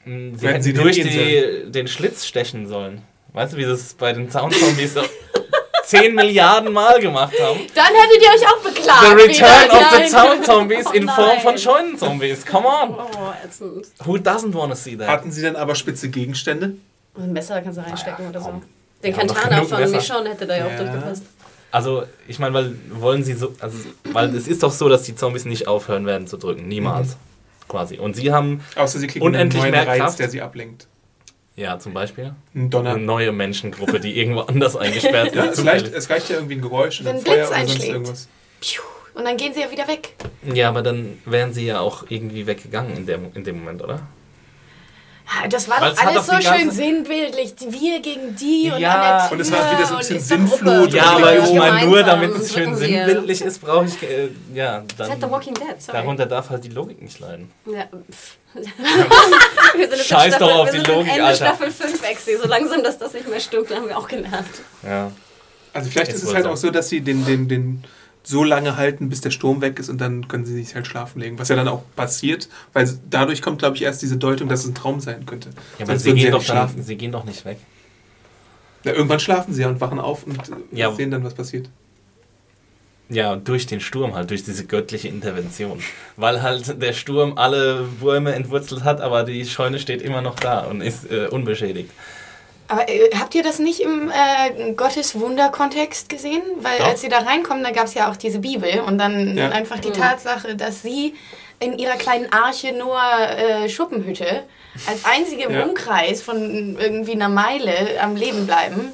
[SPEAKER 2] Mm, Sie
[SPEAKER 1] Hätten
[SPEAKER 2] hätten
[SPEAKER 1] sie
[SPEAKER 2] durch die, den Schlitz stechen sollen. Weißt du, wie sie es bei den Zaunzombies so 10 Milliarden Mal gemacht haben?
[SPEAKER 4] Dann hättet ihr euch auch beklagt.
[SPEAKER 2] The Return
[SPEAKER 4] wieder.
[SPEAKER 2] of the. Zaunzombies in
[SPEAKER 3] Oh
[SPEAKER 2] Form von. Scheunenzombies. Come on.
[SPEAKER 3] Oh, ätzend.
[SPEAKER 2] Who doesn't want to see that?
[SPEAKER 1] Hatten sie dann aber spitze Gegenstände?
[SPEAKER 3] Ein Messer kannst du reinstecken oder so. Den
[SPEAKER 2] genug
[SPEAKER 3] von. Michonne hätte da ja auch
[SPEAKER 1] Ja.
[SPEAKER 3] durchgepasst.
[SPEAKER 2] Also, ich meine, weil wollen sie so. Also, weil es ist doch so, dass die Zombies nicht aufhören werden zu drücken. Niemals. Quasi. Und sie haben,
[SPEAKER 1] Außer sie kriegen
[SPEAKER 2] Unendlich
[SPEAKER 1] einen neuen
[SPEAKER 2] mehr
[SPEAKER 1] Reiz,
[SPEAKER 2] Kraft.
[SPEAKER 1] der sie ablenkt.
[SPEAKER 2] Ja, zum Beispiel,
[SPEAKER 1] Ein Donner.
[SPEAKER 2] eine neue Menschengruppe, die irgendwo anders eingesperrt
[SPEAKER 1] Ja,
[SPEAKER 2] ist.
[SPEAKER 1] es, reicht, es reicht ja irgendwie ein Geräusch oder
[SPEAKER 4] Wenn
[SPEAKER 1] ein
[SPEAKER 4] Blitz
[SPEAKER 1] Feuer oder sonst
[SPEAKER 4] einschlägt.
[SPEAKER 1] irgendwas.
[SPEAKER 4] Piu. Und dann gehen sie ja wieder weg.
[SPEAKER 2] Ja, aber dann wären sie ja auch irgendwie weggegangen in dem, in dem Moment, oder?
[SPEAKER 4] Das war doch alles
[SPEAKER 2] doch
[SPEAKER 4] so schön sinnbildlich. Wir gegen die und
[SPEAKER 2] Ja,
[SPEAKER 4] an der Tür.
[SPEAKER 1] und es war wieder so ein bisschen Sinnflut.
[SPEAKER 4] Gruppe.
[SPEAKER 2] Ja, aber ich meine, nur damit es schön sinnbildlich ist, brauche ich. Äh, ja,
[SPEAKER 3] Das ist halt The
[SPEAKER 2] dann.
[SPEAKER 3] Walking Dead, sorry.
[SPEAKER 2] Darunter darf halt die Logik nicht leiden.
[SPEAKER 3] Ja.
[SPEAKER 2] Scheiß
[SPEAKER 3] Staffel,
[SPEAKER 2] doch auf
[SPEAKER 3] wir
[SPEAKER 2] die Logik,
[SPEAKER 3] Ende
[SPEAKER 2] Alter.
[SPEAKER 3] Staffel 5 Exi. So langsam, dass das nicht mehr stimmt, haben wir auch gelernt.
[SPEAKER 2] Ja.
[SPEAKER 1] Also vielleicht
[SPEAKER 2] Ist
[SPEAKER 1] ist es halt
[SPEAKER 2] so.
[SPEAKER 1] auch so, dass sie den, den, den so lange halten, bis der Sturm weg ist und dann können sie sich halt schlafen legen. Was ja dann auch passiert, weil dadurch kommt, glaube ich, erst diese Deutung, dass es ein Traum sein könnte.
[SPEAKER 2] Ja, aber sie gehen,
[SPEAKER 1] ja
[SPEAKER 2] doch dann,
[SPEAKER 1] schlafen.
[SPEAKER 2] sie gehen doch nicht weg.
[SPEAKER 1] Ja, irgendwann schlafen sie ja und wachen auf und äh,
[SPEAKER 2] Ja.
[SPEAKER 1] sehen dann, was passiert.
[SPEAKER 2] Ja, durch den Sturm halt, durch diese göttliche Intervention. Weil halt der Sturm alle Bäume entwurzelt hat, aber die Scheune steht immer noch da und ist äh, unbeschädigt.
[SPEAKER 4] Aber äh, habt ihr das nicht im äh, Gottes-Wunder-Kontext gesehen? Weil
[SPEAKER 2] Doch.
[SPEAKER 4] als sie da reinkommen, da gab es ja auch diese Bibel und dann
[SPEAKER 1] Ja.
[SPEAKER 4] einfach die Tatsache, dass sie in ihrer kleinen Arche nur äh, Schuppenhütte als einzige im
[SPEAKER 1] Ja.
[SPEAKER 4] Umkreis von irgendwie einer Meile am Leben bleiben.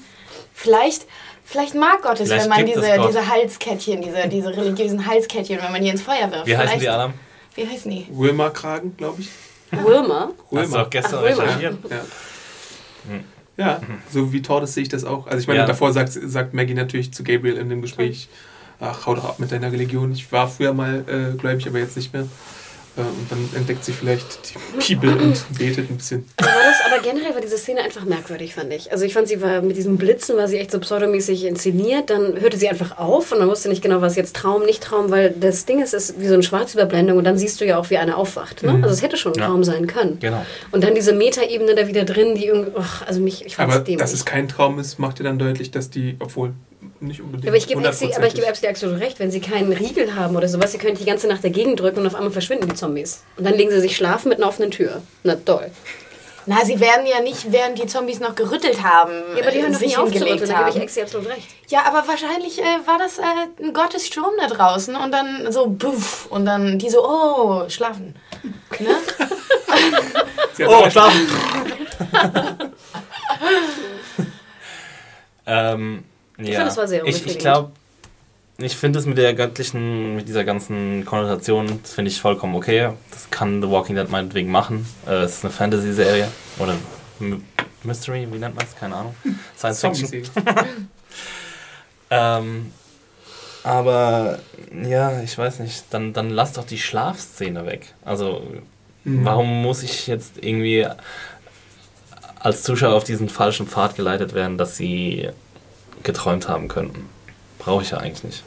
[SPEAKER 4] Vielleicht, vielleicht mag Gott es,
[SPEAKER 2] Vielleicht
[SPEAKER 4] wenn man diese,
[SPEAKER 2] Gott.
[SPEAKER 4] diese Halskettchen, diese, diese religiösen Halskettchen, wenn man die ins Feuer wirft.
[SPEAKER 2] Wie heißen
[SPEAKER 4] Vielleicht-
[SPEAKER 2] die Adam?
[SPEAKER 4] Wie heißen die?
[SPEAKER 1] Römerkragen, glaube ich.
[SPEAKER 3] Wilma?
[SPEAKER 2] Hast du auch gestern
[SPEAKER 3] Ach,
[SPEAKER 2] recherchiert?
[SPEAKER 1] Ja. Ja, so wie Tordes sehe ich das auch. Also ich meine,
[SPEAKER 2] Ja.
[SPEAKER 1] davor sagt, sagt Maggie natürlich zu Gabriel in dem Gespräch, ach, hau doch ab mit deiner Religion. Ich war früher mal äh, gläubig, aber jetzt nicht mehr. Äh, und dann entdeckt sie vielleicht die Bibel und betet ein bisschen.
[SPEAKER 3] War das, aber generell war diese Szene einfach merkwürdig, fand ich. Also ich fand, sie war mit diesen Blitzen, war sie echt so pseudomäßig inszeniert. Dann hörte sie einfach auf und man wusste nicht genau, was jetzt Traum, nicht Traum, weil das Ding ist, es ist wie so eine Schwarzüberblendung und dann siehst du ja auch, wie einer aufwacht. Ne? Also es hätte schon ein
[SPEAKER 2] Ja.
[SPEAKER 3] Traum sein können.
[SPEAKER 2] Genau.
[SPEAKER 3] Und dann diese Metaebene da wieder drin, die irgendwie, ach, also mich, ich fand
[SPEAKER 1] Aber
[SPEAKER 3] dämlich.
[SPEAKER 1] dass es kein Traum ist, macht dir dann deutlich, dass die, obwohl nicht unbedingt.
[SPEAKER 3] Aber ich gebe Exi- aber ich gebe
[SPEAKER 1] 100%ig.
[SPEAKER 3] Epsi absolut recht, wenn sie keinen Riegel haben oder sowas, sie können die ganze Nacht dagegen drücken und auf einmal verschwinden die Zombies. Und dann legen sie sich schlafen mit einer offenen Tür. Na toll.
[SPEAKER 4] Na, sie werden ja nicht, während die Zombies noch gerüttelt haben,
[SPEAKER 3] Ja, aber die hören doch
[SPEAKER 4] sich
[SPEAKER 3] nicht auf zu rütteln, da gebe ich. Exi absolut recht.
[SPEAKER 4] Ja, aber wahrscheinlich äh, war das äh, ein Gottessturm da draußen und dann so buff und dann die so, oh, schlafen. Ne?
[SPEAKER 2] Oh, schlafen! ähm, ja.
[SPEAKER 3] fand, das war sehr
[SPEAKER 2] Ich, ich glaube, ich finde es mit der göttlichen, mit dieser ganzen Konnotation, das finde ich vollkommen okay. Das kann The Walking Dead meinetwegen machen. Äh, es ist eine Fantasy-Serie oder M Mystery, wie nennt man es? Keine Ahnung. Science Fiction. Ähm, aber ja, ich weiß nicht, dann, dann lass doch die Schlafszene weg. Also,
[SPEAKER 1] Mhm.
[SPEAKER 2] warum muss ich jetzt irgendwie als Zuschauer auf diesen falschen Pfad geleitet werden, dass sie geträumt haben könnten? Brauche ich ja eigentlich nicht.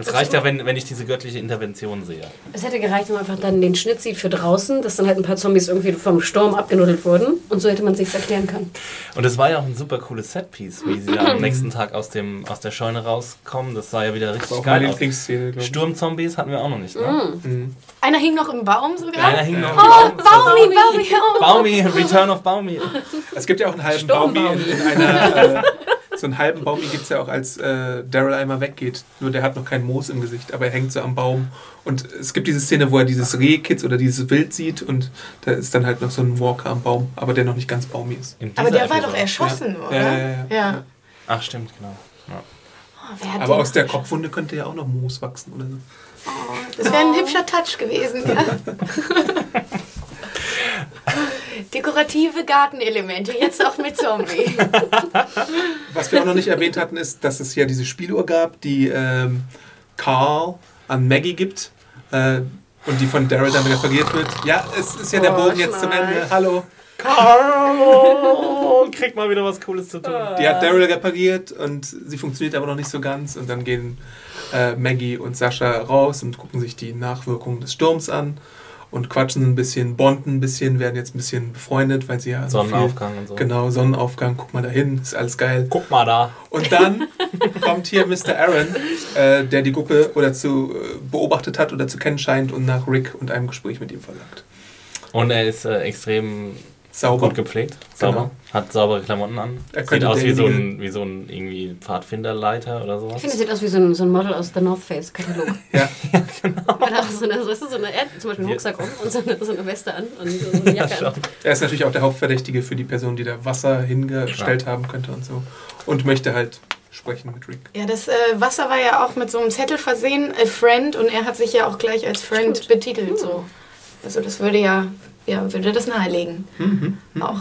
[SPEAKER 2] Es reicht ja, wenn, wenn ich diese göttliche Intervention sehe.
[SPEAKER 3] Es hätte gereicht, wenn man einfach dann den Schnitt sieht für draußen, dass dann halt ein paar Zombies irgendwie vom Sturm abgenuddelt wurden. Und so hätte man sich erklären können.
[SPEAKER 2] Und es war ja auch ein super cooles Setpiece, wie sie da am nächsten Tag aus, dem, aus der Scheune rauskommen. Das sah ja wieder richtig
[SPEAKER 1] auch
[SPEAKER 2] geil aus. Sturmzombies hatten wir auch noch nicht, ne?
[SPEAKER 1] Mhm.
[SPEAKER 4] Einer hing noch im Baum sogar.
[SPEAKER 2] Einer hing noch
[SPEAKER 4] Oh,
[SPEAKER 2] im Baum.
[SPEAKER 4] Baumi, Baumi, oh.
[SPEAKER 2] Baumi, Return of Baumi.
[SPEAKER 1] Es gibt ja auch einen halben
[SPEAKER 3] Sturmbaum.
[SPEAKER 1] Baumi in, in einer. Äh, so einen halben Baumi gibt es ja auch, als äh, Daryl einmal weggeht. Nur der hat noch kein Moos im Gesicht, aber er hängt so am Baum. Und es gibt diese Szene, wo er dieses Rehkitz oder dieses Wild sieht und da ist dann halt noch so ein Walker am Baum, aber der noch nicht ganz Baumi ist.
[SPEAKER 4] Aber der war
[SPEAKER 2] Episode.
[SPEAKER 4] doch erschossen,
[SPEAKER 1] Ja.
[SPEAKER 4] oder?
[SPEAKER 1] Ja, ja, ja, ja.
[SPEAKER 2] Ach, stimmt, genau. Ja.
[SPEAKER 4] Oh,
[SPEAKER 1] Aber aus der Kopfwunde könnte ja auch noch Moos wachsen oder so.
[SPEAKER 4] Das wäre ein hübscher Touch gewesen, ja. Dekorative Gartenelemente, jetzt auch mit Zombie.
[SPEAKER 1] Was wir auch noch nicht erwähnt hatten, ist, dass es ja diese Spieluhr gab, die ähm, Carl an Maggie gibt äh, und die von Daryl dann repariert wird. Ja, es ist ja der
[SPEAKER 3] Oh,
[SPEAKER 1] Bogen jetzt zum. Ende. Hallo.
[SPEAKER 2] Carl, krieg mal wieder was Cooles zu tun.
[SPEAKER 1] Die hat Daryl repariert und sie funktioniert aber noch nicht so ganz. Und dann gehen äh, Maggie und Sascha raus und gucken sich die Nachwirkungen des Sturms an und quatschen ein bisschen, bonden ein bisschen, werden jetzt ein bisschen befreundet, weil sie ja so
[SPEAKER 2] Sonnenaufgang
[SPEAKER 1] viel,
[SPEAKER 2] und so.
[SPEAKER 1] Genau, Sonnenaufgang, guck mal dahin, ist alles geil.
[SPEAKER 2] Guck mal da.
[SPEAKER 1] Und dann kommt hier Mr. Aaron, äh, der die Gruppe oder zu äh, beobachtet hat oder zu kennen scheint und nach Rick und einem Gespräch mit ihm verlangt.
[SPEAKER 2] Und er ist äh, extrem
[SPEAKER 1] Sauber.
[SPEAKER 2] Gut gepflegt, sauber.
[SPEAKER 1] Genau.
[SPEAKER 2] Hat saubere Klamotten an.
[SPEAKER 1] Er
[SPEAKER 2] Sieht aus wie so, ein, wie so ein irgendwie Pfadfinderleiter oder
[SPEAKER 3] Ich
[SPEAKER 2] sowas.
[SPEAKER 3] finde, es sieht aus wie so ein, so ein Model aus der North Face Katalog.
[SPEAKER 1] Ja.
[SPEAKER 3] genau. Er hat auch so eine, so, weißt du, so eine, er hat zum Beispiel einen Rucksack um und so eine, so eine Weste an und so eine Jacke an.
[SPEAKER 1] Er ist natürlich auch der Hauptverdächtige für die Person, die da Wasser hingestellt haben könnte und so. Und möchte halt sprechen mit Rick.
[SPEAKER 4] Ja, das äh, Wasser war ja auch mit so einem Zettel versehen, a friend, und er hat sich ja auch gleich als Friend
[SPEAKER 3] Stimmt.
[SPEAKER 4] betitelt. So. Also das würde ja, ja, würde das nahelegen. Auch.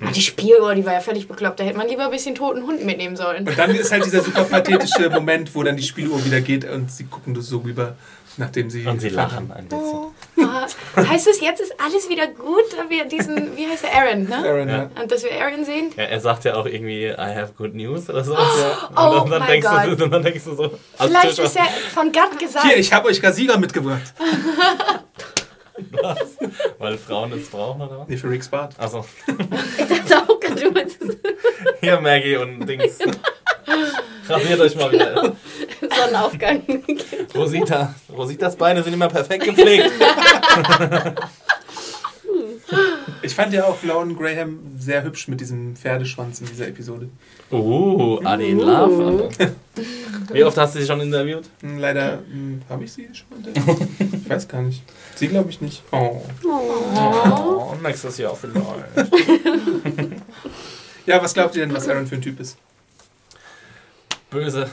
[SPEAKER 4] Ah, die Spieluhr, die war ja völlig bekloppt. Da hätte man lieber ein bisschen toten Hund mitnehmen sollen.
[SPEAKER 1] Und dann ist halt dieser super pathetische Moment, wo dann die Spieluhr wieder geht und sie gucken das so rüber, nachdem sie.
[SPEAKER 2] Und sie lachen ein bisschen.
[SPEAKER 4] Oh. Ah, heißt es, jetzt ist alles wieder gut, da wir diesen, wie heißt der, Aaron, ne?
[SPEAKER 1] Aaron,
[SPEAKER 2] Ja.
[SPEAKER 1] ja.
[SPEAKER 4] Und dass wir Aaron sehen?
[SPEAKER 2] Ja, er sagt ja auch irgendwie, I have good news oder so.
[SPEAKER 4] Oh
[SPEAKER 2] und dann,
[SPEAKER 4] mein
[SPEAKER 2] denkst Du,
[SPEAKER 4] Gott.
[SPEAKER 2] und dann denkst du so,
[SPEAKER 4] Vielleicht ist er von Gott gesagt.
[SPEAKER 1] Hier, ich habe euch Rasierer mitgebracht.
[SPEAKER 2] weil Frauen es brauchen oder was?
[SPEAKER 1] Nee, für Ricks Bart.
[SPEAKER 2] Also,
[SPEAKER 3] Ich dachte auch gerade, du meinst
[SPEAKER 2] hier Maggie und Dings. Rasiert euch mal wieder.
[SPEAKER 3] Sonnenaufgang.
[SPEAKER 2] Rosita. Rositas Beine sind immer perfekt gepflegt.
[SPEAKER 1] Ich fand ja auch Lauren Graham sehr hübsch mit diesem Pferdeschwanz in dieser Episode.
[SPEAKER 2] Uh, Adi in Love. Wie oft hast du sie schon interviewt?
[SPEAKER 1] Hm, Leider hm, habe ich sie schon entdeckt. Ich weiß gar nicht. Sie glaube ich nicht. Oh.
[SPEAKER 2] Oh, nächstes Jahr vielleicht.
[SPEAKER 1] Ja, was glaubt ihr denn, was Aaron für ein Typ ist?
[SPEAKER 2] Böse.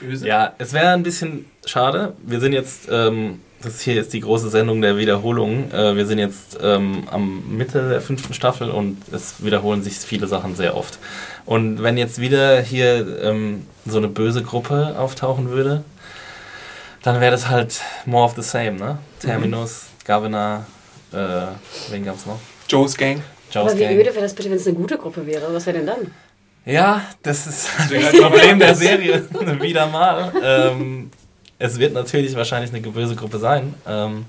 [SPEAKER 1] Böse?
[SPEAKER 2] Ja, es wäre ein bisschen schade. Wir sind jetzt, ähm, das hier ist die große Sendung der Wiederholung. Äh, wir sind jetzt ähm, am Mitte der fünften Staffel und es wiederholen sich viele Sachen sehr oft. Und wenn jetzt wieder hier ähm, so eine böse Gruppe auftauchen würde, dann wäre das halt more of the same, ne? Terminus, Governor, äh, wen gab's noch?
[SPEAKER 1] Joe's Gang.
[SPEAKER 2] Joe's
[SPEAKER 3] Aber wie
[SPEAKER 2] Gang.
[SPEAKER 3] öde wäre das bitte, wenn es eine gute Gruppe wäre? Was wäre denn dann?
[SPEAKER 2] Ja, das ist das
[SPEAKER 1] halt
[SPEAKER 2] Problem der Serie. Wieder mal. Ähm, es wird natürlich wahrscheinlich eine böse Gruppe sein. Ähm,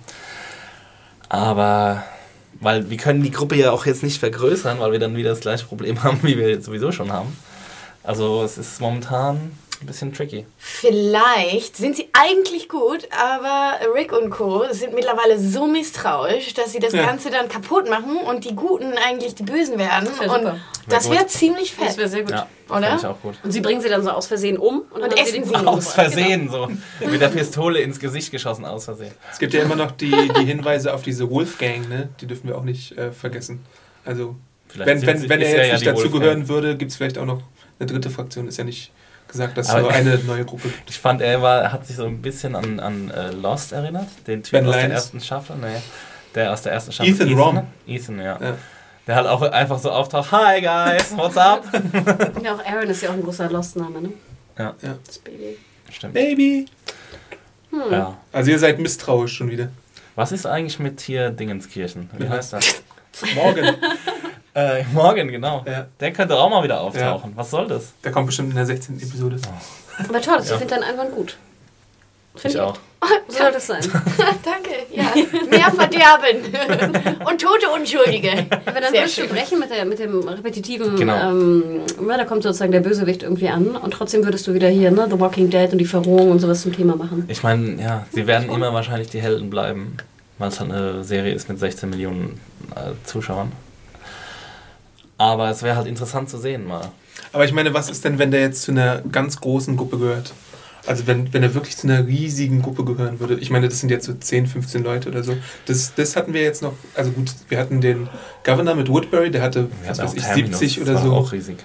[SPEAKER 2] aber weil wir können die Gruppe ja auch jetzt nicht vergrößern, weil wir dann wieder das gleiche Problem haben, wie wir jetzt sowieso schon haben. Also es ist momentan ein bisschen tricky.
[SPEAKER 4] Vielleicht sind sie eigentlich gut, aber Rick und Co. sind mittlerweile so misstrauisch, dass sie das
[SPEAKER 1] Ja.
[SPEAKER 4] Ganze dann kaputt machen und die Guten eigentlich die Bösen werden.
[SPEAKER 3] wär
[SPEAKER 4] und
[SPEAKER 3] super.
[SPEAKER 4] das
[SPEAKER 2] Wär
[SPEAKER 4] wäre ziemlich
[SPEAKER 3] Das
[SPEAKER 4] fett.
[SPEAKER 3] wäre sehr gut.
[SPEAKER 2] Ja,
[SPEAKER 4] Oder?
[SPEAKER 2] ich auch gut.
[SPEAKER 3] Und sie bringen sie dann so aus Versehen um und, dann haben
[SPEAKER 4] essen sie
[SPEAKER 2] Aus Versehen so. Mit der Pistole ins Gesicht geschossen, aus Versehen.
[SPEAKER 1] Es gibt ja immer noch die, die Hinweise auf diese Wolf Gang, ne? Die dürfen wir auch nicht äh, vergessen. Also,
[SPEAKER 2] Vielleicht
[SPEAKER 1] wenn, wenn,
[SPEAKER 2] sie-
[SPEAKER 1] wenn er jetzt
[SPEAKER 2] ja
[SPEAKER 1] nicht
[SPEAKER 2] Wolfgang.
[SPEAKER 1] dazugehören würde, gibt es vielleicht auch noch eine dritte Fraktion. Ist ja nicht gesagt, dass es
[SPEAKER 2] Aber-
[SPEAKER 1] nur eine neue Gruppe gibt.
[SPEAKER 2] Ich fand, er war, hat sich so ein bisschen an, an äh, Lost erinnert, den Typ
[SPEAKER 1] Ben
[SPEAKER 2] aus der ersten Staffel. Nee, der aus der ersten Staffel.
[SPEAKER 1] Ethan Rom.
[SPEAKER 2] Ethan, ja.
[SPEAKER 1] Ja.
[SPEAKER 2] Der halt auch einfach so auftaucht, hi guys, what's up?
[SPEAKER 3] Ja, auch Aaron ist ja auch ein großer Lost-Name, ne?
[SPEAKER 2] Ja,
[SPEAKER 3] Das Baby.
[SPEAKER 2] stimmt.
[SPEAKER 1] Baby!
[SPEAKER 2] Ja.
[SPEAKER 1] Also, ihr seid misstrauisch schon wieder.
[SPEAKER 2] Was ist eigentlich mit hier Dingenskirchen? Wie
[SPEAKER 1] Ja.
[SPEAKER 2] heißt das?
[SPEAKER 1] Morgen.
[SPEAKER 2] äh, morgen, genau.
[SPEAKER 1] Ja.
[SPEAKER 2] Der könnte auch mal wieder auftauchen. Was soll das?
[SPEAKER 1] Der kommt bestimmt in der 16. Episode.
[SPEAKER 3] Aber toll, ich
[SPEAKER 2] Ja.
[SPEAKER 3] finde deinen Einwand gut. Find
[SPEAKER 2] Ich auch.
[SPEAKER 3] So soll das sein.
[SPEAKER 4] Danke, ja. Mehr Verderben und tote Unschuldige.
[SPEAKER 3] Aber dann würdest du brechen mit, der, mit dem repetitiven,
[SPEAKER 2] Genau.
[SPEAKER 3] ähm, ja, da kommt sozusagen der Bösewicht irgendwie an und trotzdem würdest du wieder hier, ne, The Walking Dead und die Verrohung und sowas zum Thema machen.
[SPEAKER 2] Ich meine, ja, sie werden immer wahrscheinlich die Helden bleiben, weil es halt eine Serie ist mit 16 Millionen äh, Zuschauern. Aber es wäre halt interessant zu sehen mal.
[SPEAKER 1] Aber ich meine, was ist denn, wenn der jetzt zu einer ganz großen Gruppe gehört? Also wenn, wenn er wirklich zu einer riesigen Gruppe gehören würde. Ich meine, das sind jetzt so 10, 15 Leute oder so. Das, das hatten wir jetzt noch, also gut, wir hatten den Governor mit Woodbury, der hatte,
[SPEAKER 2] Wir
[SPEAKER 1] was weiß ich,
[SPEAKER 2] Terminus,
[SPEAKER 1] 70
[SPEAKER 2] das
[SPEAKER 1] oder
[SPEAKER 2] war
[SPEAKER 1] so.
[SPEAKER 2] auch riesig.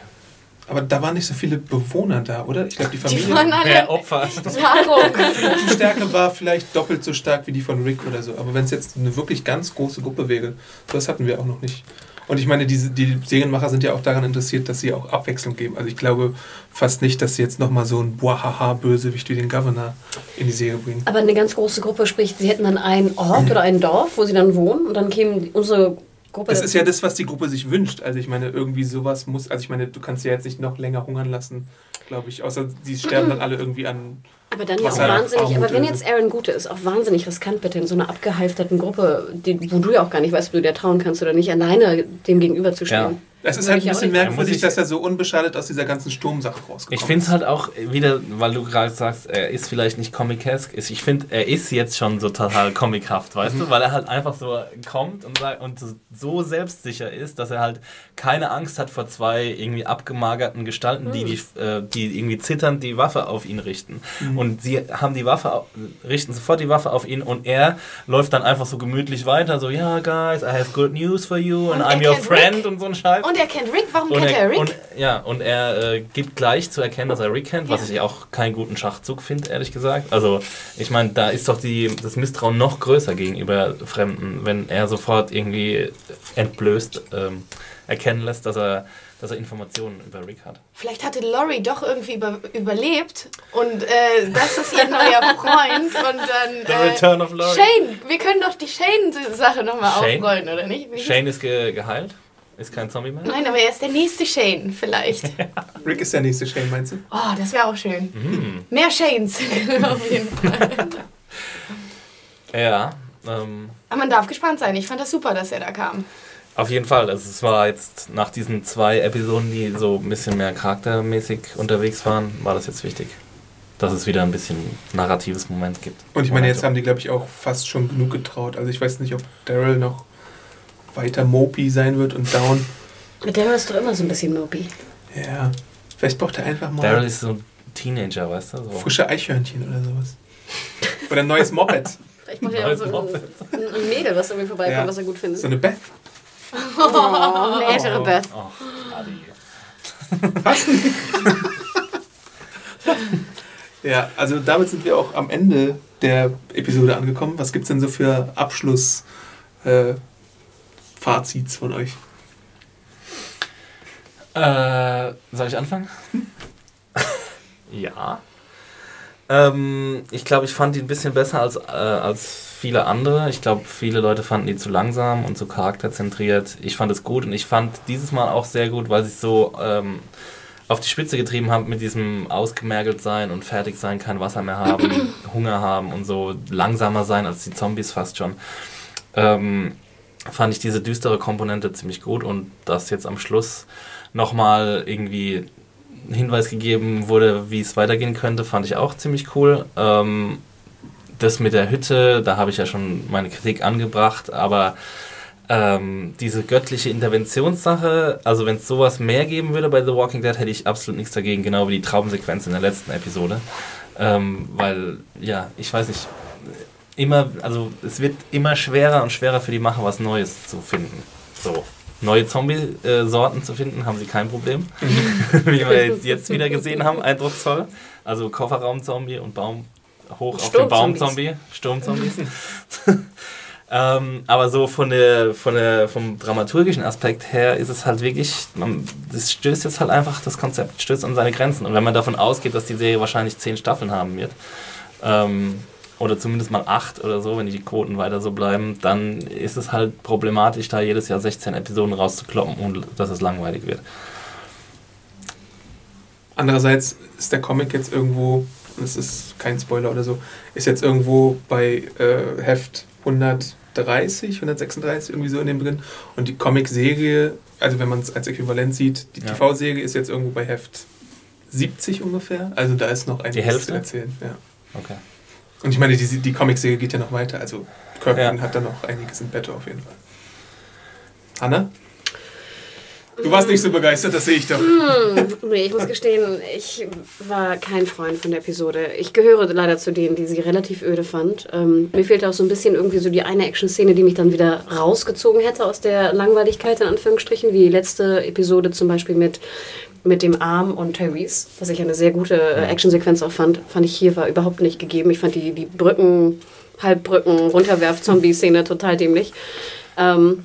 [SPEAKER 1] Aber da waren nicht so viele Bewohner da, oder? Ich glaube, die
[SPEAKER 4] Die
[SPEAKER 1] Familie.
[SPEAKER 4] waren
[SPEAKER 2] Mehr
[SPEAKER 4] alle.
[SPEAKER 2] Opfer.
[SPEAKER 4] Warum?
[SPEAKER 1] die Stärke war vielleicht doppelt so stark wie die von Rick oder so. Aber wenn es jetzt eine wirklich ganz große Gruppe wäre, das hatten wir auch noch nicht. Und ich meine, diese, die Serienmacher sind ja auch daran interessiert, dass sie auch Abwechslung geben. Also ich glaube fast nicht, dass sie jetzt nochmal so ein Boahaha-Bösewicht wie den Governor in die Serie bringen.
[SPEAKER 3] Aber eine ganz große Gruppe, sprich, sie hätten dann einen Ort oder ein Dorf, wo sie dann wohnen und dann kämen die- unsere Gruppe.
[SPEAKER 1] Das ist ja das, was die Gruppe sich wünscht. Also ich meine, irgendwie sowas muss, also ich meine, du kannst ja jetzt nicht noch länger hungern lassen, glaube ich. Außer die sterben dann alle irgendwie an.
[SPEAKER 3] Aber dann ja auch wahnsinnig, aber wenn jetzt Aaron Gute ist, auch wahnsinnig riskant bitte in so einer abgehalfterten Gruppe, die, wo du ja auch gar nicht weißt, ob du dir trauen kannst oder nicht, alleine dem gegenüber zu
[SPEAKER 2] Ja.
[SPEAKER 1] Es ist halt ein bisschen merkwürdig, dass er so unbeschadet aus dieser ganzen Sturmsache rausgekommen
[SPEAKER 2] Ich finde es halt auch wieder, weil du gerade sagst, er ist vielleicht nicht comic-esque. ist- Ich finde, er ist jetzt schon so total comichaft, weißt du? Weil er halt einfach so kommt und, und so selbstsicher ist, dass er halt keine Angst hat vor zwei irgendwie abgemagerten Gestalten, die, die, äh, die irgendwie zitternd die Waffe auf ihn richten. Und sie haben die Waffe, richten sofort die Waffe auf ihn und er läuft dann einfach so gemütlich weiter, so, ja, guys, I have good news for you and
[SPEAKER 4] Und
[SPEAKER 2] I'm your friend
[SPEAKER 4] Rick.
[SPEAKER 2] und so ein Scheiß.
[SPEAKER 4] Und er kennt Rick. Warum
[SPEAKER 2] Und
[SPEAKER 4] kennt er,
[SPEAKER 2] er,
[SPEAKER 4] Rick?
[SPEAKER 2] und, ja, und er äh, gibt gleich zu erkennen, dass er Rick kennt, was
[SPEAKER 4] Ja.
[SPEAKER 2] ich auch keinen guten Schachzug finde, ehrlich gesagt. Also, ich meine, da ist doch die, das Misstrauen noch größer gegenüber Fremden, wenn er sofort irgendwie entblößt ähm, erkennen lässt, dass er, dass er Informationen über Rick hat.
[SPEAKER 4] Vielleicht hatte Lori doch irgendwie über, überlebt und äh, das ist ihr neuer Freund und dann.
[SPEAKER 2] The
[SPEAKER 4] Äh,
[SPEAKER 2] Return of Laurie.
[SPEAKER 4] Shane, wir können doch die Shane-Sache nochmal aufrollen, oder nicht? Wie
[SPEAKER 2] Shane ist ge geheilt, ist kein Zombie mehr.
[SPEAKER 4] Nein, aber er ist der nächste Shane, vielleicht.
[SPEAKER 1] Rick ist der nächste Shane, meinst du?
[SPEAKER 4] Oh, das wäre auch schön.
[SPEAKER 2] Mhm.
[SPEAKER 4] Mehr Shanes, auf jeden Fall.
[SPEAKER 2] Ja, ähm,
[SPEAKER 4] Aber man darf gespannt sein. Ich fand das super, dass er da kam.
[SPEAKER 2] Auf jeden Fall. Also es war jetzt nach diesen zwei Episoden, die so ein bisschen mehr charaktermäßig unterwegs waren, war das jetzt wichtig, dass es wieder ein bisschen narratives Moment gibt.
[SPEAKER 1] Und ich meine, jetzt haben die, glaube ich, auch fast schon genug getraut. Also ich weiß nicht, ob Daryl noch weiter mopey sein wird und down.
[SPEAKER 3] Mit Daryl ist doch immer so ein bisschen mopey.
[SPEAKER 1] Ja, vielleicht braucht er einfach mal
[SPEAKER 2] Daryl ist so ein Teenager, weißt du? So.
[SPEAKER 1] frische Eichhörnchen oder sowas. Oder ein neues Moped.
[SPEAKER 3] Vielleicht macht er auch so ein, ein Mädel, was irgendwie vorbeikommt,
[SPEAKER 1] Ja.
[SPEAKER 3] was er gut findet.
[SPEAKER 1] So eine Beth.
[SPEAKER 3] Oh, eine ältere Beth.
[SPEAKER 2] Oh, Adi.
[SPEAKER 1] Ja, also damit sind wir auch am Ende der Episode angekommen. Was gibt es denn so für Abschluss äh, Fazits von euch?
[SPEAKER 2] Äh, soll ich anfangen? ja. Ähm, ich glaube, ich fand die ein bisschen besser als, äh, als viele andere. Ich glaube, viele Leute fanden die zu langsam und zu charakterzentriert. Ich fand es gut und ich fand dieses Mal auch sehr gut, weil sie es so ähm, auf die Spitze getrieben haben mit diesem ausgemergelt sein und fertig sein, kein Wasser mehr haben, Hunger haben und so langsamer sein als die Zombies fast schon. Ähm, fand ich diese düstere Komponente ziemlich gut und dass jetzt am Schluss nochmal irgendwie ein Hinweis gegeben wurde, wie es weitergehen könnte, fand ich auch ziemlich cool. Ähm, das mit der Hütte, da habe ich ja schon meine Kritik angebracht, aber ähm, diese göttliche Interventionssache, also wenn es sowas mehr geben würde bei The Walking Dead, hätte ich absolut nichts dagegen, genau wie die Traumsequenz in der letzten Episode. Ähm, weil, ja, ich weiß nicht, immer, also es wird immer schwerer und schwerer für die Macher, was Neues zu finden. So. Neue Zombie-Sorten zu finden, haben sie kein Problem. Wie wir jetzt, jetzt wieder gesehen haben, eindrucksvoll. Also Kofferraum-Zombie und Baum hoch auf den Baum-Zombie, Sturmzombies. ähm, aber so von der, von der, vom dramaturgischen Aspekt her ist es halt wirklich, man, das stößt jetzt halt einfach, das Konzept stößt an seine Grenzen. Und wenn man davon ausgeht, dass die Serie wahrscheinlich zehn Staffeln haben wird, ähm, oder zumindest mal acht oder so, wenn die Quoten weiter so bleiben, dann ist es halt problematisch, da jedes Jahr 16 Episoden rauszukloppen und dass es langweilig wird.
[SPEAKER 1] Andererseits ist der Comic jetzt irgendwo, es ist kein Spoiler oder so, ist jetzt irgendwo bei äh, Heft 130, 136, irgendwie so in dem drin. Und die Comic-Serie, also wenn man es als Äquivalent sieht, die
[SPEAKER 2] Ja.
[SPEAKER 1] TV-Serie ist jetzt irgendwo bei Heft 70 ungefähr. Also da ist noch einiges
[SPEAKER 2] Hälfte?
[SPEAKER 1] zu erzählen. Ja.
[SPEAKER 2] Okay.
[SPEAKER 1] Und ich meine, die, die Comic-Serie geht ja noch weiter. Also Kirkman
[SPEAKER 2] Ja.
[SPEAKER 1] hat da noch einiges in petto auf jeden Fall. Hanna? Du warst nicht so begeistert, das sehe ich doch.
[SPEAKER 3] Nee, ich muss gestehen, ich war kein Freund von der Episode. Ich gehöre leider zu denen, die sie relativ öde fand. Ähm, mir fehlte auch so ein bisschen irgendwie so die eine Action-Szene, die mich dann wieder rausgezogen hätte aus der Langweiligkeit, in Anführungsstrichen, wie die letzte Episode zum Beispiel mit, mit dem Arm und Tyrese, was ich eine sehr gute äh, Actionsequenz auch fand, fand ich hier war überhaupt nicht gegeben. Ich fand die, die Brücken, Halbbrücken, Runterwerf-Zombie-Szene total dämlich. Ähm,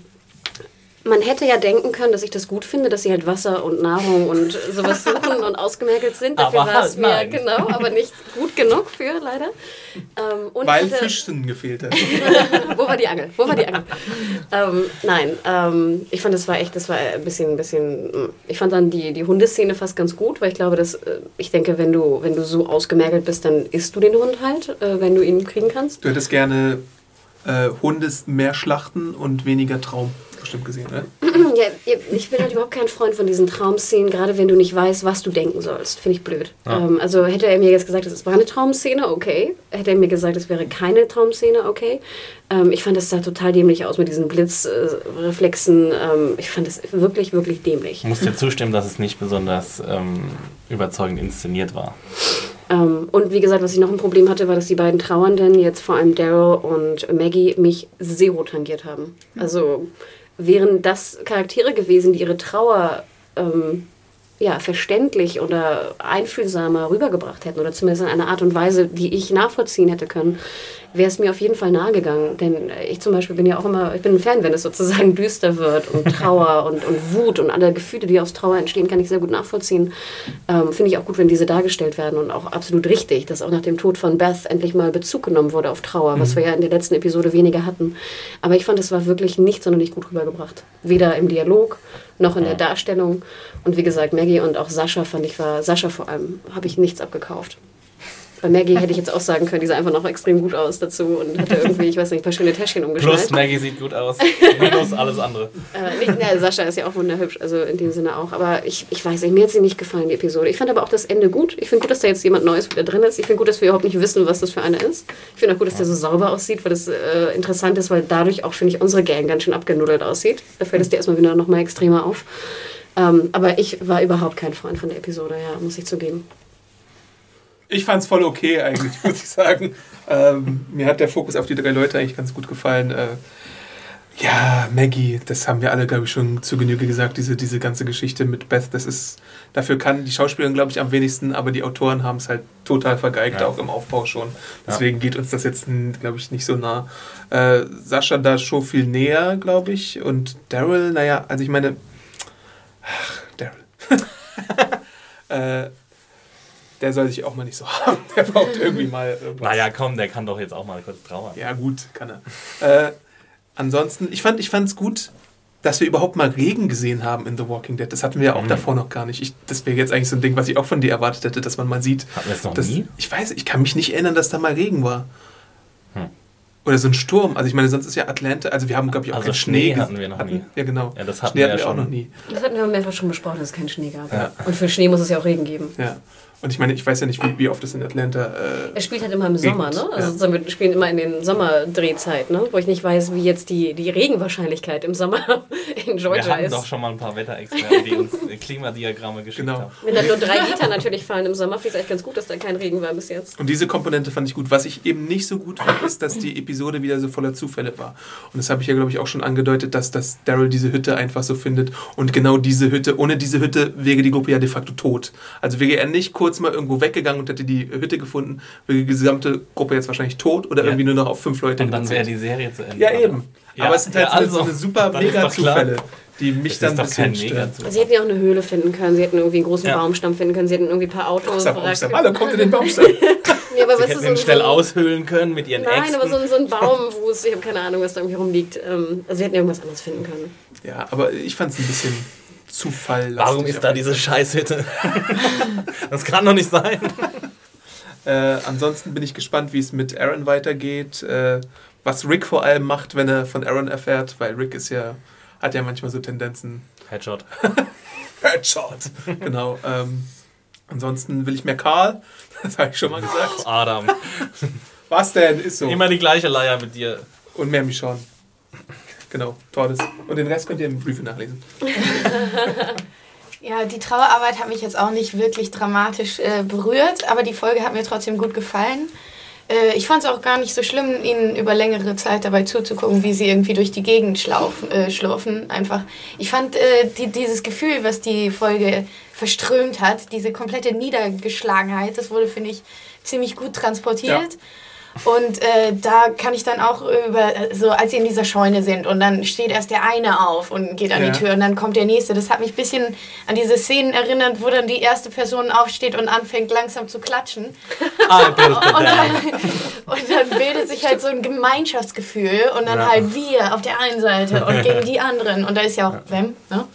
[SPEAKER 3] man hätte ja denken können, dass ich das gut finde, dass sie halt Wasser und Nahrung und sowas suchen und ausgemergelt sind. Dafür war es
[SPEAKER 2] halt
[SPEAKER 3] mir
[SPEAKER 2] nein.
[SPEAKER 3] genau, aber nicht gut genug für, leider. Ähm, und
[SPEAKER 1] Weil
[SPEAKER 3] hatte-
[SPEAKER 1] Fischsinn gefehlt hat.
[SPEAKER 3] Wo war die Angel? Wo war die Angel? ähm, nein, ähm, ich fand, das war echt, das war ein bisschen, ein bisschen. Ich fand dann die, die Hundeszene fast ganz gut, weil ich glaube, dass äh, ich denke, wenn du, wenn du so ausgemergelt bist, dann isst du den Hund halt, äh, wenn du ihn kriegen kannst.
[SPEAKER 1] Du hättest gerne äh, Hundes mehr schlachten und weniger Traum bestimmt gesehen, oder?
[SPEAKER 3] ja, ich bin halt überhaupt kein Freund von diesen Traumszenen, gerade wenn du nicht weißt, was du denken sollst. Finde ich blöd. Ja. Ähm, also hätte er mir jetzt gesagt, es war eine Traumszene, okay. Hätte er mir gesagt, es wäre keine Traumszene, okay. Ähm, ich fand, das sah total dämlich aus mit diesen Blitzreflexen. Ähm, ich fand das wirklich, wirklich dämlich.
[SPEAKER 2] Ich muss dir zustimmen, dass es nicht besonders ähm, überzeugend inszeniert war.
[SPEAKER 3] Ähm, und wie gesagt, was ich noch ein Problem hatte, war, dass die beiden Trauernden, jetzt vor allem Daryl und Maggie, mich zero tangiert haben. Also wären das Charaktere gewesen, die ihre Trauer ähm, ja, verständlich oder einfühlsamer rübergebracht hätten oder zumindest in einer Art und Weise, die ich nachvollziehen hätte können, wäre es mir auf jeden Fall nahegegangen. Denn ich zum Beispiel bin ja auch immer, ich bin ein Fan, wenn es sozusagen düster wird und Trauer und, und Wut und alle Gefühle, die aus Trauer entstehen, kann ich sehr gut nachvollziehen. Ähm, Finde ich auch gut, wenn diese dargestellt werden und auch absolut richtig, dass auch nach dem Tod von Beth endlich mal Bezug genommen wurde auf Trauer, mhm. was wir ja in der letzten Episode weniger hatten. Aber ich fand, es war wirklich nicht sonderlich gut rübergebracht. Weder im Dialog noch in der Darstellung. Und wie gesagt, Maggie und auch Sascha fand ich war, Sascha vor allem, habe ich nichts abgekauft. Bei Maggie hätte ich jetzt auch sagen können, die sah einfach noch extrem gut aus dazu und hatte irgendwie, ich weiß nicht, ein paar schöne Täschchen umgeschnallt.
[SPEAKER 2] Plus Maggie sieht gut aus, minus alles andere.
[SPEAKER 3] äh, nicht, na, Sascha ist ja auch wunderhübsch, also in dem Sinne auch. Aber ich, ich weiß nicht, mir hat sie nicht gefallen, die Episode. Ich fand aber auch das Ende gut. Ich finde gut, dass da jetzt jemand Neues wieder drin ist. Ich finde gut, dass wir überhaupt nicht wissen, was das für einer ist. Ich finde auch gut, dass der so sauber aussieht, weil das äh, interessant ist, weil dadurch auch, finde ich, unsere Gang ganz schön abgenuddelt aussieht. Da fällt es dir erstmal wieder nochmal extremer auf. Ähm, aber ich war überhaupt kein Freund von der Episode, ja, muss ich zugeben.
[SPEAKER 1] Ich fand es voll okay eigentlich, muss ich sagen. Ähm, mir hat der Fokus auf die drei Leute eigentlich ganz gut gefallen. Äh, ja, Maggie, das haben wir alle, glaube ich, schon zu Genüge gesagt, diese, diese ganze Geschichte mit Beth, das ist, dafür kann die Schauspielerin, glaube ich, am wenigsten, aber die Autoren haben es halt total vergeigt, ja. auch im Aufbau schon. Deswegen ja. geht uns das jetzt, glaube ich, nicht so nah. Äh, Sascha da schon viel näher, glaube ich, und Daryl, naja, also ich meine, ach, Daryl. äh, der soll sich auch mal nicht so haben. Der braucht irgendwie mal
[SPEAKER 2] irgendwas. Naja, komm, der kann doch jetzt auch mal kurz trauern.
[SPEAKER 1] Ja, gut, kann er. Äh, ansonsten, ich fand es gut, dass wir überhaupt mal Regen gesehen haben in The Walking Dead. Das hatten wir ja auch mhm. davor noch gar nicht. Ich, das wäre jetzt eigentlich so ein Ding, was ich auch von dir erwartet hätte, dass man mal sieht.
[SPEAKER 2] Hatten wir es noch dass, nie?
[SPEAKER 1] Ich weiß, ich kann mich nicht erinnern, dass da mal Regen war. Hm. Oder so ein Sturm. Also ich meine, sonst ist ja Atlanta, also wir haben, glaube ich, auch also keinen Schnee.
[SPEAKER 2] Schnee hatten wir noch hatten, nie.
[SPEAKER 1] Ja, genau.
[SPEAKER 2] Ja, das hatten Schnee wir hatten wir
[SPEAKER 1] auch noch nie.
[SPEAKER 3] Das hatten wir mehrfach schon besprochen, dass es keinen Schnee gab. Ja. Und für Schnee muss es ja auch Regen geben.
[SPEAKER 1] Ja. Und ich meine, ich weiß ja nicht, wie, wie oft es in Atlanta. Äh,
[SPEAKER 3] er spielt halt immer im Sommer, ne? Also ja. wir spielen immer in den Sommerdrehzeit, ne? Wo ich nicht weiß, wie jetzt die, die Regenwahrscheinlichkeit im Sommer in Georgia ist. Wir hatten
[SPEAKER 2] ist. doch schon mal ein paar Wetterexperten, die uns Klimadiagramme geschickt genau. haben.
[SPEAKER 3] Wenn dann nur drei Liter natürlich fallen im Sommer, finde ich es echt ganz gut, dass da kein Regen war bis jetzt.
[SPEAKER 1] Und diese Komponente fand ich gut. Was ich eben nicht so gut fand, ist, dass die Episode wieder so voller Zufälle war. Und das habe ich ja, glaube ich, auch schon angedeutet, dass, dass Daryl diese Hütte einfach so findet. Und genau diese Hütte, ohne diese Hütte wäre die Gruppe ja de facto tot. Also wäre er nicht kurz mal irgendwo weggegangen gegangen und hätte die Hütte gefunden, wäre die gesamte Gruppe jetzt wahrscheinlich tot oder ja. irgendwie nur noch auf fünf Leute.
[SPEAKER 2] Und dann wäre die Serie zu Ende.
[SPEAKER 1] Ja, eben. Ja, Aber es sind halt ja, also, so eine super mega Zufälle die mich das dann
[SPEAKER 2] ist ein bisschen stören.
[SPEAKER 3] Sie hätten ja auch eine Höhle finden können, sie hätten irgendwie einen großen ja. Baumstamm finden können, sie hätten irgendwie ein paar Autos.
[SPEAKER 1] Baumstamm. Alle kommt in den Baumstamm.
[SPEAKER 2] nee, aber sie hätten so, schnell so aushöhlen können mit ihren
[SPEAKER 3] Nein,
[SPEAKER 2] Äxten.
[SPEAKER 3] aber so, so ein Baumwust, ich habe keine Ahnung, was da irgendwie rumliegt. Ähm, also sie hätten irgendwas anderes finden können.
[SPEAKER 1] Ja, aber ich fand es ein bisschen Zufall.
[SPEAKER 2] Warum ist da diese Scheißhütte? das kann doch nicht sein.
[SPEAKER 1] Äh, ansonsten bin ich gespannt, wie es mit Aaron weitergeht. Äh, was Rick vor allem macht, wenn er von Aaron erfährt, weil Rick ist ja, hat ja manchmal so Tendenzen.
[SPEAKER 2] Headshot.
[SPEAKER 1] Headshot. genau. Ähm, ansonsten will ich mehr Karl. Das habe ich schon mal gesagt.
[SPEAKER 2] Adam.
[SPEAKER 1] Was denn? Ist so.
[SPEAKER 2] Immer die gleiche Leier mit dir.
[SPEAKER 1] Und mehr Michonne. Genau, Tordes. Und den Rest könnt ihr im Briefing nachlesen.
[SPEAKER 4] Ja, die Trauerarbeit hat mich jetzt auch nicht wirklich dramatisch äh, berührt, aber die Folge hat mir trotzdem gut gefallen. Äh, ich fand es auch gar nicht so schlimm, ihnen über längere Zeit dabei zuzugucken, wie sie irgendwie durch die Gegend schlaufen, äh, schlurfen. Einfach. Ich fand äh, die, dieses Gefühl, was die Folge verströmt hat, diese komplette Niedergeschlagenheit, das wurde, finde ich, ziemlich gut transportiert. Ja. Und äh, da kann ich dann auch über, so als sie in dieser Scheune sind und dann steht erst der eine auf und geht an ja. die Tür und dann kommt der nächste. Das hat mich ein bisschen an diese Szenen erinnert, wo dann die erste Person aufsteht und anfängt langsam zu klatschen. Ah, und, dann, und dann bildet sich halt so ein Gemeinschaftsgefühl und dann ja. halt wir auf der einen Seite und gegen die anderen. Und da ist ja auch Wem, ne?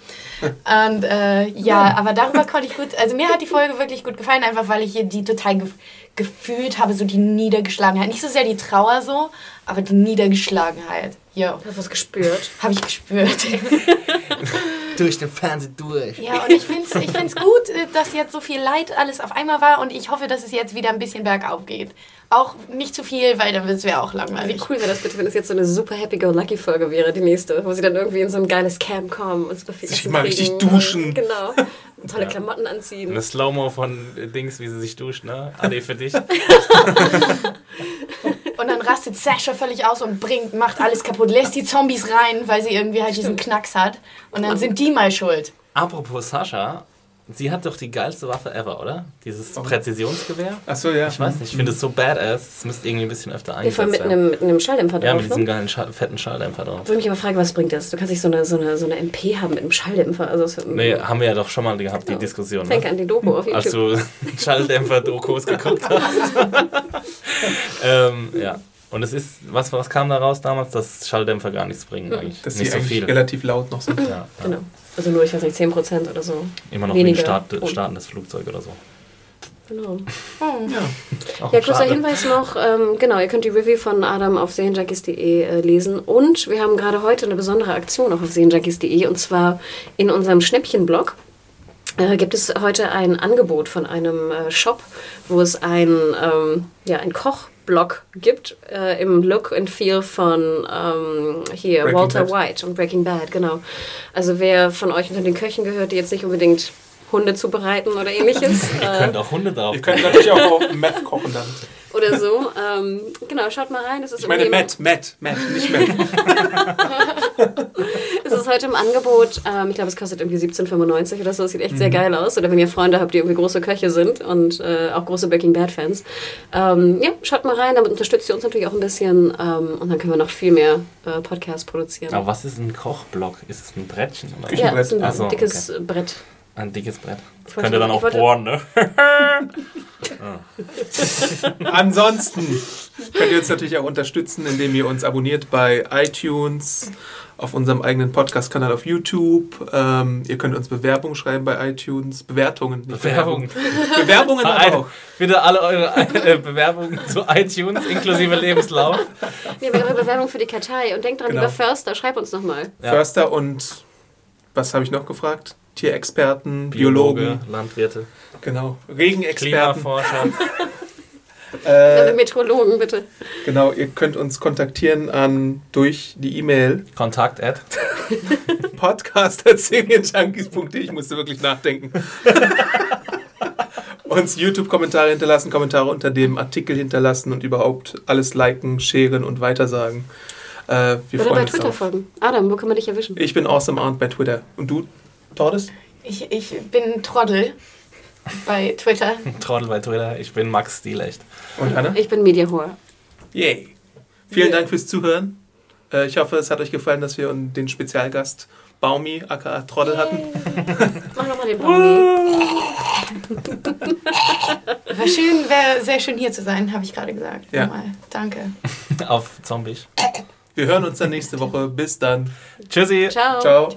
[SPEAKER 4] Und äh, ja, aber darüber konnte ich gut, also mir hat die Folge wirklich gut gefallen, einfach weil ich hier die total ge gefühlt habe, so die Niedergeschlagenheit. Nicht so sehr die Trauer so, aber die Niedergeschlagenheit. Ja,
[SPEAKER 3] Hast du was gespürt?
[SPEAKER 4] habe ich gespürt.
[SPEAKER 2] Durch den Fernsehen durch.
[SPEAKER 4] Ja, und ich finde es ich find's gut, äh, dass jetzt so viel Leid alles auf einmal war und ich hoffe, dass es jetzt wieder ein bisschen bergauf geht. Auch nicht zu viel, weil dann wird es auch
[SPEAKER 3] Wie
[SPEAKER 4] langweilig.
[SPEAKER 3] cool wäre das bitte, wenn es jetzt so eine super Happy-Go-Lucky-Folge wäre, die nächste, wo sie dann irgendwie in so ein geiles Camp kommen und super viel
[SPEAKER 1] Sich mal richtig duschen.
[SPEAKER 3] Und, genau. Und tolle Klamotten anziehen.
[SPEAKER 2] Eine Slow-Mo von äh, Dings, wie sie sich duscht, ne? Ade für dich.
[SPEAKER 4] Und dann rastet Sasha völlig aus und bringt, macht alles kaputt, lässt die Zombies rein, weil sie irgendwie halt diesen Knacks hat. Und dann sind die mal schuld.
[SPEAKER 2] Apropos Sascha, sie hat doch die geilste Waffe ever, oder? Dieses Präzisionsgewehr.
[SPEAKER 1] Achso, ja.
[SPEAKER 2] Ich weiß nicht, ich finde es so badass. Es müsste irgendwie ein bisschen öfter
[SPEAKER 3] Ja, vor allem
[SPEAKER 2] eingesetzt
[SPEAKER 3] mit
[SPEAKER 2] werden.
[SPEAKER 3] einem, mit einem Schalldämpfer
[SPEAKER 2] Ja,
[SPEAKER 3] drauf.
[SPEAKER 2] mit diesem
[SPEAKER 3] ne?
[SPEAKER 2] geilen Schall, fetten Schalldämpfer drauf.
[SPEAKER 3] Ich würde mich aber fragen, was bringt das? Du kannst nicht so eine, so eine, so eine MP haben mit einem Schalldämpfer. Also
[SPEAKER 2] Nee, haben wir ja doch schon mal gehabt, die Diskussion.
[SPEAKER 3] Denk
[SPEAKER 2] Ne?
[SPEAKER 3] an die Doku auf YouTube.
[SPEAKER 2] Als du Schalldämpfer-Dokus geguckt hast. ähm, ja. Und es ist, was, was kam da raus damals, dass Schalldämpfer gar nichts bringen eigentlich.
[SPEAKER 1] Dass
[SPEAKER 2] nicht so
[SPEAKER 1] eigentlich
[SPEAKER 2] viel.
[SPEAKER 1] relativ laut noch sind.
[SPEAKER 2] Ja, ja.
[SPEAKER 3] Genau. Also nur, ich weiß nicht, 10% oder so.
[SPEAKER 2] Immer noch
[SPEAKER 3] Weniger.
[SPEAKER 2] wegen Start, startendes Flugzeug oder so.
[SPEAKER 3] Genau.
[SPEAKER 2] Auch
[SPEAKER 3] Ja, kurzer
[SPEAKER 2] schade.
[SPEAKER 3] Hinweis noch, ähm, genau, ihr könnt die Review von Adam auf serienjunkies.de äh, lesen und wir haben gerade heute eine besondere Aktion auch auf serienjunkies.de und zwar in unserem Schnäppchenblog äh, gibt es heute ein Angebot von einem äh, Shop, wo es ein, ähm, ja, ein Kochblog gibt äh, im Look and Feel von ähm, hier
[SPEAKER 1] Breaking
[SPEAKER 3] Walter
[SPEAKER 1] Bad.
[SPEAKER 3] White und Breaking Bad, genau. Also wer von euch unter den Köchen gehört, die jetzt nicht unbedingt Hunde zubereiten oder ähnliches,
[SPEAKER 2] Ihr
[SPEAKER 3] äh,
[SPEAKER 2] könnt auch Hunde drauf.
[SPEAKER 1] Ihr könnt natürlich auch, auch Meth kochen dann.
[SPEAKER 3] Oder so. Ähm, genau, schaut mal rein. Es ist,
[SPEAKER 1] Ich meine Matt, Matt, Matt, nicht Meth.
[SPEAKER 3] es ist heute im Angebot. Ähm, ich glaube, es kostet irgendwie 17,95 oder so. Es sieht echt
[SPEAKER 1] Mhm.
[SPEAKER 3] sehr geil aus. Oder wenn ihr Freunde habt, die irgendwie große Köche sind und äh, auch große Breaking Bad-Fans. Ähm, ja, schaut mal rein. Damit unterstützt ihr uns natürlich auch ein bisschen. Ähm, und dann können wir noch viel mehr äh, Podcasts produzieren.
[SPEAKER 2] Aber was ist ein Kochblock? Ist es ein Brettchen? Oder?
[SPEAKER 3] Ja, es ist ein
[SPEAKER 2] so,
[SPEAKER 3] dickes Brett.
[SPEAKER 2] Ein dickes Brett. Das könnt ihr dann auch bohren, ne?
[SPEAKER 1] Ansonsten könnt ihr uns natürlich auch unterstützen, indem ihr uns abonniert bei iTunes, auf unserem eigenen Podcast-Kanal auf YouTube. Ähm, ihr könnt uns Bewerbungen schreiben bei iTunes. Bewertungen. nicht
[SPEAKER 2] Bewerbungen.
[SPEAKER 1] Bewerbungen aber auch.
[SPEAKER 2] Bitte alle eure Bewerbungen zu iTunes inklusive Lebenslauf.
[SPEAKER 3] Ja, aber eure Bewerbung für die Kartei. Und denkt dran,
[SPEAKER 1] Genau.
[SPEAKER 3] lieber Förster, schreib uns nochmal.
[SPEAKER 2] Ja.
[SPEAKER 1] Förster und was habe ich noch gefragt? Tierexperten, Biologen,
[SPEAKER 2] Landwirte,
[SPEAKER 1] genau, Regenexperten.
[SPEAKER 2] Klimaforscher.
[SPEAKER 1] Äh,
[SPEAKER 3] Meteorologen, bitte.
[SPEAKER 1] genau, ihr könnt uns kontaktieren an durch die E-Mail
[SPEAKER 2] Kontakt at.
[SPEAKER 1] podcast.serienjunkies.de. Ich musste wirklich nachdenken. uns YouTube-Kommentare hinterlassen, Kommentare unter dem Artikel hinterlassen und überhaupt alles liken, sharen und weitersagen. Äh, wir
[SPEAKER 3] Oder bei
[SPEAKER 1] freuen uns
[SPEAKER 3] Twitter
[SPEAKER 1] auf.
[SPEAKER 3] folgen. Adam, wo kann man dich erwischen?
[SPEAKER 1] Ich bin Awesome Arndt bei Twitter. Und du, Tordes?
[SPEAKER 4] Ich, ich bin Trottel bei Twitter.
[SPEAKER 2] Trottel bei Twitter. Ich bin Max Stilecht.
[SPEAKER 1] Und Anna?
[SPEAKER 3] Ich bin Mediahore.
[SPEAKER 1] Yay. Vielen
[SPEAKER 4] Yeah.
[SPEAKER 1] Dank fürs Zuhören. Äh, ich hoffe, es hat euch gefallen, dass wir den Spezialgast Baumi, aka Trottel hatten.
[SPEAKER 3] Mach nochmal den Baumi.
[SPEAKER 4] War schön, wäre sehr schön hier zu sein, habe ich gerade gesagt.
[SPEAKER 1] Ja.
[SPEAKER 4] Nochmal. Danke.
[SPEAKER 2] Auf Zombie.
[SPEAKER 1] Wir hören uns dann nächste Woche. Bis dann.
[SPEAKER 2] Tschüssi.
[SPEAKER 3] Ciao.
[SPEAKER 1] Ciao.